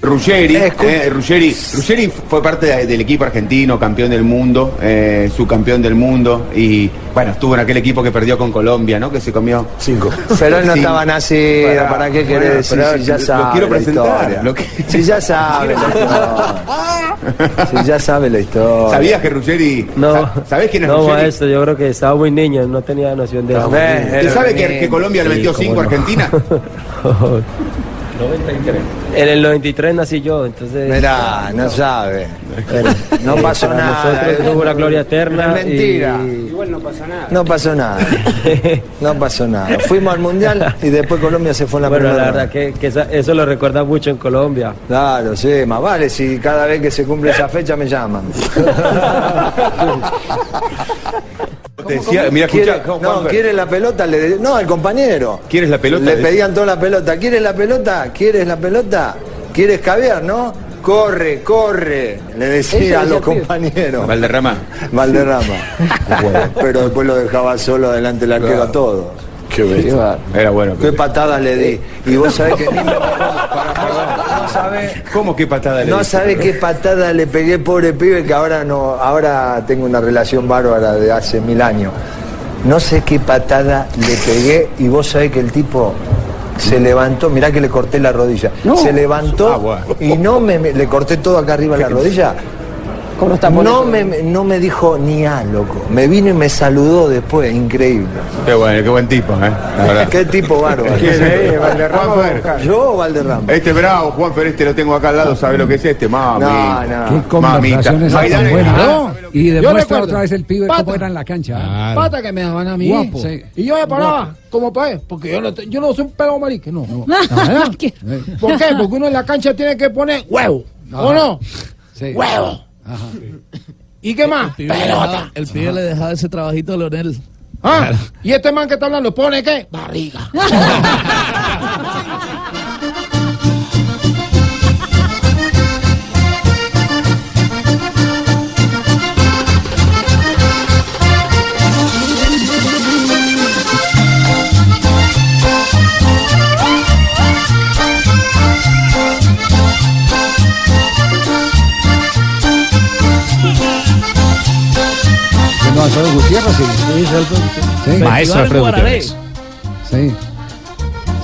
S61: Ruggeri, eh, Ruggeri, Ruggeri fue parte de- del equipo argentino, campeón del mundo, eh, subcampeón del mundo y bueno, estuvo en aquel equipo que perdió con Colombia, ¿no? Que se comió cinco. [LAUGHS]
S62: Pero él no estaba nacido, ¿para qué querés
S61: bueno,
S62: decir
S61: pero
S62: si ya
S61: lo
S62: sabe
S61: quiero
S62: la
S61: presentar. lo que-
S62: Si ya [LAUGHS] sabe la historia. Si ya sabe la historia.
S61: ¿Sabías que Ruggeri...
S50: No,
S61: sa- ¿Sabés quién es
S50: no,
S61: Ruggeri?
S50: maestro, yo creo que estaba muy niño, no tenía noción de eso.
S61: ¿Usted sabe que, que Colombia le metió 5 a
S50: no.
S61: Argentina? [LAUGHS]
S50: 93. En el 93 nací yo, entonces...
S62: Mirá, no sabe. No
S50: eh,
S62: pasó
S50: para
S62: nada.
S50: Nosotros tuvo la gloria eterna.
S62: Es mentira.
S50: y-
S62: Igual no pasó nada. No pasó nada. [LAUGHS] No pasó nada. Fuimos al mundial y después Colombia se fue en la
S50: bueno,
S62: primera.
S50: la verdad que, que eso lo recuerda mucho en Colombia.
S62: Claro, sí, más vale si cada vez que se cumple esa fecha me llaman. [LAUGHS]
S61: Te decía, mira,
S62: ¿Quiere-
S61: escucha, Juan-
S62: no. ¿quiere la pelota? Le- no, al compañero.
S61: ¿Quieres la pelota?
S62: Le pedían toda la pelota. ¿Quieres la pelota? ¿Quieres la pelota? ¿Quieres caviar, no? Corre, corre, le decía a los
S61: el
S62: compañeros.
S61: Valderrama.
S62: Valderrama. Pero después lo dejaba solo delante del arquero a todos.
S61: Qué bestia. Era bueno.
S62: Qué patadas le di. [LAUGHS] Y vos sabés que ni me- no sabés
S61: ¿Cómo qué patada le
S62: no
S61: diste?
S62: sabe qué patada le pegué, pobre pibe, que ahora no, ahora tengo una relación bárbara de hace mil años. No sé qué patada le pegué y vos sabés que el tipo se levantó, mirá que le corté la rodilla. Se levantó
S61: Ah, bueno.
S62: y no me, me- le corté todo acá arriba la [LAUGHS] rodilla. No me, no me dijo ni a, loco. Me vino y me saludó después, increíble.
S61: Qué bueno, qué buen tipo, ¿eh? La verdad.
S62: Qué tipo bárbaro.
S61: ¿Quién es? Valderrama.
S62: Juanfer. ¿Yo o Valderrama?
S61: Este bravo, Juanfer, este lo tengo acá al lado, ¿sabe lo que es este? Mami.
S62: No, no.
S6: Qué tan buena.
S61: Ah,
S6: Y demuestra
S8: recuerdo.
S6: otra vez el pibe
S8: Pata.
S6: cómo era en la cancha.
S8: Pata que me daban a mí.
S6: Guapo.
S8: Sí. Y yo me paraba como pues, porque yo no, yo no soy un pelo marique, no. no.
S6: Ah,
S8: ¿verdad? ¿Por qué? Porque uno en la cancha tiene que poner huevo, ¿o
S6: Ajá.
S8: no?
S6: Sí.
S8: Huevo. ¿Y qué más?
S63: pibe le
S8: Pelota.
S63: dejaba- el pibe le dejaba ese trabajito a Leonel.
S8: ¿Ah? ¿Y este man que está hablando pone qué? Barriga. [LAUGHS]
S6: Alfredo Gutiérrez, sí. Sí.
S63: Maestro Alfredo Gutiérrez.
S6: Sí.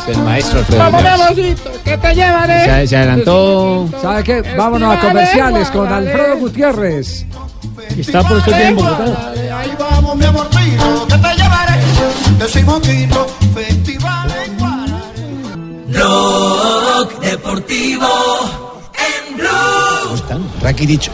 S63: El maestro Alfredo
S8: Vamos,
S63: Gutiérrez.
S8: amorcito, que te llevaré.
S63: Se, se adelantó.
S6: ¿Sabe qué? Vámonos a comerciales con Alfredo Gutiérrez.
S57: Está por estos días en Bogotá.
S64: Ahí vamos, mi amor mío, que te llevaré. Decimos Quito, festival en Guararé.
S65: Blog Deportivo en Blue.
S66: están? Rakitic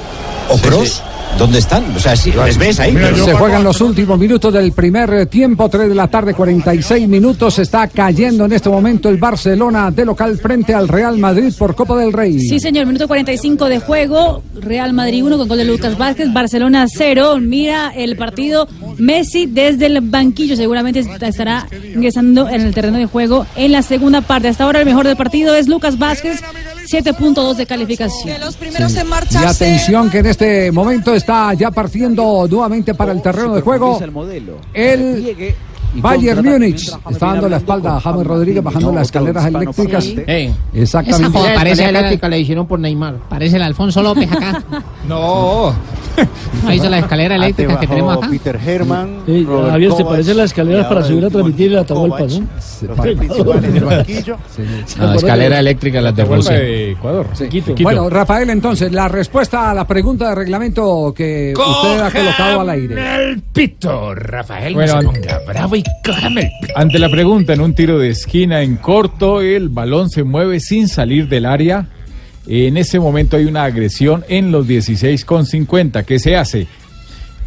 S66: o Cross, ¿dónde están? O sea, sí, les ves ahí.
S6: Se juegan los últimos minutos del primer tiempo, 3 de la tarde, 46 minutos. Está cayendo en este momento el Barcelona de local frente al Real Madrid por Copa del Rey.
S7: Sí, señor, minuto 45 de juego. Real Madrid 1 con gol de Lucas Vázquez, Barcelona 0. Mira el partido. Messi desde el banquillo seguramente est- estará ingresando en el terreno de juego en la segunda parte. Hasta ahora el mejor del partido es Lucas Vázquez, 7.2 de calificación.
S6: Sí. Y atención que en este momento está ya partiendo nuevamente para el terreno de juego. El Bayern Múnich está dando la espalda a James Rodríguez bajando las escaleras eléctricas. Exactamente.
S8: Esa joda parece eléctrica le hicieron por Neymar. Parece el Alfonso López acá. [LAUGHS]
S12: No.
S8: Ahí hizo la escalera eléctrica que tenemos acá.
S31: Peter Herman.
S57: Sí, Javier, ¿te
S31: Kovac,
S57: parecen las escaleras para subir a transmitir el
S31: Kovac,
S57: Atahualpa, no?
S63: No, escalera eléctrica las de Rusia.
S12: Ecuador.
S6: Bueno, Rafael, entonces, la respuesta a la pregunta de reglamento que usted ha colocado al aire.
S63: el pito, Rafael.
S12: Bueno,
S63: se bravo y
S12: Ante la pregunta, en un tiro de esquina en corto, el balón se mueve sin salir del área. En ese momento hay una agresión en los 16 con 50. ¿Qué se hace?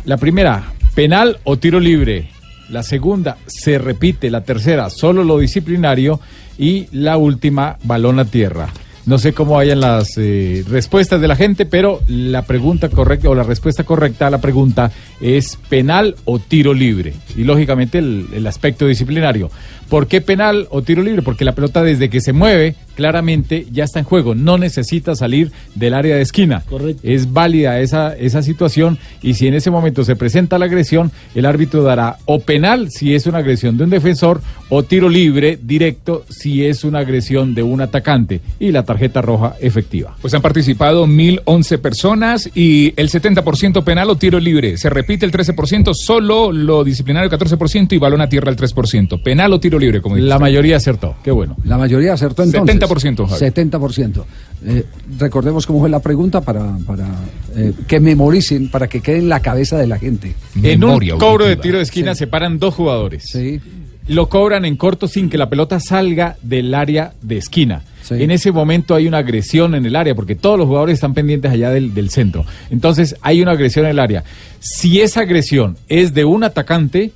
S12: La primera, penal o tiro libre. La segunda, se repite. La tercera, solo lo disciplinario. Y la última, balón a tierra. No sé cómo vayan las eh, respuestas de la gente, pero la pregunta correcta o la respuesta correcta a la pregunta es penal o tiro libre. Y lógicamente el, el aspecto disciplinario. ¿Por qué penal o tiro libre? Porque la pelota desde que se mueve claramente ya está en juego. No necesita salir del área de esquina. Es válida esa, esa situación y si en ese momento se presenta la agresión, el árbitro dará o penal si es una agresión de un defensor o tiro libre directo si es una agresión de un atacante y la tarjeta roja efectiva.
S67: Pues han participado 1011 personas y el 70% penal o tiro libre. Se repite el 13%, solo lo disciplinario 14% y balón a tierra el 3%. Penal o tiro libre, como dice.
S12: La mayoría acertó. Qué bueno.
S6: La mayoría acertó entonces.
S67: 70%, Javi.
S6: 70%. Eh, recordemos cómo fue la pregunta para, para eh, que memoricen, para que quede en la cabeza de la gente.
S12: En un cobro de tiro de esquina se paran dos jugadores. Lo cobran en corto sin que la pelota salga del área de esquina. en ese momento hay una agresión en el área, porque todos los jugadores están pendientes allá del, del centro. Entonces hay una agresión en el área. Si esa agresión es de un atacante,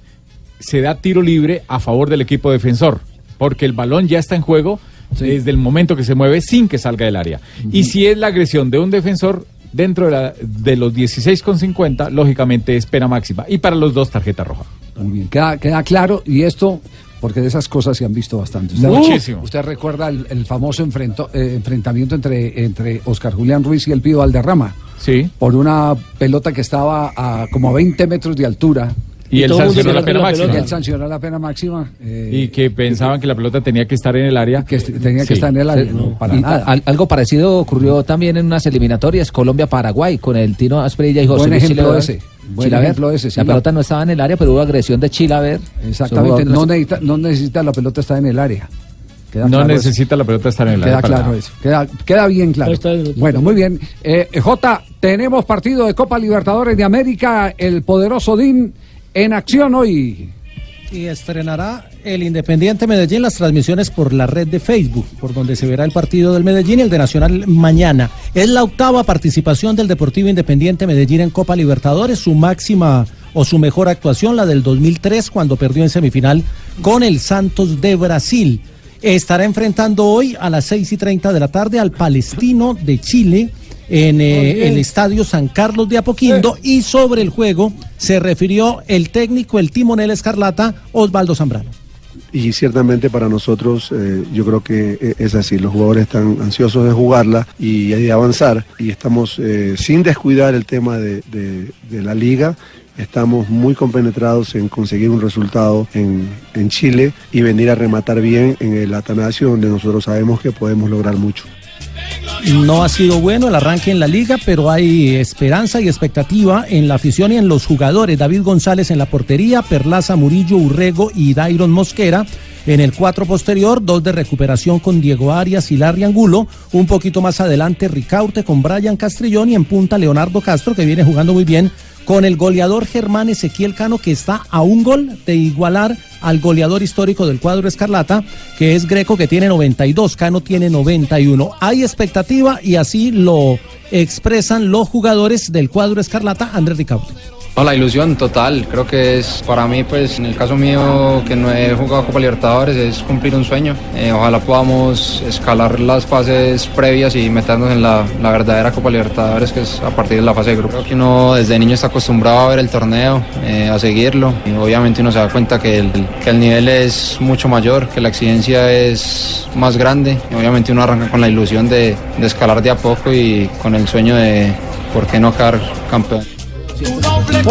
S12: se da tiro libre a favor del equipo defensor, porque el balón ya está en juego desde el momento que se mueve sin que salga del área. Y si es la agresión de un defensor dentro de, la- de los 16,50, lógicamente es pena máxima. Y para los dos, tarjeta roja.
S6: Muy bien, queda, queda claro y esto, porque de esas cosas se han visto bastante.
S12: Muchísimo.
S6: Usted recuerda el, el famoso enfrento- eh, enfrentamiento entre, entre Oscar Julián Ruiz y el Pío Valderrama.
S12: Sí.
S6: Por una pelota que estaba a como a 20 metros de altura.
S12: Y Y él sancionó la pena máxima.
S6: Y él sancionó la pena máxima. eh,
S12: Y que pensaban que la pelota tenía que estar en el área.
S6: Que tenía que estar en el área, no, para
S55: Y
S6: nada.
S55: al- algo parecido ocurrió también en unas eliminatorias Colombia-Paraguay con el Tino Asprilla y José Luis
S6: ejemplo ese, buen ejemplo ese, sí,
S55: la
S6: la-
S55: pelota no estaba en el área, pero hubo agresión de Chilaver.
S6: Exactamente, no necesita, no necesita la pelota estar en el área. Queda
S12: No
S6: claro eso.
S12: necesita la pelota estar en el
S6: Queda
S12: área. para
S6: claro
S12: nada.
S6: eso. Queda, queda bien claro. Bueno, muy bien. Eh, J, tenemos partido de Copa Libertadores de América. El poderoso DIN en acción hoy.
S10: Y estrenará el Independiente Medellín las transmisiones por la red de Facebook, por donde se verá el partido del Medellín y el de Nacional mañana. Es la octava participación del Deportivo Independiente Medellín en Copa Libertadores, su máxima o su mejor actuación, la del 2003, cuando perdió en semifinal con el Santos de Brasil. Estará enfrentando hoy a las 6 y 30 de la tarde al Palestino de Chile en eh, el Estadio San Carlos de Apoquindo y sobre el juego se refirió el técnico, el timonel escarlata, Osvaldo Zambrano.
S68: Y ciertamente para nosotros eh, yo creo que eh, es así, los jugadores están ansiosos de jugarla y de avanzar y estamos eh, sin descuidar el tema de, de- de la liga, estamos muy compenetrados en conseguir un resultado en, en Chile y venir a rematar bien en el Atanasio donde nosotros sabemos que podemos lograr mucho.
S10: No ha sido bueno el arranque en la liga, pero hay esperanza y expectativa en la afición y en los jugadores. David González en la portería, Perlaza, Murillo, Urrego y Dairon Mosquera. En el cuatro posterior, dos de recuperación con Diego Arias y Larry Angulo. Un poquito más adelante, Ricaurte con Brian Castrillón y en punta Leonardo Castro, que viene jugando muy bien con el goleador Germán Ezequiel Cano, que está a un gol de igualar al goleador histórico del cuadro Escarlata, que es Greco, que tiene 92, Cano tiene 91. Hay expectativa y así lo expresan los jugadores del cuadro Escarlata, Andrés Ricaurte.
S69: No, la ilusión total, creo que es para mí, pues en el caso mío que no he jugado Copa Libertadores, es cumplir un sueño. Eh, ojalá podamos escalar las fases previas y meternos en la, la verdadera Copa Libertadores, que es a partir de la fase de grupo. Creo que uno desde niño está acostumbrado a ver el torneo, eh, a seguirlo, y obviamente uno se da cuenta que el, que el nivel es mucho mayor, que la exigencia es más grande, obviamente uno arranca con la ilusión de, de escalar de a poco y con el sueño de, ¿por qué no quedar campeón?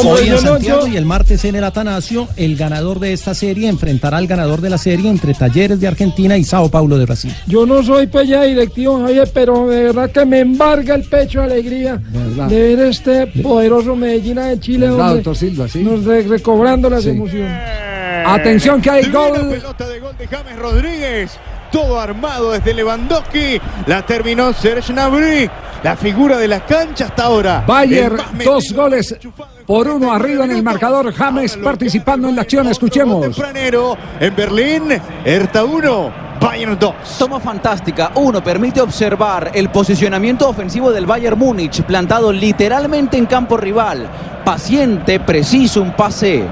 S10: Hoy en Santiago y el martes en el Atanasio, el ganador de esta serie enfrentará al ganador de la serie entre Talleres de Argentina y Sao Paulo de Brasil.
S33: Yo no soy pues ya directivo, Javier, pero de verdad que me embarga el pecho de alegría
S6: ¿Verdad?
S33: de ver este poderoso Medellín de Chile
S6: ¿Verdad,
S33: hombre,
S6: doctor Silva? Sí.
S33: nos re- recobrando las
S6: Sí.
S33: emociones.
S6: Atención que hay gol.
S31: pelota de gol de James Rodríguez. Todo armado desde Lewandowski. La terminó Serge Gnabry. La figura de la cancha hasta ahora.
S6: Bayer,
S31: El más
S6: dos goles por uno arriba en el marcador. James participando en la acción. Escuchemos.
S31: en Berlín. Hertha 1, Bayern 2.
S32: Toma fantástica. Uno, permite observar el posicionamiento ofensivo del Bayern Múnich, plantado literalmente en campo rival. Paciente, preciso, un pase.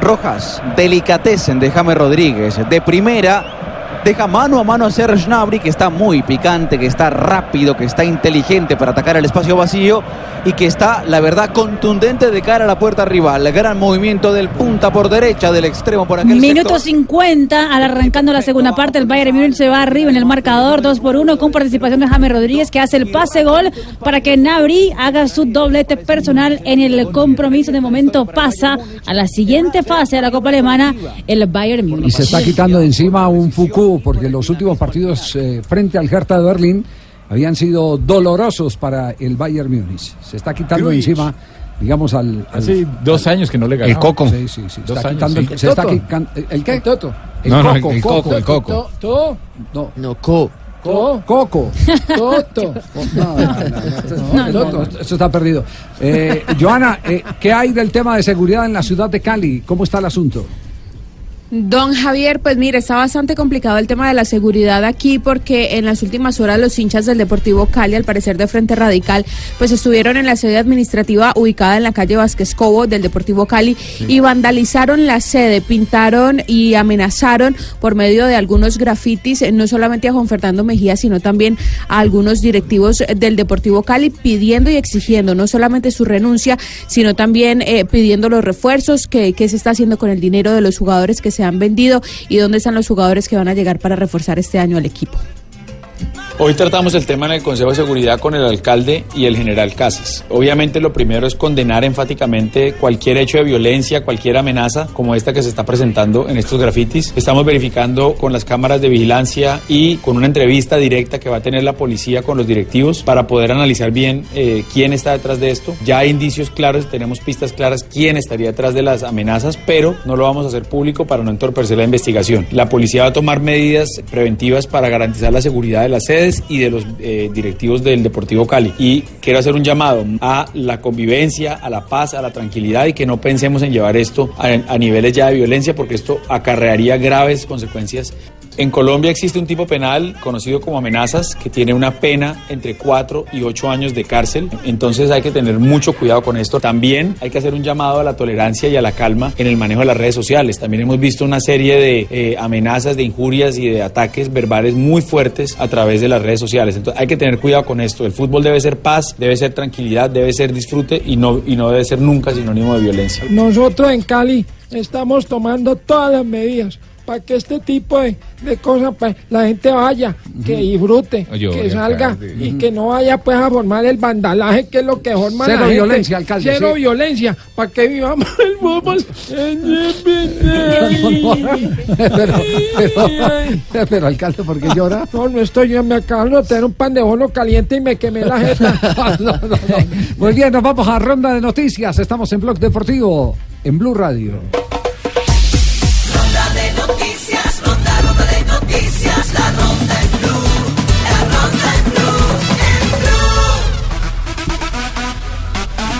S32: Rojas, delicatecen de James Rodríguez. De primera, deja mano a mano a Serge Gnabry, que está muy picante, que está rápido, que está inteligente para atacar el espacio vacío y que está, la verdad, contundente de cara a la puerta rival. Gran movimiento del punta por derecha, del extremo por aquel
S7: Minuto
S32: sector.
S7: 50, al arrancando la segunda parte, el Bayern Múnich se va arriba en el marcador 2 por 1 con participación de James Rodríguez que hace el pase gol para que Nabri haga su doblete personal en el compromiso. De momento pasa a la siguiente fase de la Copa Alemana el Bayern
S6: Y
S7: Múnich.
S6: se está quitando de encima un Porque los últimos partidos eh, frente al Hertha de Berlín habían sido dolorosos para el Bayern Múnich. Se está quitando encima, digamos, al. al-
S12: Hace dos años que no le ganaba.
S6: El Coco. Sí, sí, sí.
S12: Dos
S6: está
S12: años,
S6: quitando
S12: sí.
S6: el, se está
S12: Toto.
S6: quitan- ¿El qué?
S33: Toto.
S6: El
S12: No, no,
S6: coco,
S12: el coco, el coco.
S33: To- to-
S6: No.
S58: No, co.
S33: to-
S6: Coco.
S33: Toto. [LAUGHS]
S6: No, no, no, no, Toto, esto está perdido. Eh, Joana, eh, ¿qué hay del tema de seguridad en la ciudad de Cali? ¿Cómo está el asunto?
S70: Don Javier, pues mire, está bastante complicado el tema de la seguridad aquí porque en las últimas horas los hinchas del Deportivo Cali, al parecer de Frente Radical, pues estuvieron en la sede administrativa ubicada en la calle Vázquez Cobo del Deportivo Cali y vandalizaron la sede, pintaron y amenazaron por medio de algunos grafitis, eh, no solamente a Juan Fernando Mejía, sino también a algunos directivos del Deportivo Cali pidiendo y exigiendo no solamente su renuncia, sino también eh, pidiendo los refuerzos que, que se está haciendo con el dinero de los jugadores que se han vendido y dónde están los jugadores que van a llegar para reforzar este año al equipo.
S71: Hoy tratamos el tema en el Consejo de Seguridad con el alcalde y el general Casas. Obviamente lo primero es condenar enfáticamente cualquier hecho de violencia, cualquier amenaza como esta que se está presentando en estos grafitis. Estamos verificando con las cámaras de vigilancia y con una entrevista directa que va a tener la policía con los directivos para poder analizar bien eh, quién está detrás de esto. Ya hay indicios claros, tenemos pistas claras quién estaría detrás de las amenazas, pero no lo vamos a hacer público para no entorpecer la investigación. La policía va a tomar medidas preventivas para garantizar la seguridad de las sedes y de los eh, directivos del Deportivo Cali. Y quiero hacer un llamado a la convivencia, a la paz, a la tranquilidad y que no pensemos en llevar esto a, a niveles ya de violencia porque esto acarrearía graves consecuencias en Colombia existe un tipo penal conocido como amenazas que tiene una pena entre 4 y 8 años de cárcel. Entonces hay que tener mucho cuidado con esto. También hay que hacer un llamado a la tolerancia y a la calma en el manejo de las redes sociales. También hemos visto una serie de eh, amenazas, de injurias y de ataques verbales muy fuertes a través de las redes sociales. Entonces hay que tener cuidado con esto. El fútbol debe ser paz, debe ser tranquilidad, debe ser disfrute y no, y no debe ser nunca sinónimo de violencia.
S33: Nosotros en Cali estamos tomando todas las medidas para que este tipo de, de cosas, pues la gente vaya, que disfrute, que salga
S6: alcalde.
S33: y que no vaya pues a formar el vandalaje, que es lo que forma
S6: Cero
S33: la gente.
S6: violencia, alcalde,
S33: Cero
S6: sí.
S33: violencia, para que vivamos el fútbol.
S6: pero, pero, pero, alcalde, ¿por qué llora?
S33: No, no estoy yo, me acaban de tener un pan de caliente y me quemé la jeta. [LAUGHS]
S6: No, no, no. Muy bien, nos vamos a ronda de noticias. Estamos en Blog Deportivo, en Blue Radio.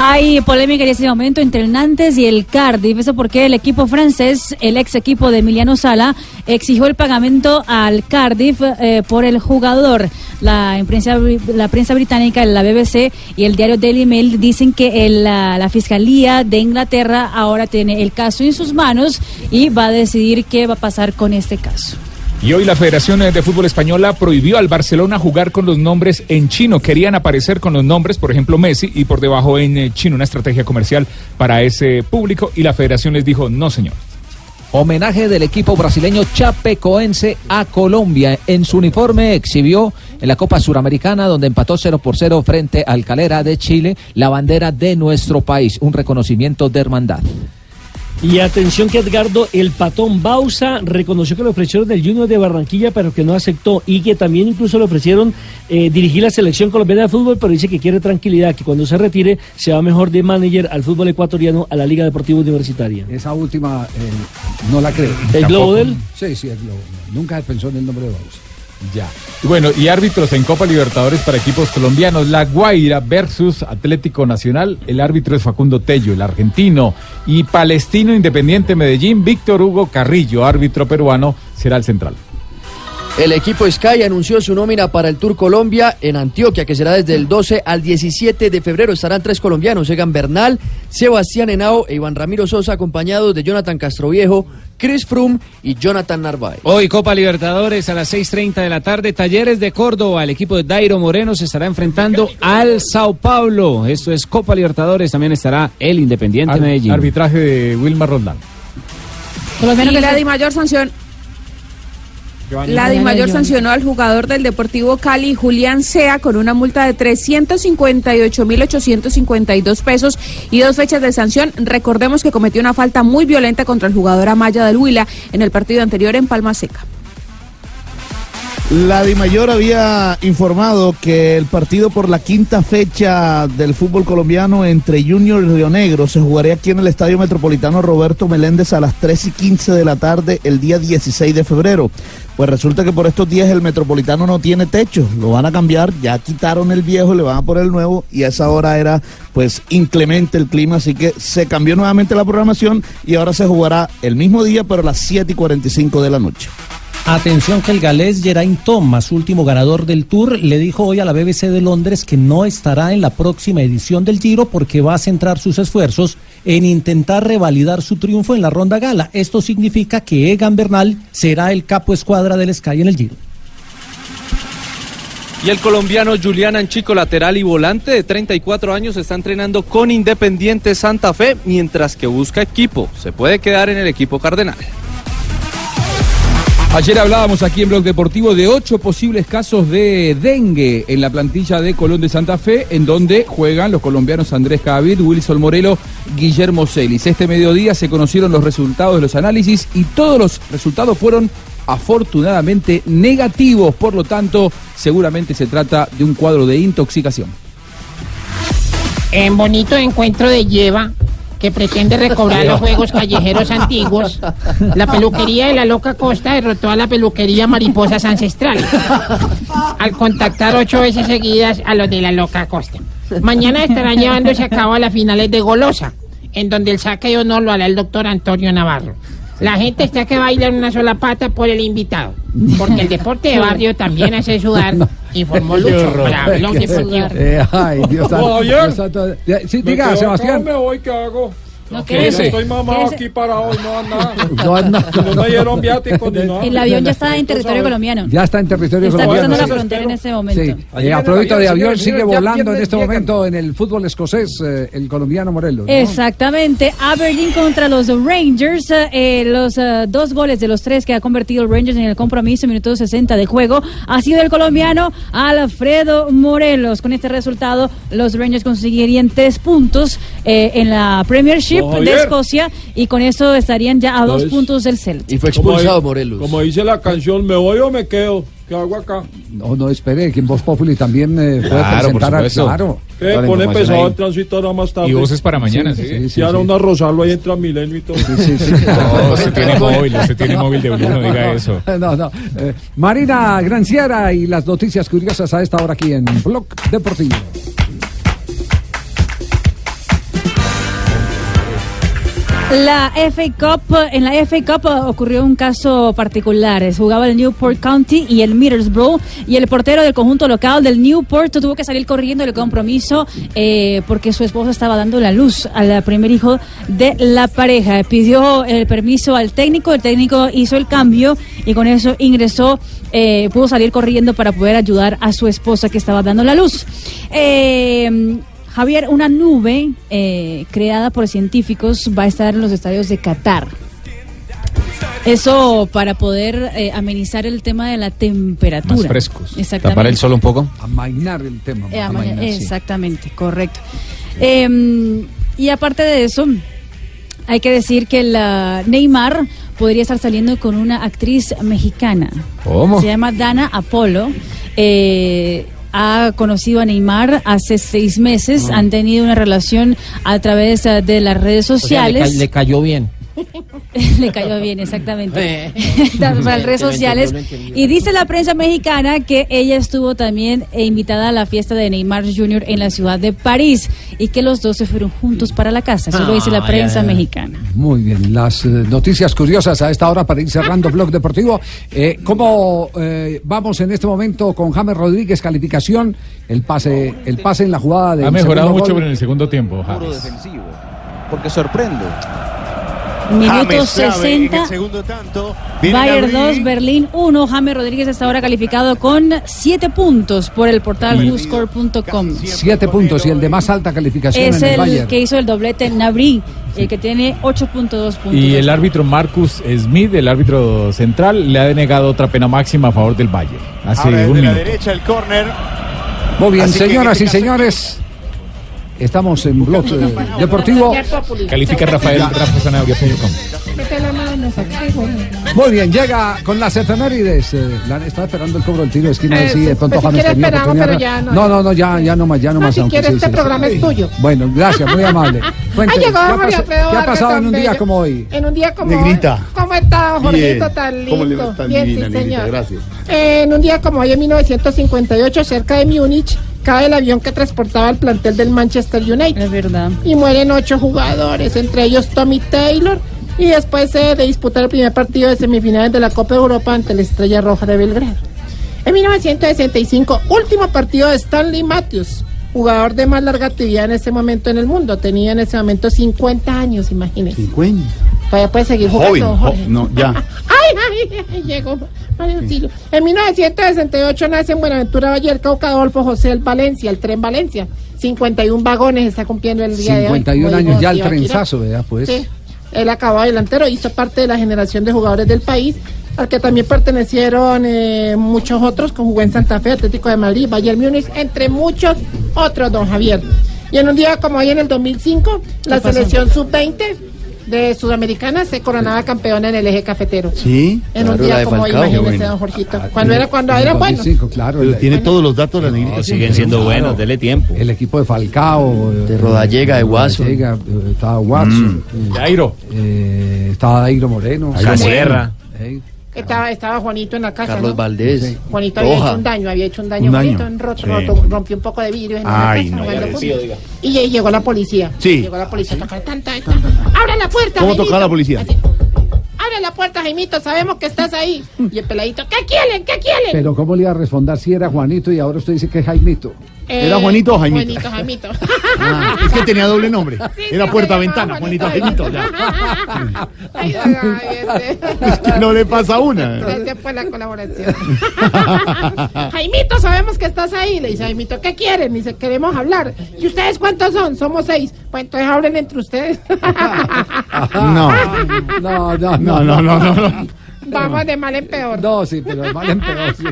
S7: Hay polémica en este momento entre el Nantes y el Cardiff. Eso porque el equipo francés, el ex equipo de Emiliano Sala, exigió el pagamento al Cardiff eh, por el jugador. La prensa, la prensa británica, la BBC y el diario Daily Mail dicen que el, la, la Fiscalía de Inglaterra ahora tiene el caso en sus manos y va a decidir qué va a pasar con este caso.
S67: Y hoy la Federación de Fútbol Española prohibió al Barcelona jugar con los nombres en chino. Querían aparecer con los nombres, por ejemplo, Messi, y por debajo en eh, chino, una estrategia comercial para ese público. Y la Federación les dijo, no, señor.
S55: Homenaje del equipo brasileño Chapecoense a Colombia. En su uniforme exhibió en la Copa Suramericana, donde empató 0 por 0 frente al Calera de Chile, la bandera de nuestro país. Un reconocimiento de hermandad.
S57: Y atención que Edgardo, el patón Bausa reconoció que le ofrecieron el Junior de Barranquilla, pero que no aceptó. Y que también incluso le ofrecieron eh, dirigir la selección colombiana de fútbol, pero dice que quiere tranquilidad, que cuando se retire se va mejor de manager al fútbol ecuatoriano, a la Liga Deportiva Universitaria.
S6: Esa última eh, no la creo.
S57: ¿El globo de él?
S6: Sí, sí, el globo. Nunca pensó en el nombre de Bausa.
S67: Ya. Bueno, y árbitros en Copa Libertadores para equipos colombianos. La Guaira versus Atlético Nacional. El árbitro es Facundo Tello, el argentino. Y Palestino Independiente Medellín, Víctor Hugo Carrillo, árbitro peruano, será el central.
S58: El equipo Sky anunció su nómina para el Tour Colombia en Antioquia, que será desde el 12 al 17 de febrero. Estarán tres colombianos, Egan Bernal, Sebastián Henao e Iván Ramiro Sosa, acompañados de Jonathan Castroviejo, Chris Froome y Jonathan Narváez.
S72: Hoy Copa Libertadores a las 6.30 de la tarde, Talleres de Córdoba, el equipo de Dairo Moreno se estará enfrentando al Sao Paulo. Esto es Copa Libertadores, también estará el Independiente
S67: Ar-
S72: Medellín.
S67: Arbitraje de Wilmar Roldán.
S70: Y la Di Mayor sanción. La Di Mayor sancionó al jugador del Deportivo Cali, Julián Sea, con una multa de 358.852 pesos y dos fechas de sanción. Recordemos que cometió una falta muy violenta contra el jugador Amaya del Huila en el partido anterior en Palma Seca.
S26: La Dimayor había informado que el partido por la quinta fecha del fútbol colombiano entre Junior y Río Negro se jugaría aquí en el Estadio Metropolitano Roberto Meléndez a las 3 y 15 de la tarde el día 16 de febrero. Pues resulta que por estos días el Metropolitano no tiene techo, lo van a cambiar, ya quitaron el viejo, le van a poner el nuevo y a esa hora era pues inclemente el clima, así que se cambió nuevamente la programación y ahora se jugará el mismo día pero a las 7 y 45 de la noche.
S10: Atención que el galés Geraint Thomas, último ganador del Tour, le dijo hoy a la BBC de Londres que no estará en la próxima edición del Giro porque va a centrar sus esfuerzos en intentar revalidar su triunfo en la ronda gala. Esto significa que Egan Bernal será el capo escuadra del Sky en el Giro.
S73: Y el colombiano Julián Anchico, lateral y volante de 34 años, está entrenando con Independiente Santa Fe mientras que busca equipo. Se puede quedar en el equipo cardenal.
S74: Ayer hablábamos aquí en Blog Deportivo de ocho posibles casos de dengue en la plantilla de Colón de Santa Fe, en donde juegan los colombianos Andrés Cavit, Wilson Morelo, Guillermo Celis. Este mediodía se conocieron los resultados de los análisis y todos los resultados fueron afortunadamente negativos, por lo tanto, seguramente se trata de un cuadro de intoxicación.
S8: En bonito encuentro de lleva que pretende recobrar los juegos callejeros antiguos, la peluquería de la Loca Costa derrotó a la peluquería Mariposas Ancestrales al contactar ocho veces seguidas a los de la Loca Costa. Mañana estarán llevándose a cabo las finales de Golosa, en donde el saque de honor lo hará el doctor Antonio Navarro. La gente está que baila en una sola pata por el invitado, porque el deporte de barrio [LAUGHS] también hace sudar, informó Lucho para Blog Deportivo. [LAUGHS]
S6: Eh, ay, Dios santo. Dios santo. Sí, diga, Sebastián.
S33: acá, me voy, ¿qué hago?
S7: No,
S33: Que
S7: quédese.
S33: Estoy mamado aquí parado y no a nada. [LAUGHS]
S6: No a nada.
S33: No me dieron viáticos ni [LAUGHS] nada.
S7: El avión ya está en territorio colombiano.
S6: Ya está en territorio
S7: Está
S6: colombiano.
S7: cruzando la frontera en este momento.
S6: Sí, eh, a propósito de
S33: avión,
S6: sigue volando en este momento en el fútbol escocés eh, el colombiano Morelos. ¿no?
S7: Exactamente, Aberdeen contra los Rangers, eh, eh, los eh, dos goles de los tres que ha convertido el Rangers en el compromiso, minuto 60 de juego, ha sido el colombiano Alfredo Morelos. Con este resultado, los Rangers conseguirían tres puntos eh, en la Premiership De. Escocia y con eso estarían ya a dos puntos del Celtic.
S58: Y fue expulsado Morelos.
S33: Como dice la canción, ¿me voy o me quedo? ¿Qué hago acá?
S6: No, no, espere, que en Voz Populi también eh, puede
S67: Claro, por
S6: presentar a-. Claro.
S33: ¿Qué? Pone pesado el transitor a más tarde.
S67: Y voces para mañana, sí.
S6: sí,
S33: Si ahora una Rosalvo ahí entra Milenio y todo.
S67: No, [LAUGHS] usted tiene móvil, usted tiene móvil de Blue, no diga [LAUGHS] eso.
S6: No, no. Eh, Marina Granciera y las noticias curiosas a esta hora aquí en Blog Deportivo.
S7: La FA Cup, en la FA Cup ocurrió un caso particular. Jugaba el Newport County y el Middlesbrough y el portero del conjunto local del Newport tuvo que salir corriendo del compromiso eh, porque su esposa estaba dando la luz al primer hijo de la pareja. Pidió el permiso al técnico, el técnico hizo el cambio y con eso ingresó, eh, pudo salir corriendo para poder ayudar a su esposa que estaba dando la luz. Eh, Javier, una nube eh, creada por científicos va a estar en los estadios de Qatar. Eso para poder eh, amenizar el tema de la temperatura.
S63: Más frescos.
S7: Exactamente.
S63: Tapar el sol un poco.
S6: Amainar el tema.
S7: Eh, ama-
S6: amainar, sí.
S7: exactamente, correcto. Eh, y aparte de eso, hay que decir que la Neymar podría estar saliendo con una actriz mexicana.
S63: ¿Cómo?
S7: Se llama Dana Apolo. Eh, ha conocido a Neymar hace seis meses. Han tenido una relación a través eh, de las redes
S55: O sea, le,
S7: sociales.
S55: ca- le cayó bien. [LAUGHS]
S7: Le cayó bien, exactamente. [LAUGHS] Para las redes sociales. Y dice la prensa mexicana que ella estuvo también eh, invitada a la fiesta de Neymar Jr. en la ciudad de París y que los dos se fueron juntos para la casa. Eso lo dice la
S6: Ah,
S7: prensa
S6: ya, ya.
S7: mexicana.
S6: Muy bien, las eh, noticias curiosas a esta hora para ir cerrando [LAUGHS] Blog Deportivo. Eh, ¿Cómo eh, vamos en este momento con James Rodríguez? Calificación, el pase, el pase en la jugada de
S67: Ha mejorado mucho en el segundo tiempo, James.
S32: defensivo. Porque sorprende.
S7: Minuto 60. Bayern 2, Berlín 1. James Rodríguez hasta ahora calificado con 7 puntos por el portal WhoScore.com.
S6: Siete puntos y el de más alta calificación
S7: Es
S6: en el,
S7: el
S6: Bayern.
S7: que hizo el doblete Nabri, el que tiene 8.2 puntos.
S67: Y el árbitro Marcus Smith, el árbitro central, le ha denegado otra pena máxima a favor del Bayern. Hace
S31: Ahora
S67: un
S31: desde la
S67: minuto.
S31: derecha el córner.
S6: Muy bien,
S31: Así
S6: señoras
S31: este
S6: y señores. Estamos en Blog eh, Deportivo.
S67: Califica Rafael, rafazanabria.com.
S6: Muy bien, llega con las efemérides. Eh, la- estaba esperando el cobro del tiro de esquina.
S8: Eh,
S6: de
S8: sí,
S6: pronto
S8: pues si
S6: James
S8: quiere esperamos, pero ya no.
S6: no, no, no, ya, ya no más, ya no
S8: No,
S6: más.
S8: si
S6: aunque
S8: quiere,
S6: sí,
S8: este
S6: sí, sí.
S8: programa es tuyo.
S6: Bueno, gracias, muy amable. [LAUGHS] Cuente,
S8: Ha llegado
S6: ¿qué ha
S8: Jorge Alfredo
S6: ¿Qué ha pasado en un día
S8: bello.
S6: como hoy?
S8: En un día como
S6: Negrita.
S8: hoy. ¿Cómo está, Jorgito,
S6: Bien.
S8: tan lindo?
S6: ¿Cómo le va? Tan
S8: Bien,
S6: divina,
S8: sí,
S6: Negrita,
S8: señor.
S6: gracias.
S8: Eh, en un día como hoy, en 1958, cerca de Múnich, cae el avión que transportaba el plantel del Manchester United.
S7: Es verdad.
S8: Y mueren ocho jugadores, entre ellos Tommy Taylor. Y después eh, de disputar el primer partido de semifinales de la Copa Europa ante la Estrella Roja de Belgrado. En 1965, último partido de Stanley Matthews, jugador de más larga actividad en ese momento en el mundo. Tenía en ese momento 50 años, imagínense.
S26: 50.
S8: Todavía puede seguir jugando,
S26: Joven.
S8: Jorge.
S26: jo- no, ya. [LAUGHS]
S8: Ay, ay, [LAUGHS] ay, llegó Mario Auxilio. En 1968 nace en Buenaventura Valle del Cauca Adolfo José el Valencia, el tren Valencia. 51 vagones está cumpliendo el día de hoy.
S6: 51
S8: como
S6: años
S8: dijo
S6: ya el
S8: Tibaquirá.
S6: trenzazo, ¿verdad? Pues.
S8: Sí, él acababa delantero, hizo parte de la generación de jugadores del país, al que también pertenecieron eh, muchos otros que jugó en Santa Fe, Atlético de Madrid, Bayern Múnich, entre muchos otros, don Javier. Y en un día como hoy, en el 2005, la selección sub-20 de Sudamericana se coronaba campeona en el eje cafetero.
S26: Sí.
S8: En un día como hoy, imagínese, don Jorgito. Cuando era, cuando era bueno.
S6: 2005, claro.
S26: Pero tiene todos los datos la negrita.
S58: siguen siendo buenos, dele tiempo.
S6: El equipo de Falcao.
S58: De Rodallega, de.
S6: Rodallega, eh, estaba Watson. eh,
S67: Jairo.
S6: eh, estaba Dairo Moreno.
S58: Jairo
S6: Sí.
S8: Estaba, estaba Juanito en la casa.
S58: Carlos
S8: ¿no?
S58: Valdés.
S8: Juanito había
S58: Roja.
S8: hecho un daño, había hecho un daño
S26: Un
S8: bonito, en roto,
S26: Sí.
S8: roto- rompió un poco de vidrio en la
S26: Ay,
S8: casa.
S26: no, decía.
S8: Y llegó la policía.
S26: Sí.
S8: Llegó la policía a tocar tan, tan, tan. ¡Abre la puerta!
S26: ¿Cómo tocaba la policía?
S8: Así. ¡Abre la puerta, Jaimito! Sabemos que estás ahí. Y el peladito, ¿qué quieren? ¿Qué quieren?
S6: Pero ¿cómo le iba a responder si era Juanito y ahora usted dice que es Jaimito?
S8: Eh,
S26: ¿Era Juanito o Jaimito?
S8: Juanito, Jaimito. [LAUGHS]
S26: Ah, es que tenía doble nombre.
S8: Sí,
S26: Era
S8: sí,
S26: puerta ventana, Juanito
S8: Juanito
S26: Jaimito. ya. [LAUGHS]
S8: Ay, ay, ay, este.
S26: Es que no le pasa una.
S8: Gracias por la colaboración. [LAUGHS] Jaimito, sabemos que estás ahí. Le dice Jaimito, ¿qué quieren? Dice, queremos hablar. ¿Y ustedes cuántos son? Somos seis. Pues entonces hablen entre ustedes.
S26: No.
S6: No, no,
S26: No, no, no, no. no.
S8: Vamos de mal en peor.
S6: No, sí, pero de mal en peor, sí.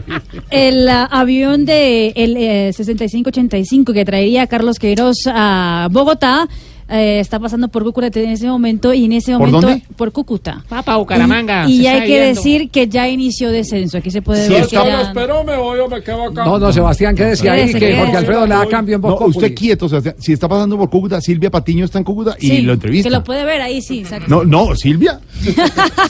S7: El ah, avión de el eh, 6585 que traería a Carlos Queiroz a Bogotá eh, está pasando por Cúcuta en ese momento y en ese
S26: ¿Por
S7: momento
S26: dónde?
S7: por Cúcuta.
S8: Va para Bucaramanga.
S7: Y, hay que
S8: yendo.
S7: decir que ya inició descenso. Aquí se puede
S26: Sí,
S7: ver
S26: está-
S7: que ya-
S33: Pero me voy o me quedo acá.
S6: No, no, Sebastián, quédese ahí,
S7: Quédese,
S6: que. Jorge Alfredo le da cambio en
S26: No,
S6: Voz
S26: usted
S6: Populi.
S26: quieto, Sebastián. si está pasando por Cúcuta, Silvia Patiño está en Cúcuta y
S7: Sí,
S26: lo entrevista.
S7: Que lo puede ver ahí, sí, exacto.
S26: No, no, Silvia.
S6: Sí,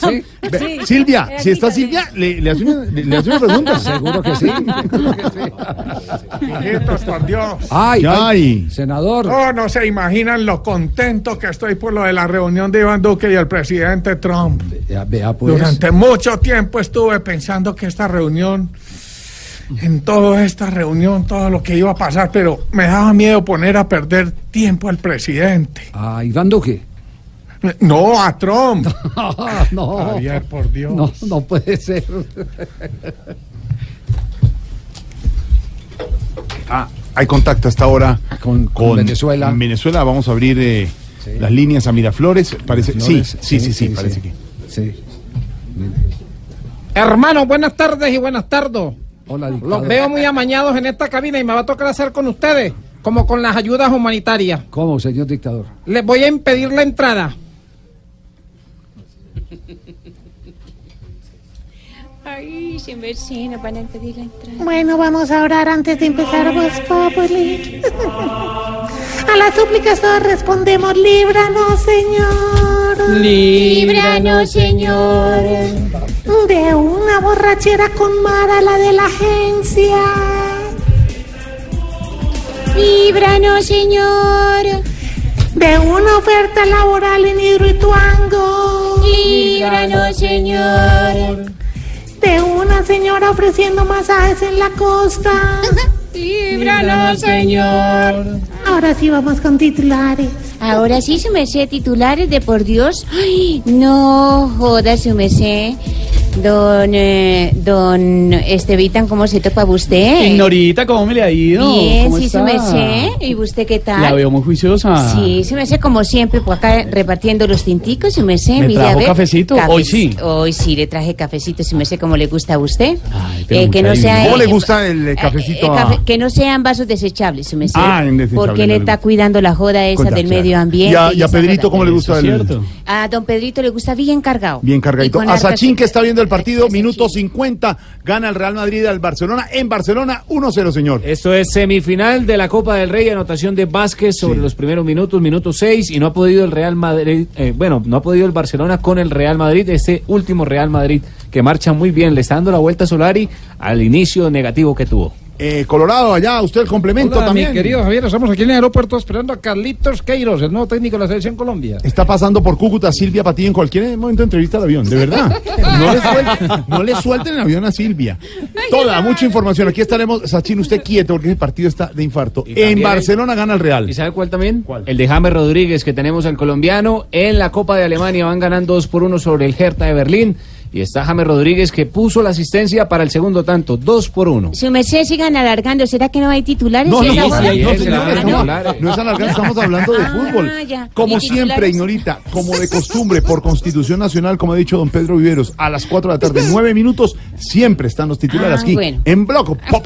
S26: Ve- [LAUGHS]
S7: Sí.
S26: Silvia, si está Silvia, le, le hace una, le, le hace una pregunta. [LAUGHS]
S6: seguro que sí. [LAUGHS] Ay, ay, senador.
S33: Oh, no se imaginan lo contento que estoy por lo de la reunión de Iván Duque y el presidente Trump.
S6: Vea, vea, pues.
S33: Durante mucho tiempo estuve pensando que esta reunión, en toda esta reunión, todo lo que iba a pasar, pero me daba miedo poner a perder tiempo al presidente.
S6: A Iván Duque.
S33: No, a Trump. [LAUGHS]
S6: no,
S33: Javier, por Dios.
S6: no, no puede ser.
S26: Ah, hay contacto hasta ahora
S6: Con- con Venezuela.
S26: Venezuela, vamos a abrir eh,
S6: Sí.
S26: las líneas a Miraflores. Parece,
S6: Miraflores,
S26: sí, sí, sí, sí, parece que.
S6: Sí.
S8: Hermano, buenas tardes y buenas tardes.
S6: Hola, dictador.
S8: Los veo muy amañados en esta cabina y me va a tocar hacer con ustedes, como con las ayudas humanitarias.
S6: ¿Cómo, señor dictador?
S8: Les voy a impedir la entrada.
S75: Ay, sin ver si nos van a impedir la entrada.
S8: Bueno, vamos a orar antes de empezar Voz Populi. [LAUGHS] A las súplicas todos respondemos, líbranos, Señor.
S75: Líbranos, Señor.
S8: De una borrachera con Mara, la de la agencia.
S75: Líbranos, Señor.
S8: De una oferta laboral en Hidroituango.
S75: Líbranos, Señor.
S8: De una señora ofreciendo masajes en la costa. [LAUGHS]
S75: Líbranos, Señor.
S8: Ahora sí vamos con titulares.
S75: Ahora sí, su merced, titulares de por Dios. Ay, no joda, su merced. Don, eh, don Estevitan, ¿cómo se topa usted?
S25: Ignorita, ¿cómo me le ha ido?
S75: Bien,
S25: ¿Cómo
S75: sí,
S25: está?
S75: su merced. ¿Y usted qué tal?
S25: La veo muy juiciosa.
S75: Sí, su merced, como siempre, por acá repartiendo los tinticos, merced.
S25: ¿Me
S75: mire, a
S25: trajo
S75: ver.
S25: cafecito? Hoy sí.
S75: Hoy sí, le traje cafecito, su merced, como le gusta a usted.
S25: pero
S75: Eh, que no sea...
S25: ¿Cómo le
S26: gusta el cafecito
S75: eh,
S26: a-
S75: café- que no sean vasos desechables, su merced.
S26: Ah, en desechable,
S75: Porque le está cuidando la joda esa
S26: Cuenta,
S75: del
S26: claro.
S75: medio ambiente.
S26: ¿Y a, y a
S75: esa
S26: Pedrito cómo le gusta el...?
S75: A don Pedrito le gusta bien cargado.
S26: Bien
S75: Y
S26: cargadito.
S75: con
S26: A Sachin que está viendo el partido, minuto 50, gana el Real Madrid al Barcelona. En Barcelona, 1-0, señor.
S39: Esto es semifinal de la Copa del Rey, anotación de Vázquez sobre los primeros minutos, minuto 6, y no ha podido el Real Madrid, eh, bueno, no ha podido el Barcelona con el Real Madrid, este último Real Madrid que marcha muy bien, le está dando la vuelta a Solari al inicio negativo que tuvo.
S26: Eh, Colorado, allá, usted el complemento
S69: Hola,
S26: también.
S69: mi querido Javier, estamos aquí en el aeropuerto esperando a Carlitos Queiros, el nuevo técnico de la selección Colombia.
S26: Está pasando por Cúcuta Silvia Patí en cualquier momento de entrevista al avión, de verdad. No le suelten, no le suelten el avión a Silvia. Toda, mucha información. Aquí estaremos, Sachin, usted quieto porque el partido está de infarto. En Barcelona gana el Real.
S39: ¿Y sabe cuál también? El de James Rodríguez, que tenemos al colombiano. En la Copa de Alemania van ganando 2 por 1 sobre el Hertha de Berlín. Y está James Rodríguez que puso la asistencia para el segundo tanto, 2 por 1.
S75: Su merced sigan alargando. ¿Será que no hay titulares?
S26: No, no, no, no,
S39: sí,
S26: no,
S39: es
S26: alargar, estamos hablando de fútbol.
S75: Ah, ya.
S26: Como
S75: ¿Y
S26: siempre? Ignorita, como de costumbre, por constitución nacional, como ha dicho don Pedro Viveros, a las 4 de la tarde, 9 minutos, siempre están los titulares
S75: Ah,
S26: aquí
S75: bueno.
S26: en Bloco Popular.